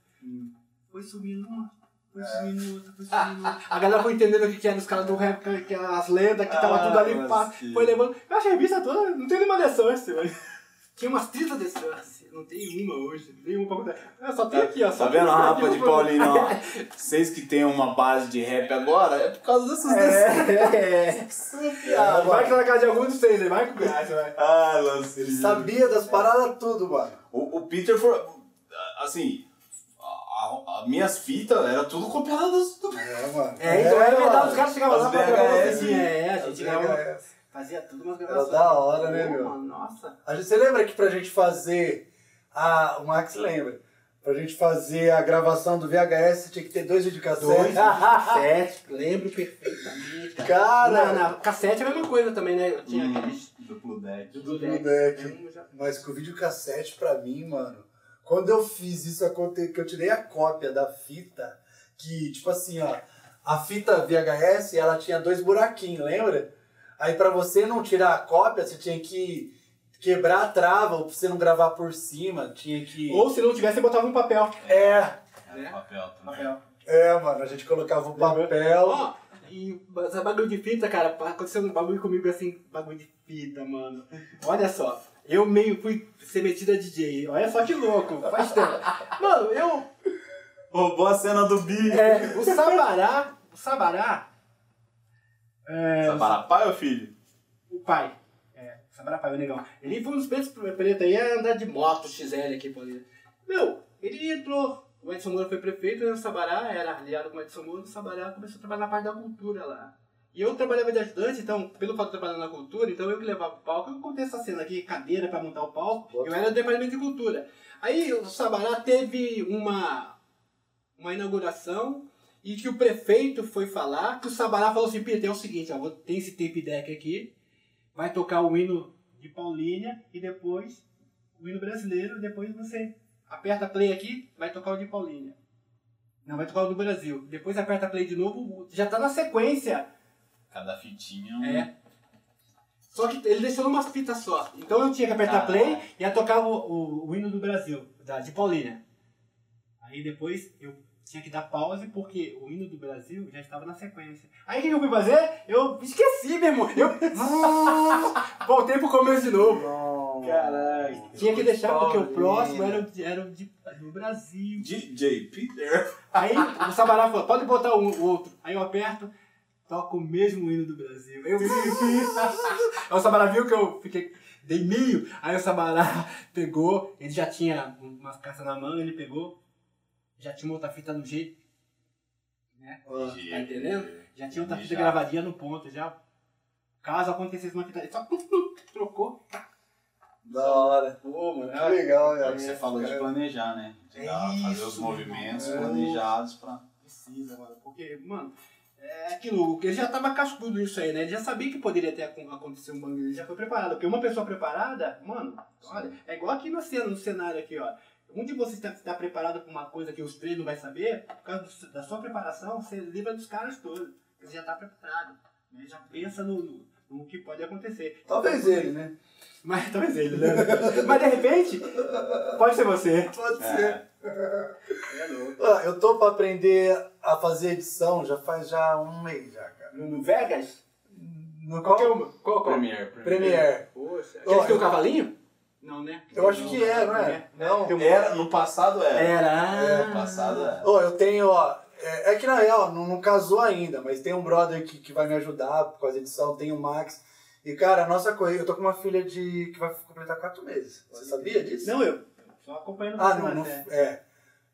Foi sumindo uma. Foi sumindo outra, foi sumindo outra. *laughs* A galera foi entendendo o que que era os caras do rap, que as lendas, que tava Ah, tudo ali, pá, que- foi levando. Eu acho a revista toda, não tem nenhuma Source, mas tinha umas 30 The Source, não tem Nenhuma hoje, nenhuma pra contar. Eu só tenho aqui, ó. Tá só vendo a rapa de. Paulinho? ó? *laughs* Vocês que tem uma base de rap agora, é por causa desses É, *laughs* Ah, Vai que tá na casa de algum dos seis aí, vai com graça, vai. Ah, lance. Sabia das paradas tudo, mano. O, o Peter foi. Assim, a- a- as minhas fitas eram tudo copiadas do. É, mano. É, então era verdade, os caras chegavam lá pra gravar assim, é, a gente gravava, fazia tudo umas Era gravações. da hora, né, meu? Nossa. A gente, você lembra que pra gente fazer. A, o Max lembra. Pra gente fazer a gravação do VHS tinha que ter dois videocassetes. Dois *laughs* cassete, lembro perfeitamente. cara. Na, na cassete é a mesma coisa também, né? Eu tinha Hum. aqueles Duplo deck. Duplo deck. deck. Um já- Mas com o videocassete, pra mim, mano, quando eu fiz isso, que eu tirei a cópia da fita, que, tipo assim, ó, a fita VHS, ela tinha dois buraquinhos, lembra? Aí pra você não tirar a cópia, você tinha que quebrar a trava, ou pra você não gravar por cima, tinha que... Ou se não tivesse, você botava um papel. É, É, papel também. Papel. é, mano, a gente colocava o papel... Ó, e essa bagulho de fita, cara, aconteceu um bagulho comigo assim, bagulho de fita, mano. Olha só, eu meio fui ser metida DJ. Olha só que louco, faz tempo. Mano, eu. Roubou a cena do Bi. É, o Sabará. O Sabará. É, Sabará pai ou filho? o pai. É, o negão. Ele foi um dos pretos pretos aí a andar de moto XL aqui, ali. Meu, ele entrou. O Edson Moura foi prefeito, o Sabará era aliado com o Edson Moura, o Sabará começou a trabalhar na parte da cultura lá. E eu trabalhava de ajudante, então, pelo fato de trabalhar na cultura, então eu que levava o palco, eu contei essa cena aqui, cadeira pra montar o palco, eu era do departamento de cultura. Aí o Sabará teve uma, uma inauguração e que o prefeito foi falar, que o Sabará falou assim, Peter, é o seguinte, ó, tem esse tape deck aqui, vai tocar o hino de Paulínia e depois o hino brasileiro, depois você aperta play aqui, vai tocar o de Paulínia. Não, vai tocar o do Brasil. Depois aperta play de novo, já tá na sequência. Cada fitinha. um- É. Só que ele deixou numa fita só. Então eu tinha que apertar Caralho. play e ia tocar o, o, o hino do Brasil, da, de Paulínia. Aí depois eu tinha que dar pause porque o hino do Brasil já estava na sequência. Aí o que eu fui fazer? Eu esqueci, meu irmão. Eu *laughs* voltei pro começo de novo. Caralho. Tinha que deixar porque o próximo era, o de- era o de, do Brasil. DJ Peter. Aí o Sabará falou, pode botar o, o outro. Aí eu aperto, toco o mesmo hino do Brasil. Eu Aí o Sabará viu que eu fiquei, dei meio. Aí o Sabará *laughs* pegou, ele já tinha uma caça na mão, ele pegou, já tinha outra fita no jeito. Né? Tá entendendo? Já tinha outra fita Já. gravadinha no ponto, já. Caso acontecesse uma fita, só *laughs* trocou. Da hora. Pô, mano. Que legal, É cara. que você falou de planejar, né? De dar- É fazer os isso, movimentos mano. planejados pra. Precisa, mano. Porque, mano, é aquilo, ele já tava cascudo nisso aí, né? Ele já sabia que poderia ter acon- acontecido um bagulho, ele já foi preparado. Porque uma pessoa preparada, mano, olha, é igual aqui no cenário aqui, ó. Um de vocês está tá preparado pra uma coisa que os três não vai saber, por causa do- da sua preparação, você livra dos caras todos. Você já tá preparado. Né? Já pensa no, no, no que pode acontecer. Talvez ele, né? Mas *laughs* talvez ele, né? Mas de repente, pode ser você. Pode ser. É louco. Ah, eu tô pra aprender a fazer edição já faz já um mês já, cara. No Vegas? No Qual que é qual? Qual, qual? Premiere. Premiere. Poxa. Ó, Aquele que tem eu- o cavalinho? Não, né? Eu acho que é, não é? Não. Tem um- Era, no passado era. Era. No passado era. Ô, eu tenho, ó. É, é que na real, não, não casou ainda, mas tem um brother que, que vai me ajudar com as edição, tem o Max. E, cara, a nossa corrida, eu tô com uma filha de. que vai completar quatro meses. Você sabia disso? Não, eu. Só acompanhando Ah, não, não. É.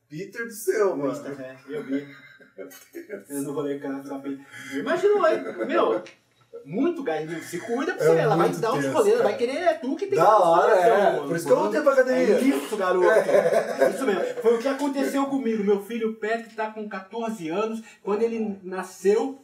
Peter do céu, No Insta, mano. é, Eu vi. *laughs* Eu não vou ler canto, só vi. Imagina, aí, meu. Muito meu, se cuida pra É você ver, ela vai muito dar uns rolês, vai querer, é tu que tem Da que hora, é. mano. Por isso que eu tenho pra academia. É isso, garoto. É isso mesmo. Foi o que aconteceu comigo. Meu filho Patrick tá com 14 anos. Quando ele nasceu,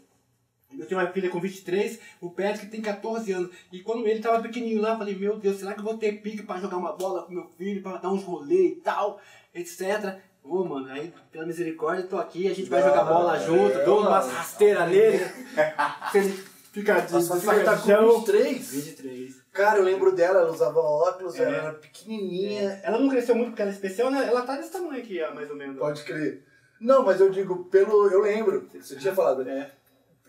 eu tenho uma filha com 23, o Patrick tem 14 anos. E quando ele tava pequenininho lá, eu falei, meu Deus, será que eu vou ter pique pra jogar uma bola com meu filho, pra dar uns rolês e tal, etc. Ô, mano, aí, pela misericórdia, tô aqui, a gente vai jogar bola é, junto, dou umas mano. rasteiras nele. *laughs* Fica de, A de filha tá com 23? 23. Cara, eu lembro dela, ela usava óculos, É. ela era pequenininha. Ela não cresceu muito porque ela é especial, né? Ela tá desse tamanho aqui, mais ou menos. Pode crer. Não, mas eu digo, pelo. Eu lembro, você tinha falado. É.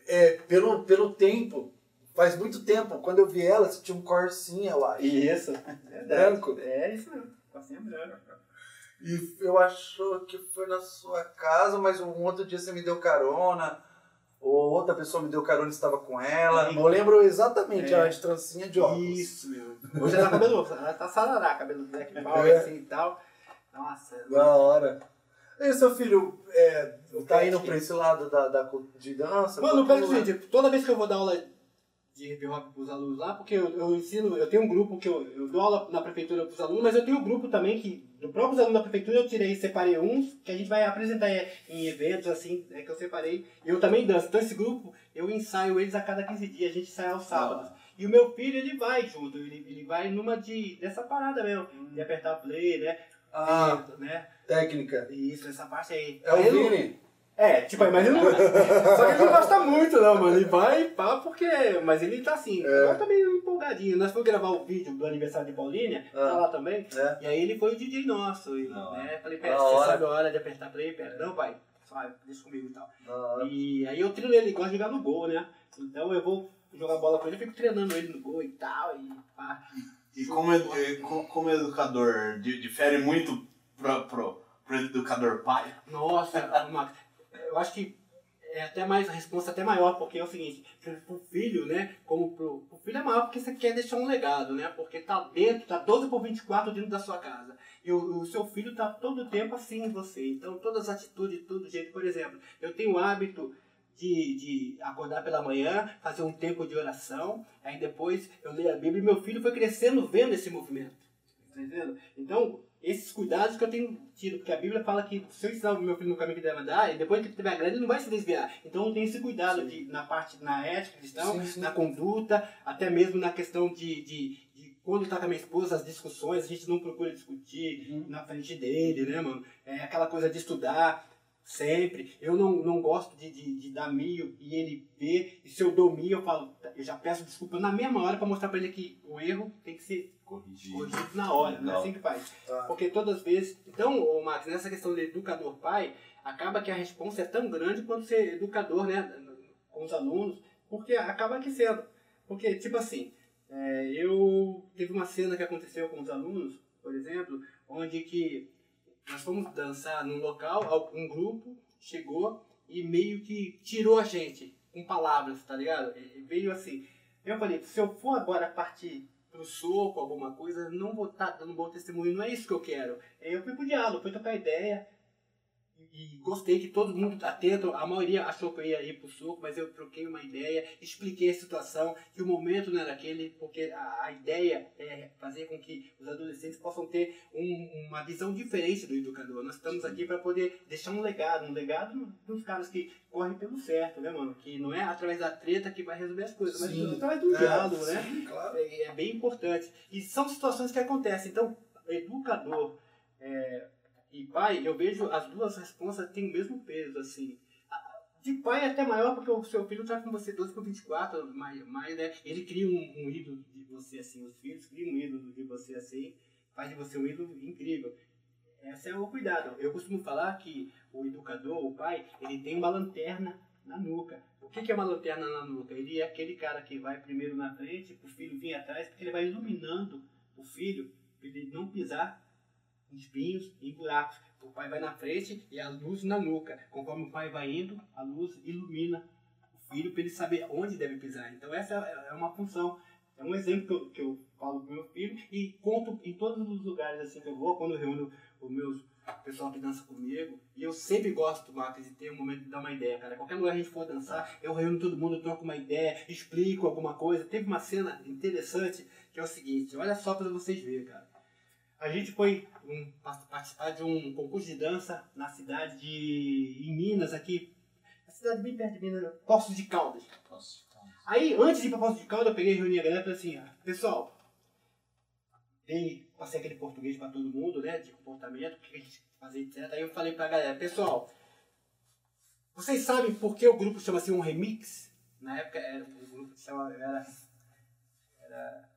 É, pelo, pelo tempo, faz muito tempo, quando eu vi ela, você tinha um corsinha, eu acho. Isso. *laughs* Branco. É isso mesmo. Calcinha branca. E eu acho que foi na sua casa, mas um outro dia você me deu carona. Ou outra pessoa me deu carona e estava com ela. É. Eu lembro exatamente, É. ela de trancinha de óculos. Isso, meu. Hoje ela tá cabelo, ela tá sarará, cabelo black power É. assim e tal. Nossa, Da hora. E seu filho é, tá indo pra esse lado da, da de dança? Mano, o cultura? seguinte, toda vez que eu vou dar aula de hip hop pros alunos lá, porque eu, eu ensino, eu tenho um grupo que eu, eu dou aula na prefeitura pros alunos, mas eu tenho um grupo também que, do próprios alunos da prefeitura, eu tirei, separei uns, que a gente vai apresentar em, em eventos, assim, é, que eu separei. Eu também danço. Então esse grupo, eu ensaio eles a cada 15 dias, a gente sai aos sábados. E o meu filho, ele vai junto, ele, ele vai numa de, dessa parada mesmo, de apertar play, né? Ah, E, né? técnica. Isso, essa parte aí. É o Vini? É, tipo, mas ele não. Só que ele não gosta muito, não, mano. Ele vai pá, porque. Mas ele tá assim, É. agora tá meio empolgadinho. Nós fomos gravar o vídeo do aniversário de Paulínia, Ah. tá lá também. É. E aí ele foi o DJ nosso. E, hora. né, falei, pera, você hora. sabe a hora de apertar play? Pera, não, pai. Só deixa comigo e tal. Hora. E aí eu treino ele, ele gosta de jogar no gol, né? Então eu vou jogar bola com ele, eu fico treinando ele no gol e tal. E pá. E como, edu- eh, co- como educador, di- difere muito pro, pro, pro educador pai? Nossa, *laughs* Max, eu acho que é até mais, a resposta é até maior, porque é o seguinte, pro, filho, né, como pro, pro filho é maior porque você quer deixar um legado, né, porque tá dentro, tá 12 por 24 dentro da sua casa, e o, o seu filho tá todo o tempo assim em você, então todas as atitudes, tudo jeito, por exemplo, eu tenho o hábito de, de acordar pela manhã, fazer um tempo de oração, aí depois eu leio a Bíblia e meu filho foi crescendo vendo esse movimento. Tá entendendo? Então, esses cuidados que eu tenho tido, porque a Bíblia fala que se eu ensinar o meu filho no caminho que deve andar, e depois que ele tiver grande, ele não vai se desviar. Então tenho esse cuidado de, na parte, na ética cristã, na conduta, até mesmo na questão de, de, de quando tá com a minha esposa, as discussões, a gente não procura discutir Uhum. na frente dele, né, mano? É aquela coisa de estudar sempre. Eu não, não gosto de, de, de dar mil e ele ver, e se eu dou mil, eu falo, eu já peço desculpa na mesma hora pra mostrar pra ele que o erro tem que ser Corrigir. corrigido na hora, não é assim que faz. Tá. Porque todas as vezes. Então, ô Max, nessa questão de educador pai, acaba que a resposta é tão grande quanto ser educador, né? Com os alunos, porque acaba que sendo. Porque, tipo assim, é, eu. Teve uma cena que aconteceu com os alunos, por exemplo, onde que nós fomos dançar num local, um grupo chegou e meio que tirou a gente com palavras, tá ligado? E Veio assim. Eu falei, se eu for agora partir pro soco, alguma coisa, não vou estar dando um bom testemunho, não é isso que eu quero. Eu fui pro diálogo, fui trocar ideia. E gostei que todo mundo atento, a maioria achou que eu ia ir pro soco, mas eu troquei uma ideia, expliquei a situação, que o momento não era aquele, porque a, a ideia é fazer com que os adolescentes possam ter um- uma visão diferente do educador. Nós estamos aqui para poder deixar um legado, um legado dos caras que correm pelo certo, né, mano? Que não é através da treta que vai resolver as coisas, Sim. mas através do É, diálogo, né? Sim, claro. é, é bem importante. E são situações que acontecem. Então, educador é, e pai, eu vejo as duas responsas têm o mesmo peso, assim. De pai é até maior, porque o seu filho está com você 12 por 24, mais, mais né? Ele cria um, um ídolo de você, assim. Os filhos criam um ídolo de você, assim. Faz de você um ídolo incrível. Esse é o cuidado. Eu costumo falar que o educador, o pai, ele tem uma lanterna na nuca. O que é uma lanterna na nuca? Ele é aquele cara que vai primeiro na frente, o filho vir atrás, porque ele vai iluminando o filho, para ele não pisar espinhos e buracos. O pai vai na frente e a luz na nuca. Conforme o pai vai indo, a luz ilumina o filho para ele saber onde deve pisar. Então essa é é uma função. É um exemplo que eu, que eu falo pro meu filho e conto em todos os lugares assim que eu vou, quando eu reúno os meus o pessoal que dança comigo. E eu sempre gosto, Marcos, de ter um momento de dar uma ideia, cara. Qualquer lugar a gente for dançar, eu reúno todo mundo, troco uma ideia, explico alguma coisa. Teve uma cena interessante que é o seguinte, olha só para vocês verem, cara. A gente foi um, par- participar de um concurso de dança na cidade de. em Minas, aqui. A cidade bem perto de Minas, Poços de Caldas. Nossa. Aí, antes de ir pra Poços de Caldas, eu peguei e reuni a galera e falei assim, ah, pessoal, dei, passei aquele português pra todo mundo, né, de comportamento, o que a gente fazia, etc. Aí eu falei pra galera, pessoal, vocês sabem por que o grupo chama-se um remix? Na época, era, o grupo se chama, era, era,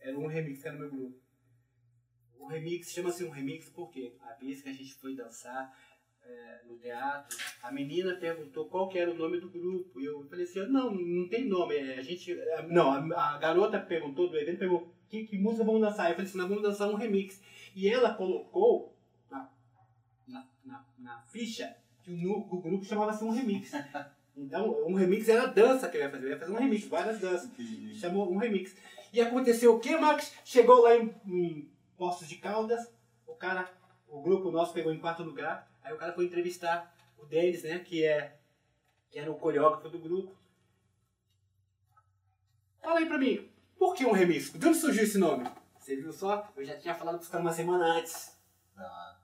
era um remix que era o meu grupo. O remix chama-se um remix porque a vez que a gente foi dançar é, no teatro, a menina perguntou qual que era o nome do grupo. E eu falei assim, não, não tem nome. é, A gente. é, Não, a, a garota perguntou do evento, perguntou que, que música vamos dançar. Eu falei assim, nós vamos dançar um remix. E ela colocou na, na, na, na ficha que o, o grupo chamava-se um remix. Então, um remix era a dança que ia fazer. Eu ia fazer um remix, várias danças. Chamou um remix. E aconteceu o que, Max? Chegou lá em, em Poços de Caldas, o cara, o grupo nosso pegou em quarto lugar, aí o cara foi entrevistar o Denis, né, que é que era o coreógrafo do grupo. Fala aí pra mim, por que um remix? De onde surgiu esse nome? Você viu só? Eu já tinha falado pros caras uma semana antes. A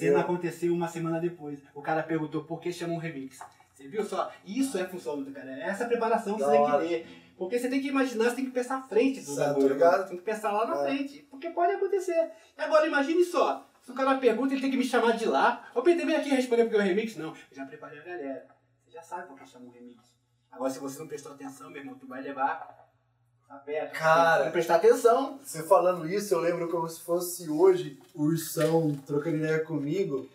cena aconteceu uma semana depois. O cara perguntou por que chama um remix. Você viu só? Isso é função do cara. É essa preparação que você tem que ter. Porque você tem que imaginar, você tem que pensar à frente do bagulho. ligado? Tem que pensar lá na É. frente. Porque pode acontecer. E agora imagine só. Se o cara pergunta, ele tem que me chamar de lá. Ô Peter, vem aqui responder porque é o remix. Não, eu já preparei a galera. Você já sabe por que chama um remix. Agora se você não prestou atenção, meu irmão, tu vai levar a pé. Cara. Prestar atenção. Você falando isso, eu lembro como se fosse hoje o Ursão trocando ideia comigo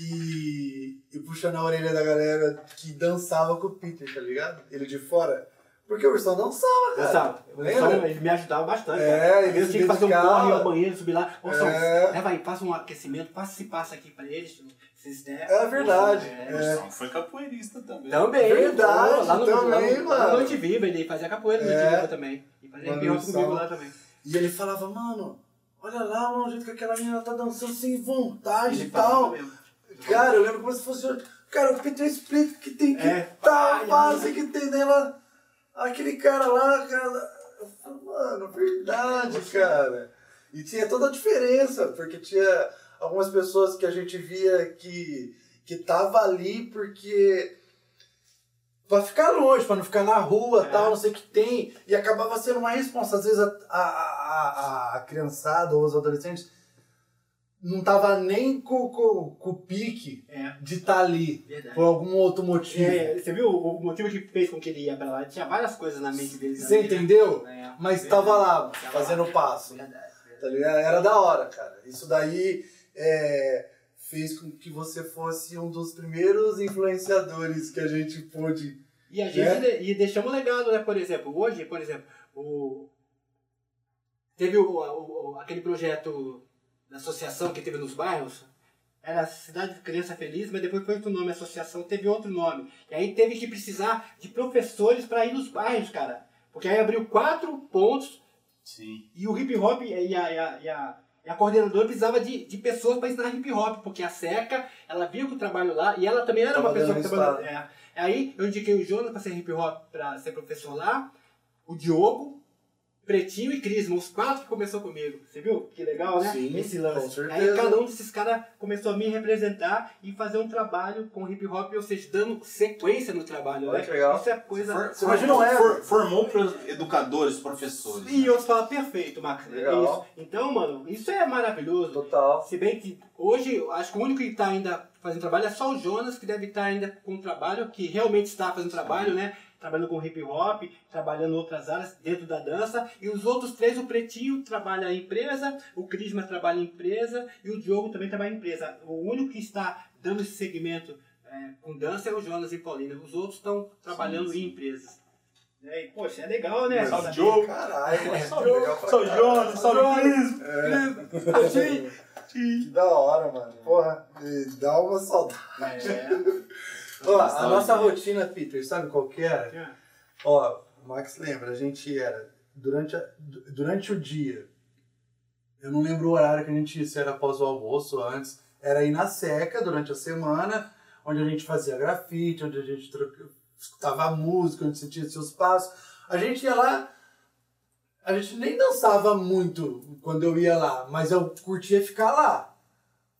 e, e puxando a orelha da galera que dançava com o Peter, tá ligado? Ele de fora. Porque o Ursão dançava, cara. Sabe? Lembra? Ele me ajudava bastante. É, cara. ele eu se tinha que fazer um corre ao banheiro, subir lá. Ô, São, É. leva aí, passa um aquecimento, passa esse passo aqui pra eles. Vocês der. É verdade. É. É. Só Foi capoeirista também. Também, Verdade, pô, lá no, também, lá no, lá mano. no Noite Viva, ele fazia capoeira no É. Noite Viva também. E fazia Mano, hop comigo lá também. E ele falava, mano, olha lá, mano, o jeito que aquela menina tá dançando sem vontade Ele e tal. mesmo. Cara, eu lembro como se fosse. Cara, o Peter explica que tem que É. Ai, fase que tem nela. Aquele cara lá, cara. Mano, verdade, cara. E tinha toda a diferença, porque tinha algumas pessoas que a gente via que, que tava ali porque. Pra ficar longe, pra não ficar na rua É. tal, não sei o que tem. E acabava sendo uma responsa. Às vezes a, a, a, a criançada ou os adolescentes não tava nem com, com, com o pique É, de estar ali verdade. por algum outro motivo. É, você viu o o motivo que fez com que ele ia pra lá? Tinha várias coisas na mente dele. Você né? entendeu? É, Mas verdade. tava lá, Tava fazendo o passo. Verdade. Tá? Era da hora, cara. Isso daí é, fez com que você fosse um dos primeiros influenciadores que a gente pôde. E a gente É. de- e deixamos legado, né? Por exemplo, hoje, por exemplo, o teve o- o- aquele projeto da associação que teve nos bairros. Era Cidade de Criança Feliz, mas depois foi outro nome, a associação teve outro nome. E aí teve que precisar de professores para ir nos bairros, cara. Porque aí abriu quatro pontos Sim. e o hip hop e a, e a, e a, e a coordenadora precisava de, de pessoas para ensinar hip hop, porque a Seca, ela viu que o trabalho lá, e ela também era Tava uma pessoa que trabalhava. É. Aí eu indiquei o Jonas para ser hip hop, para ser professor lá, o Diogo, Pretinho e Crisma, os quatro que começou comigo. Você viu? Que legal, né? Sim, Esse com lance. certeza. Aí cada um desses caras começou a me representar e fazer um trabalho com hip hop, ou seja, dando sequência no trabalho. Olha né? que legal. Isso é coisa. For- Você imagina o Eva? for- Formou pro- educadores, professores. E né? outros falam perfeito, Max. É Legal. Isso. Então, mano, isso é maravilhoso. Total. Se bem que hoje, eu acho que o único que está ainda fazendo trabalho é só o Jonas, que deve estar ainda com trabalho, que realmente está fazendo trabalho, né? Trabalhando com hip hop, trabalhando em outras áreas dentro da dança. E os outros três, o Pretinho trabalha em empresa, o Crisma trabalha em empresa e o Diogo também trabalha em empresa. O único que está dando esse segmento é, com dança é o Jonas e Paulina. Os outros estão trabalhando em empresas. É, e, poxa, é legal, né? Salve, Diogo. Caralho, É, salve. Jonas. Salve, Cris. Pretinho. Que da hora, mano. Porra, e dá uma saudade. É. Ó, a nossa rotina, Peter, sabe qual que era? É. Ó, o Max lembra, a gente era, durante, a- du- durante o dia, eu não lembro o horário que a gente ia, se era após o almoço ou antes, era ir na seca durante a semana, onde a gente fazia grafite, onde a gente troca, escutava música, onde sentia seus passos. A gente ia lá, a gente nem dançava muito quando eu ia lá, mas eu curtia ficar lá,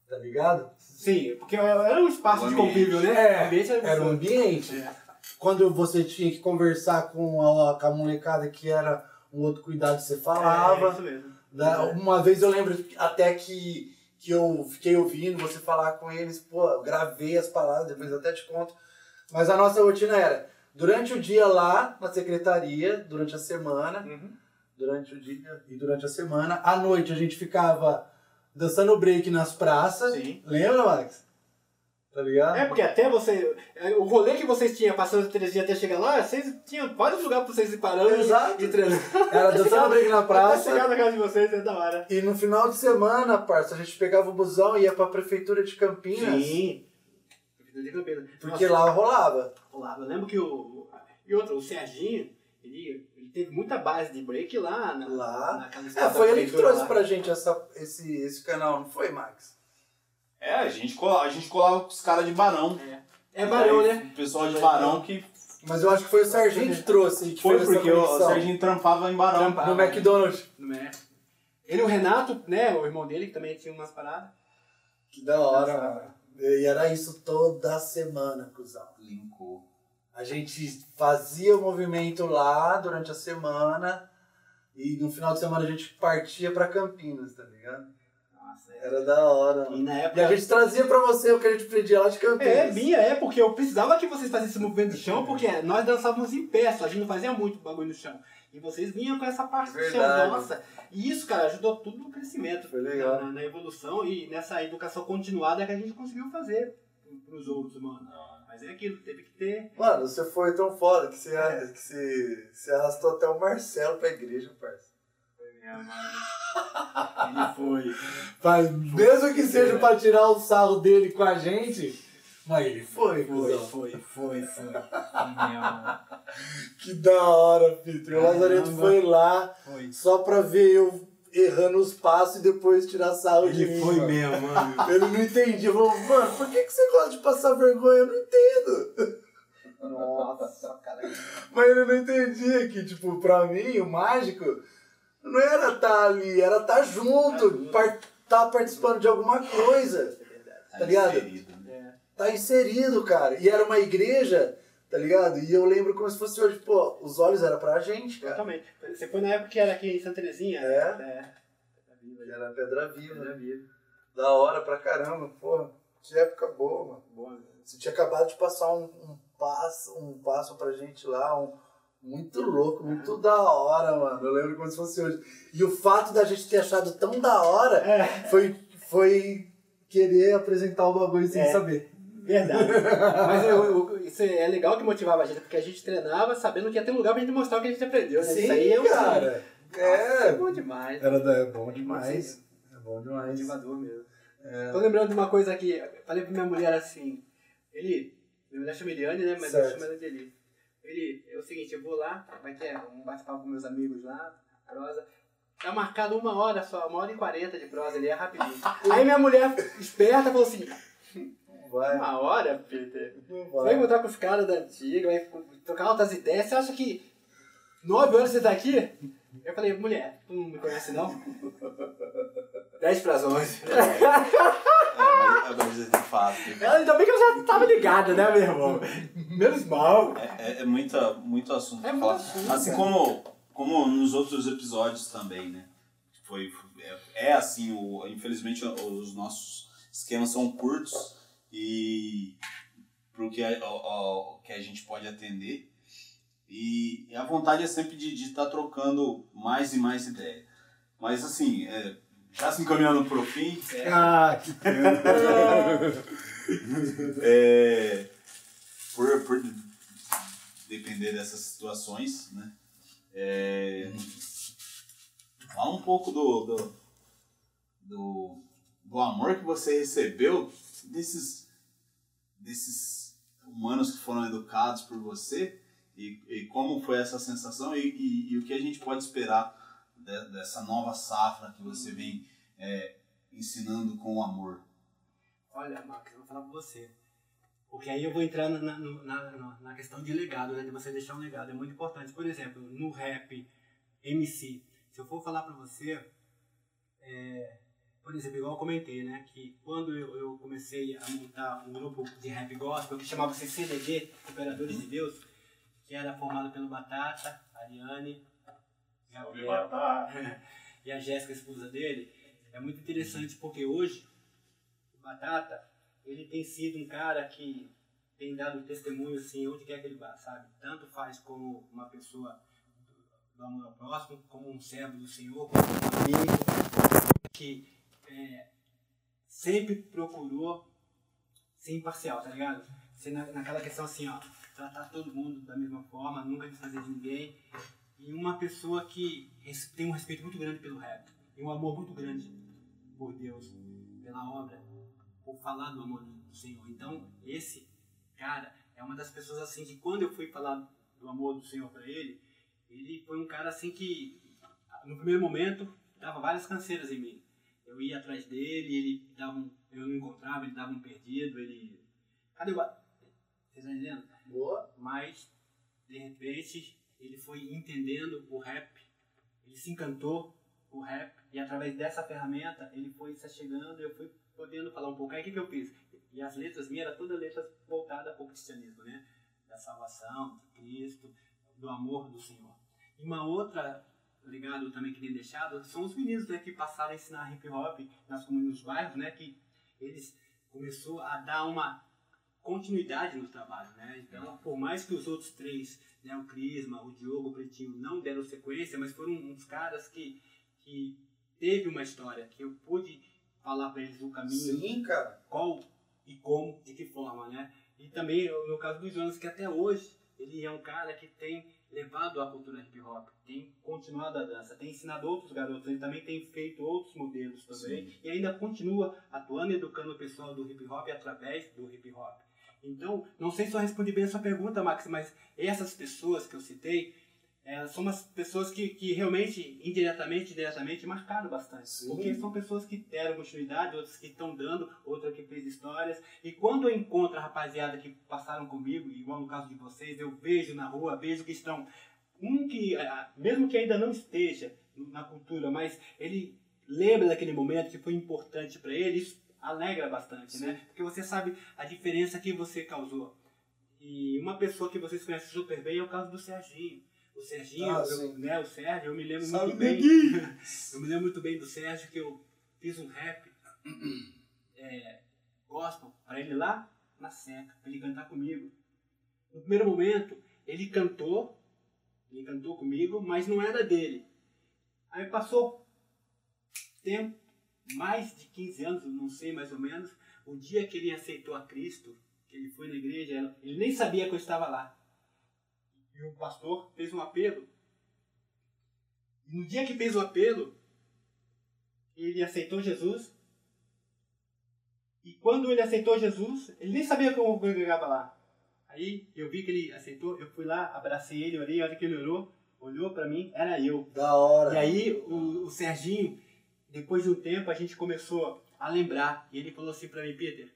tá ligado? Sim, porque era um espaço O de convívio, né? É, O ambiente era, Era um ambiente. É. Quando você tinha que conversar com a, com a molecada que era um outro cuidado, você falava. É, isso mesmo. Da- Uma vez eu lembro até que, que eu fiquei ouvindo você falar com eles, pô, gravei as palavras, depois até te conto. Mas a nossa rotina era, durante o dia lá na secretaria, durante a semana, Uhum. durante o dia e durante a semana, à noite a gente ficava dançando break nas praças. Sim. Lembra, Max? Tá ligado? É, porque até você. O rolê que vocês tinham passando três dias até chegar lá, vocês tinham vários lugares pra vocês ir parando e- Exato. e treinando. *laughs* Era dançando break na Pra praça. chegar na casa de vocês é da hora. E no final de semana, parça, a gente pegava o busão e ia pra prefeitura de Campinas. Sim. Prefeitura de Campinas. Porque Nossa, lá rolava. rolava. Eu lembro que o. E outro, o Serginho, ele, teve muita base de break lá. Na, Lá. Naquela É, foi ele que trouxe lá. pra gente essa, esse, esse canal, não foi, Max? É, a gente, cola- a gente colava com os caras de Barão. É, é Barão, Aí, né? O pessoal de Barão que Mas eu acho que foi o Serginho que trouxe. Que foi porque o. Serginho trampava em Barão. Trampava. No McDonald's. Não é? Ele e o Renato, né? O irmão dele, que também tinha umas paradas. Que da hora, mano. E era isso toda semana, cuzão. Linkou. A gente fazia o movimento lá durante a semana e no final de semana a gente partia pra Campinas, tá ligado? Nossa, é. Era da hora. E mano. na E época. a gente trazia pra você o que a gente pedia lá de Campinas. É, vinha, é, porque eu precisava que vocês fizessem esse movimento de chão, porque nós dançávamos em pé, só a gente não fazia muito bagulho no chão. E vocês vinham com essa parte do chão, nossa. E isso, cara, ajudou tudo no crescimento. Foi legal. Na, na evolução e nessa educação continuada que a gente conseguiu fazer pros outros, mano. Mas é aquilo, teve que ter. Mano, você foi tão foda que você, que você, você arrastou até o Marcelo pra igreja, parça. Ele foi. Mas mesmo que seja pra tirar o sarro dele com a gente, mas ele foi, Foi, foi, foi, foi. Que da hora, Peter. O Lazareto Caramba. foi lá Foi. só pra ver eu errando os passos e depois tirar sarro de mim. Ele foi mano. mesmo, mano. *laughs* Ele não entendia. Falou, mano, por que, que você gosta de passar vergonha? Eu não entendo. Nossa, cara. Mas ele não entendia que, tipo, pra mim, o mágico não era estar ali, era estar junto, par tá participando de alguma coisa. Tá ligado? inserido, né? É. Tá inserido, cara. E era uma igreja, tá ligado? E eu lembro como se fosse hoje, pô, os olhos eram pra gente, cara. Totalmente. Você foi na época que era aqui em Santa Terezinha? É. É. Era pedra viva, né? Da hora pra caramba, porra. Que época boa, mano. Boa, né? Você tinha acabado de passar um, um passo, um passo pra gente lá, um, muito louco, muito da hora, mano. Eu lembro como se fosse hoje. E o fato da gente ter achado tão da hora É. foi, foi querer apresentar o bagulho sem É. saber. Verdade. *laughs* Mas eu- eu- isso é legal que motivava a gente, porque a gente treinava sabendo que ia ter lugar pra gente mostrar o que a gente aprendeu, né? isso aí é um cara. Nossa, É. é bom demais. Era da- é bom demais. É bom demais. Motivador mesmo. É. Tô lembrando de uma coisa aqui, falei pra minha mulher assim, ele, minha mulher chama Eliane, né? Mas Certo. eu chamo ela de Eli. Ele, é o seguinte, eu vou lá, vai ter um bate-papo com meus amigos lá, prosa. Tá marcado uma hora só, uma hora e quarenta de prosa, ele é rapidinho. *laughs* Aí minha mulher esperta falou assim, Vai. uma hora, Peter? Não Você vai vai. encontrar com os caras da antiga, vai trocar altas ideias. Você acha que nove horas você tá aqui? Eu falei, mulher, tu não me conhece não? *laughs* Dez pras onze. É, mas, mas é. Ela, ainda bem que eu já tava ligada, né, meu irmão? Menos mal. É, é, é muita, muito assunto É muito falar. assunto, assim cara. como, como nos outros episódios também, né? Foi, é, é assim, o, infelizmente os nossos esquemas são curtos e pro que a, o- o que a gente pode atender. E, a vontade é sempre de estar trocando mais e mais ideia. Mas assim, é, já se encaminhando pro fim, Ah, que *laughs* é, por, por depender dessas situações, né? É, fala um pouco do, do, do, do amor que você recebeu desses, desses humanos que foram educados por você e, e como foi essa sensação e, e, e o que a gente pode esperar de- dessa nova safra que você vem é, ensinando com o amor. Olha, Marcos, eu vou falar pra você. Porque aí eu vou entrar na, na, na- na questão de legado, né? De você deixar um legado. É muito importante. Por exemplo, no rap, MC, se eu for falar pra você, é, por exemplo, igual eu comentei, né? Que quando eu, eu comecei a montar um grupo de rap gospel, que chamava-se CDD, Operadores de Deus, que era formado pelo Batata, Ariane, Gabriel, *laughs* e a Jéssica, esposa dele, é muito interessante porque hoje o Batata, ele tem sido um cara que tem dado testemunho assim, onde quer que ele vá, sabe? Tanto faz como uma pessoa do amor ao próximo, como um servo do Senhor, como um amigo, que é, sempre procurou ser imparcial, tá ligado? Ser na, naquela questão assim, ó, tratar todo mundo da mesma forma, nunca desfazer de ninguém. E uma pessoa que tem um respeito muito grande pelo rap. E um amor muito grande por Deus, pela obra, por falar do amor do Senhor. Então, esse cara é uma das pessoas assim que quando eu fui falar do amor do Senhor para ele, ele foi um cara assim que no primeiro momento dava várias canseiras em mim. Eu ia atrás dele, ele dava um, eu não encontrava, ele dava um perdido, ele cadê o Vocês estão entendendo? Boa. Mas de repente ele foi entendendo o rap, ele se encantou com o rap e através dessa ferramenta ele foi se chegando e eu fui podendo falar um pouco. Aí o que, que eu fiz? E as letras minhas eram todas letras voltadas para o cristianismo, né? Da salvação, de Cristo, do amor do Senhor. E uma outra ligado também que tem deixado são os meninos né, que passaram a ensinar hip hop nas comunidades, nos bairros, né? Que eles começou a dar uma continuidade no trabalho, né? Então, por mais que os outros três, né, o Crisma, o Diogo, o Pretinho, não deram sequência, mas foram uns caras que, que teve uma história, que eu pude falar para eles o caminho, Sim, cara. qual e como, de que forma, né? E também no caso do Jonas, que até hoje ele é um cara que tem levado a cultura hip hop, tem continuado a dança, tem ensinado outros garotos, ele também tem feito outros modelos também e ainda continua atuando e educando o pessoal do hip hop através do hip hop. Então, não sei se eu respondi bem a sua pergunta, Max, mas essas pessoas que eu citei, elas são umas pessoas que, que realmente, indiretamente, diretamente, marcaram bastante. Sim. Porque são pessoas que deram continuidade, outras que estão dando, outra que fez histórias. E quando eu encontro a rapaziada que passaram comigo, igual no caso de vocês, eu vejo na rua, vejo que estão. Um que, ah, mesmo que ainda não esteja na cultura, mas ele lembra daquele momento que foi importante para ele, isso alegra bastante, né? Porque você sabe a diferença que você causou. E uma pessoa que vocês conhecem super bem é o caso do Serginho. O Serginho, Ah, eu- né, o Sérgio, eu me lembro Salve, muito bem. *laughs* Eu me lembro muito bem do Sérgio que eu fiz um rap *clears throat* é, gospel pra ele lá na seca, pra ele cantar comigo. No primeiro momento, ele cantou, ele cantou comigo, mas não era dele. Aí passou tempo, mais de 15 anos, não sei mais ou menos, o dia que ele aceitou a Cristo, que ele foi na igreja, ele nem sabia que eu estava lá. E o pastor fez um apelo. E no dia que fez o apelo, ele aceitou Jesus. E quando ele aceitou Jesus, ele nem sabia que eu congregava lá. Aí eu vi que ele aceitou, eu fui lá, abracei ele, orei, a hora que ele orou, olhou pra mim, era eu. Da hora. E aí o, o Serginho, depois de um tempo, a gente começou a lembrar. E ele falou assim pra mim, Peter,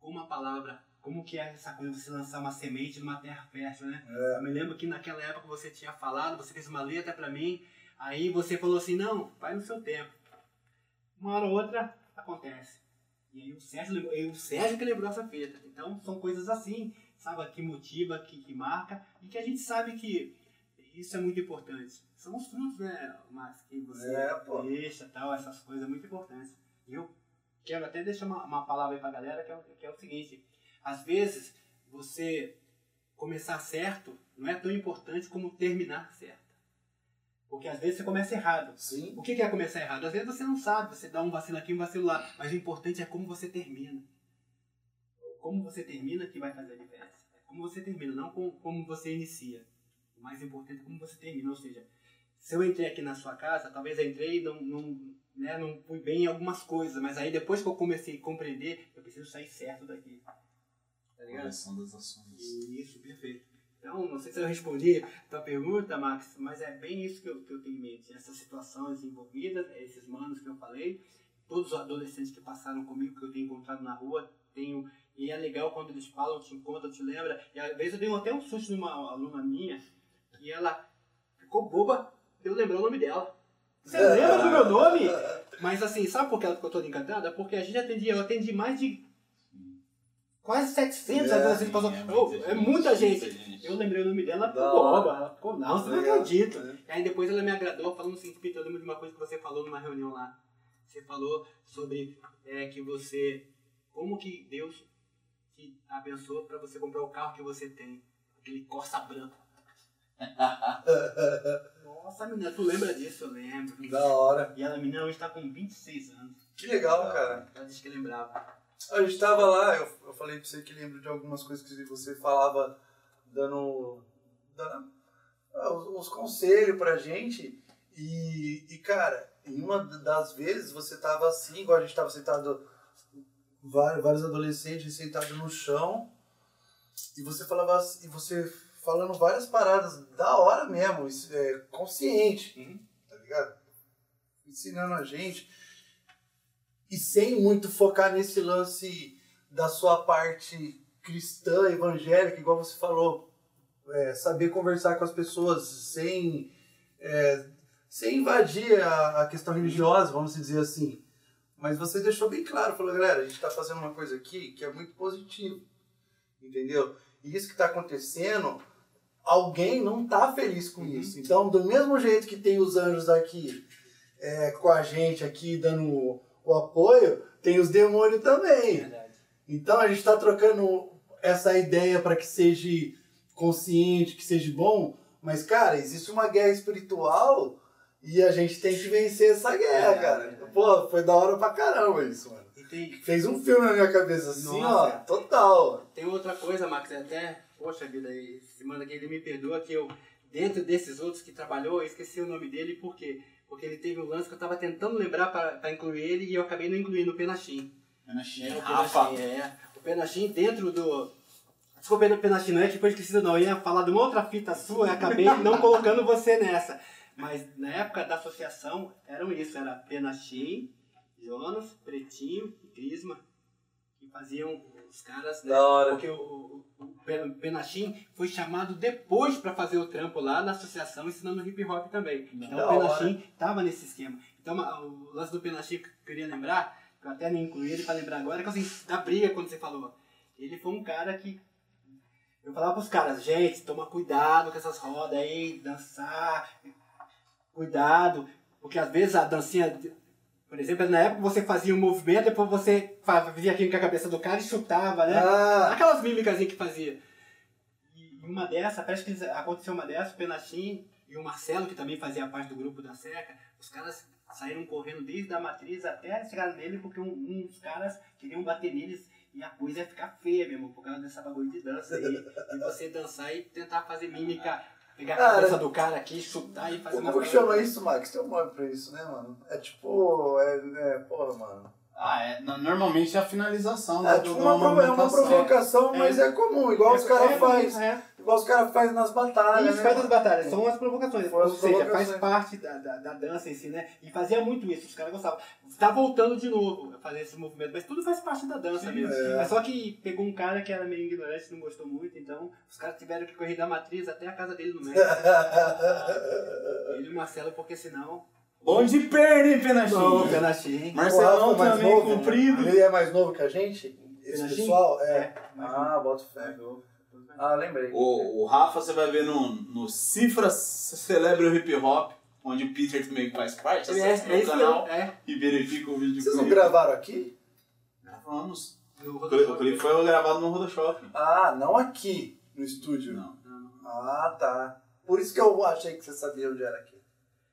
como a palavra, como que é essa coisa de você lançar uma semente numa terra fértil, né? Eu me lembro que naquela época você tinha falado, você fez uma letra pra mim, aí você falou assim, não, vai no seu tempo. Uma hora ou outra, acontece. E aí o Sérgio, lembrou- e o Sérgio que lembrou essa fita. Então são coisas assim, sabe, que motiva, que, que marca, e que a gente sabe que isso é muito importante. São os frutos, né, Márcio, que você É, deixa, tal, essas coisas muito importantes. E eu quero até deixar uma, uma palavra aí pra galera, que é, que é o seguinte, às vezes você começar certo não é tão importante como terminar certo. Porque às vezes você começa errado. Sim. O que é começar errado? Às vezes você não sabe, você dá um vacilo aqui, um vacilo lá, mas o importante é como você termina. Como você termina que vai fazer a diferença. É como você termina, não com, como você inicia. O mais importante é como você termina, ou seja, se eu entrei aqui na sua casa, talvez eu entrei e não, não, né, não fui bem em algumas coisas, mas aí depois que eu comecei a compreender, eu preciso sair certo daqui. Tá ligado? Correção das ações. Isso, perfeito. Então, não sei se eu respondi a tua pergunta, Max, mas é bem isso que eu, que eu tenho em mente. Essas situações envolvidas, esses manos que eu falei, todos os adolescentes que passaram comigo, que eu tenho encontrado na rua, tenho. E é legal quando eles falam, te encontram, te lembra. E às vezes eu dei até um susto numa aluna minha, que ela ficou boba eu lembrar o nome dela. Você *laughs* lembra do meu nome? Mas assim, sabe por que ela ficou toda encantada? Porque a gente atendia, eu atendi mais de quase 700 É, adolescentes. passou- Oh, É, muita gente. Eu lembrei o nome dela, ela ficou boba. Ela ficou, não, você não acredita. É. Aí depois ela me agradou falando assim, Peter, eu lembro de uma coisa que você falou numa reunião lá. Você falou sobre é, que você, como que Deus te abençoou para você comprar o carro que você tem. Aquele Corsa branco. *laughs* Nossa, menina, tu lembra disso? Eu lembro. Da hora. E ela, menina, hoje tá com 26 anos. Que legal, cara. Ela disse que lembrava. A gente tava lá, eu, eu falei pra você que lembro de algumas coisas que você falava dando, dando ah, os, os conselhos pra gente. E, e, cara, em uma das vezes você tava assim, igual a gente tava sentado, vários, vários adolescentes sentados no chão, e você falava assim- e você falando várias paradas da hora mesmo, é, consciente, tá ligado? Ensinando a gente. E sem muito focar nesse lance da sua parte cristã, evangélica, igual você falou. É, saber conversar com as pessoas sem, é, sem invadir a, a questão religiosa, vamos dizer assim. Mas você deixou bem claro, falou, galera, a gente está fazendo uma coisa aqui que é muito positiva. Entendeu? E isso que está acontecendo, alguém não está feliz com isso. Então, do mesmo jeito que tem os anjos aqui é, com a gente aqui dando o, apoio, tem os demônios também. Verdade. Então a gente está trocando essa ideia para que seja consciente, que seja bom, mas cara, existe uma guerra espiritual e a gente tem que vencer essa guerra, É, cara. é. Pô, foi da hora pra caramba isso, mano. Tem, Fez um filme na minha cabeça assim, Nossa. ó, total. Tem outra coisa, Max, até, poxa vida, aí, semana que ele me perdoa que eu, dentro desses outros que trabalhou, eu esqueci o nome dele, por quê? Porque ele teve um lance que eu tava tentando lembrar para incluir ele e eu acabei não incluindo o Penachim. É, o Rafa. Penachim, é. O Penachim dentro do... Desculpa, o Penachim não é tipo esquecido não, eu ia falar de uma outra fita sua e acabei não *laughs* colocando você nessa. Mas na época da associação eram isso, era Penachim, Jonas, Pretinho e Crisma, que faziam os caras, né? Da hora. Porque o, o, o Pe- Penachim foi chamado depois para fazer o trampo lá na associação, ensinando hip hop também. Então Da o Penachim tava nesse esquema. Então o lance do Penachim que eu queria lembrar, que eu até nem incluí ele para lembrar agora, é que assim, da briga quando você falou. Ele foi um cara que. Eu falava pros caras, gente, toma cuidado com essas rodas aí, dançar, cuidado, porque às vezes a dancinha, por exemplo, na época você fazia um movimento, depois você fazia aquilo com a cabeça do cara e chutava, né? Ah, Aquelas mímicas que fazia. E uma dessa, parece que aconteceu uma dessa, o Penachim e o Marcelo, que também fazia parte do grupo da Seca, os caras saíram correndo desde a matriz até chegar nele, porque um, um dos caras queriam bater neles e a coisa ia ficar feia mesmo, por causa dessa bagulho de dança aí. E você dançar e tentar fazer mímica, pegar a Cara, cabeça do cara aqui, chutar e fazer uma como que chama isso, Max? Tem um nome pra isso, né, mano? É tipo, é, é porra, mano. Ah, é, no- normalmente é a finalização É da, tipo do- uma, é uma movimentação. provocação, mas é comum, igual os caras É, fazem. É. Igual os caras fazem nas batalhas, Isso né? faz as mano? batalhas, são as provocações. Ou seja, faz parte da, da, da dança em si, né? E fazia muito isso, os caras gostavam. Tá voltando de novo a fazer esse movimento, mas tudo faz parte da dança mesmo. é. Mas só que pegou um cara que era meio ignorante, não gostou muito, então os caras tiveram que correr da matriz até a casa dele no México. *laughs* Ele e o Marcelo, porque senão. Bom de perna, hein, Penachinho? Não, Penachim. Marcelão é também, novo, comprido. Ele é mais novo que a gente? Esse Penachinho? pessoal? É. É. Ah, bota fé. Ah, lembrei. O, o Rafa, você vai ver no, no Cifra Celebre o Hip Hop, onde o Peter também faz parte. É, Acesse é o isso canal. É. e verifica o vídeo Vocês não gravaram aqui? Gravamos. No O clipe- foi gravado no Rodoshop. Ah, não aqui, no estúdio. Não. Ah, tá. Por isso que eu achei que você sabia onde era aqui.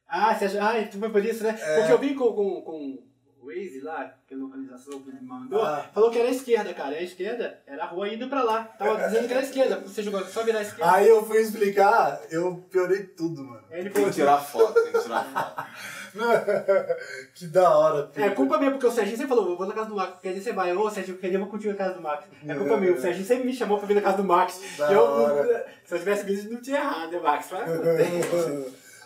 Ah, você acha... ah, então foi por isso, né? É. Porque eu vi com, com, com Waze lá, que é a localização que ele me mandou, Ah. falou que era a esquerda, cara. E a esquerda era a rua indo pra lá. Tava *laughs* dizendo que era a esquerda. Você jogou só virar a esquerda. Aí eu fui explicar, eu piorei tudo, mano. Ele Tem que tirar foto, tem que tirar foto. *laughs* que da hora, É Pedro. culpa minha, porque o Serginho sempre falou, eu vou na casa do Max. Quer dizer, você vai, ô Serginho, eu queria vou contigo na casa do Max. É culpa minha, o Serginho sempre me chamou pra vir na casa do Max. Da eu, hora. *laughs* se eu tivesse visto, não tinha errado, né, Max? Mas,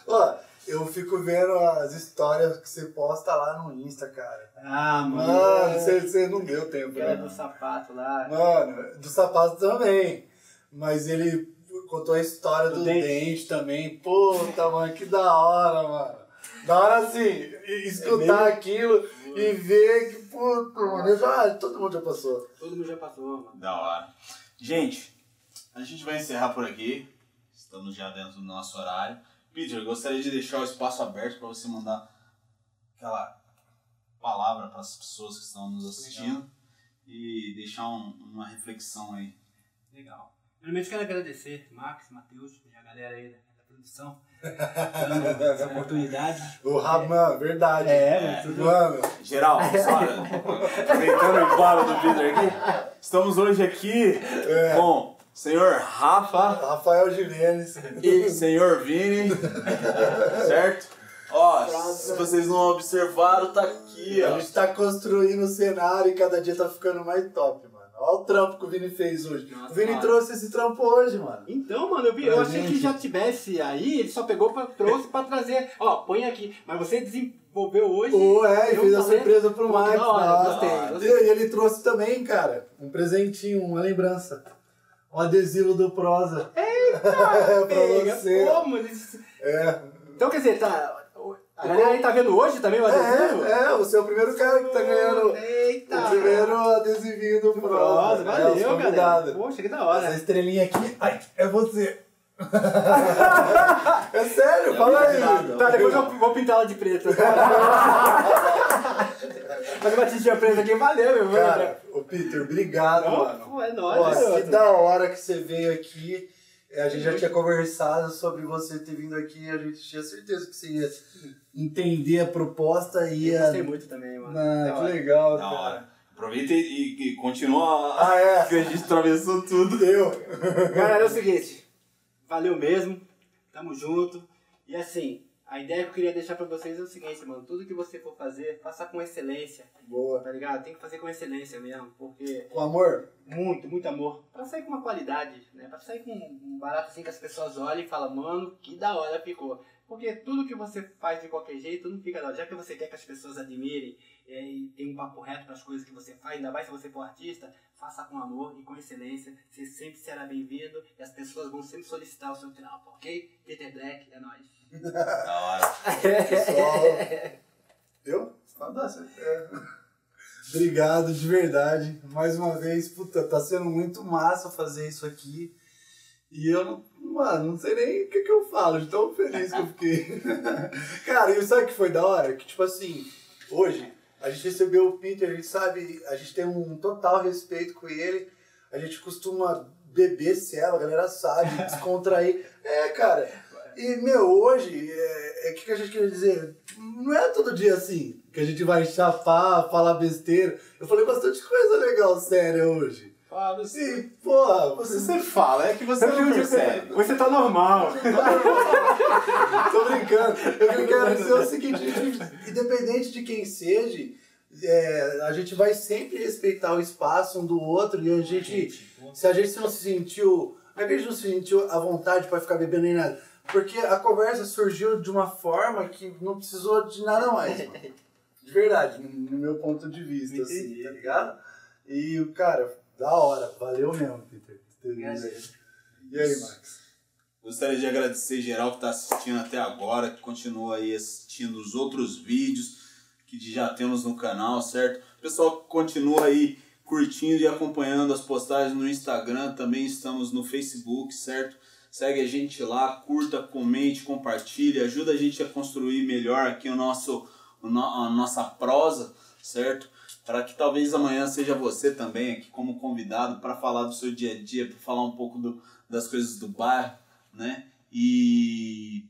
Ó, eu fico vendo as histórias que você posta lá no Insta, cara. ah, Mano, você, você não deu tempo, Aquela né? do sapato lá. Mano, do sapato também. Mas ele contou a história do, Do dente. dente. também. Puta, mano, que da hora, mano. Da hora assim, escutar aquilo e ver que, puta, mano, já, todo mundo já passou. Todo mundo já passou, mano. Da hora. Gente, a gente vai encerrar por aqui. Estamos já dentro do nosso horário. Peter, eu gostaria de deixar o espaço aberto para você mandar aquela palavra para as pessoas que estão nos assistindo e deixar um- uma reflexão aí. Legal. Primeiramente quero agradecer Max, Matheus e a galera aí da produção, dando *laughs* essa oportunidade. O Raman, verdade. É, mano, tudo- Mano, Geral, *laughs* só aproveitando o embalo do Peter aqui, estamos hoje aqui com o senhor Rafa Rafael Jimenez. e senhor Vini, *laughs* certo? Ó, se vocês não observaram, tá aqui, A ó. gente tá construindo o cenário e cada dia tá ficando mais top, mano. Olha o trampo que o Vini fez hoje. Nossa, o Vini mano. trouxe esse trampo hoje, mano. Então, mano, eu, vi, eu achei gente. que já tivesse aí, ele só pegou, pra, trouxe pra trazer. Ó, põe aqui. Mas você desenvolveu hoje. Pô, é, e fez a surpresa pro Max. hora, hora. gostei, gostei. E ele trouxe também, cara, um presentinho, uma lembrança. Um adesivo do Prosa. Eita! *laughs* pra Pega. você. Isso- É. Então, quer dizer, tá. A galera aí tá vendo hoje também o adesivo? É, é, você é o primeiro cara que tá ganhando Eita! o primeiro adesivinho do Nossa, Prosa. valeu, é, galera. Poxa, que da Essa hora. estrelinha aqui, ai, é você. *laughs* é sério, fala aí. Tá, depois eu vou pintar ela de preto. *laughs* Mas uma tintinha preta aqui, valeu, meu. Cara, Peter, obrigado, Não, mano. pô, é Pô, nóis, que garoto. da hora que você veio aqui. É, A gente já tinha conversado sobre você ter vindo aqui. A gente tinha certeza que você ia entender a proposta e Eu ia. gostei muito também, mano. Ah, que hora. legal, Da cara. hora. Aproveita e, e- continua Ah, é. *laughs* que a gente atravessou tudo. Deu. Galera, é o seguinte. Valeu mesmo. Tamo junto. E assim, a ideia que eu queria deixar pra vocês é o seguinte, mano. Tudo que você for fazer, faça com excelência. Boa. Tá ligado? Tem que fazer com excelência mesmo. Porque Com amor? muito, muito amor. Pra sair com uma qualidade, né? Pra sair com um barato assim que as pessoas olham e falam, mano, que da hora ficou. Porque tudo que você faz de qualquer jeito não fica da hora. Já que você quer que as pessoas admirem é, e tem um papo reto para as coisas que você faz, ainda mais se você for artista, faça com amor e com excelência. Você sempre será bem-vindo e as pessoas vão sempre solicitar o seu trampo, ok? Peter Black, é nóis. Da hora. Pessoal. Deu? Fantástico. É. Obrigado, de verdade. Mais uma vez, puta, tá sendo muito massa fazer isso aqui. E eu não, mano, não sei nem o que, que eu falo, de tão feliz que eu fiquei. *laughs* Cara, e sabe o que foi da hora? Que tipo assim, hoje, a gente recebeu o Peter, a gente sabe, a gente tem um total respeito com ele. A gente costuma beber cela, a galera sabe, descontrair. É, cara. E, meu, hoje, é, é, o que, que a gente quer dizer? Não é todo dia assim que a gente vai chapar, falar besteira. Eu falei bastante coisa legal, séria, hoje. Fala assim. E, porra, Você sempre fala, é que você não percebe. Você tá normal. *laughs* Tô brincando. Eu quero dizer o seguinte, independente de quem seja, é, a gente vai sempre respeitar o espaço um do outro e a gente, se a gente não se sentiu, não é que a gente não se sentiu à vontade pra ficar bebendo nem nada, porque a conversa surgiu de uma forma que não precisou de nada mais, mano. De verdade, no meu ponto de vista, assim, tá ligado? E, cara, da hora, valeu mesmo, Peter. E aí, Max? Gostaria de agradecer geral que está assistindo até agora, que continua aí assistindo os outros vídeos que já temos no canal, certo? Pessoal que continua aí curtindo e acompanhando as postagens no Instagram, também estamos no Facebook, certo? Segue a gente lá, curta, comente, compartilhe, ajuda a gente a construir melhor aqui o nosso, a nossa prosa, certo? Para que talvez amanhã seja você também aqui como convidado para falar do seu dia a dia, para falar um pouco do, das coisas do bairro, né? E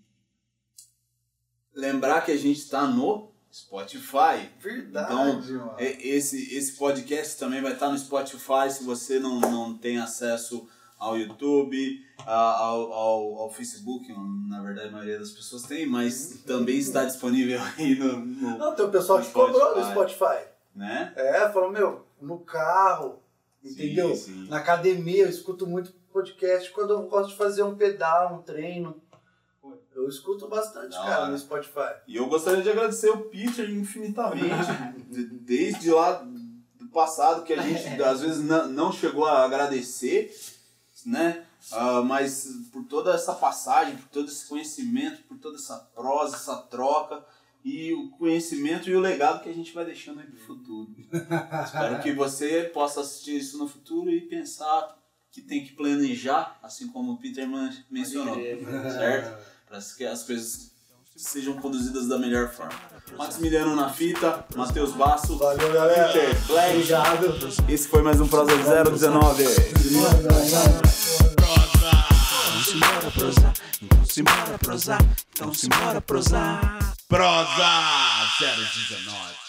lembrar que a gente está no Spotify. Verdade, Então, mano. esse, esse podcast também vai estar no Spotify se você não, não tem acesso ao YouTube, ao, ao, ao Facebook, na verdade a maioria das pessoas tem, mas também está disponível aí no, no- Não, tem o pessoal que cobrou no Spotify. Né? É, falou, meu, no carro, entendeu? Sim, sim. Na academia, eu escuto muito podcast quando eu gosto de fazer um pedal, um treino. Eu escuto bastante, Da cara, no Spotify. E eu gostaria de agradecer o Peter infinitamente, *laughs* de- desde lá do passado, que a gente *laughs* às vezes não, não chegou a agradecer, né? Ah, mas por toda essa passagem, por todo esse conhecimento, por toda essa prosa, essa troca e o conhecimento e o legado que a gente vai deixando aí pro futuro. *laughs* Espero que você possa assistir isso no futuro e pensar que tem que planejar, assim como o Peter mencionou, certo? Para que as coisas sejam conduzidas da melhor forma. Maximiliano na fita, Matheus Basso, Valeu, galera. Peter Black. Obrigado. Esse foi mais um Prosa 019. Então se bora prosar, então simbora prosar, então simbora prosar. Prosa 019.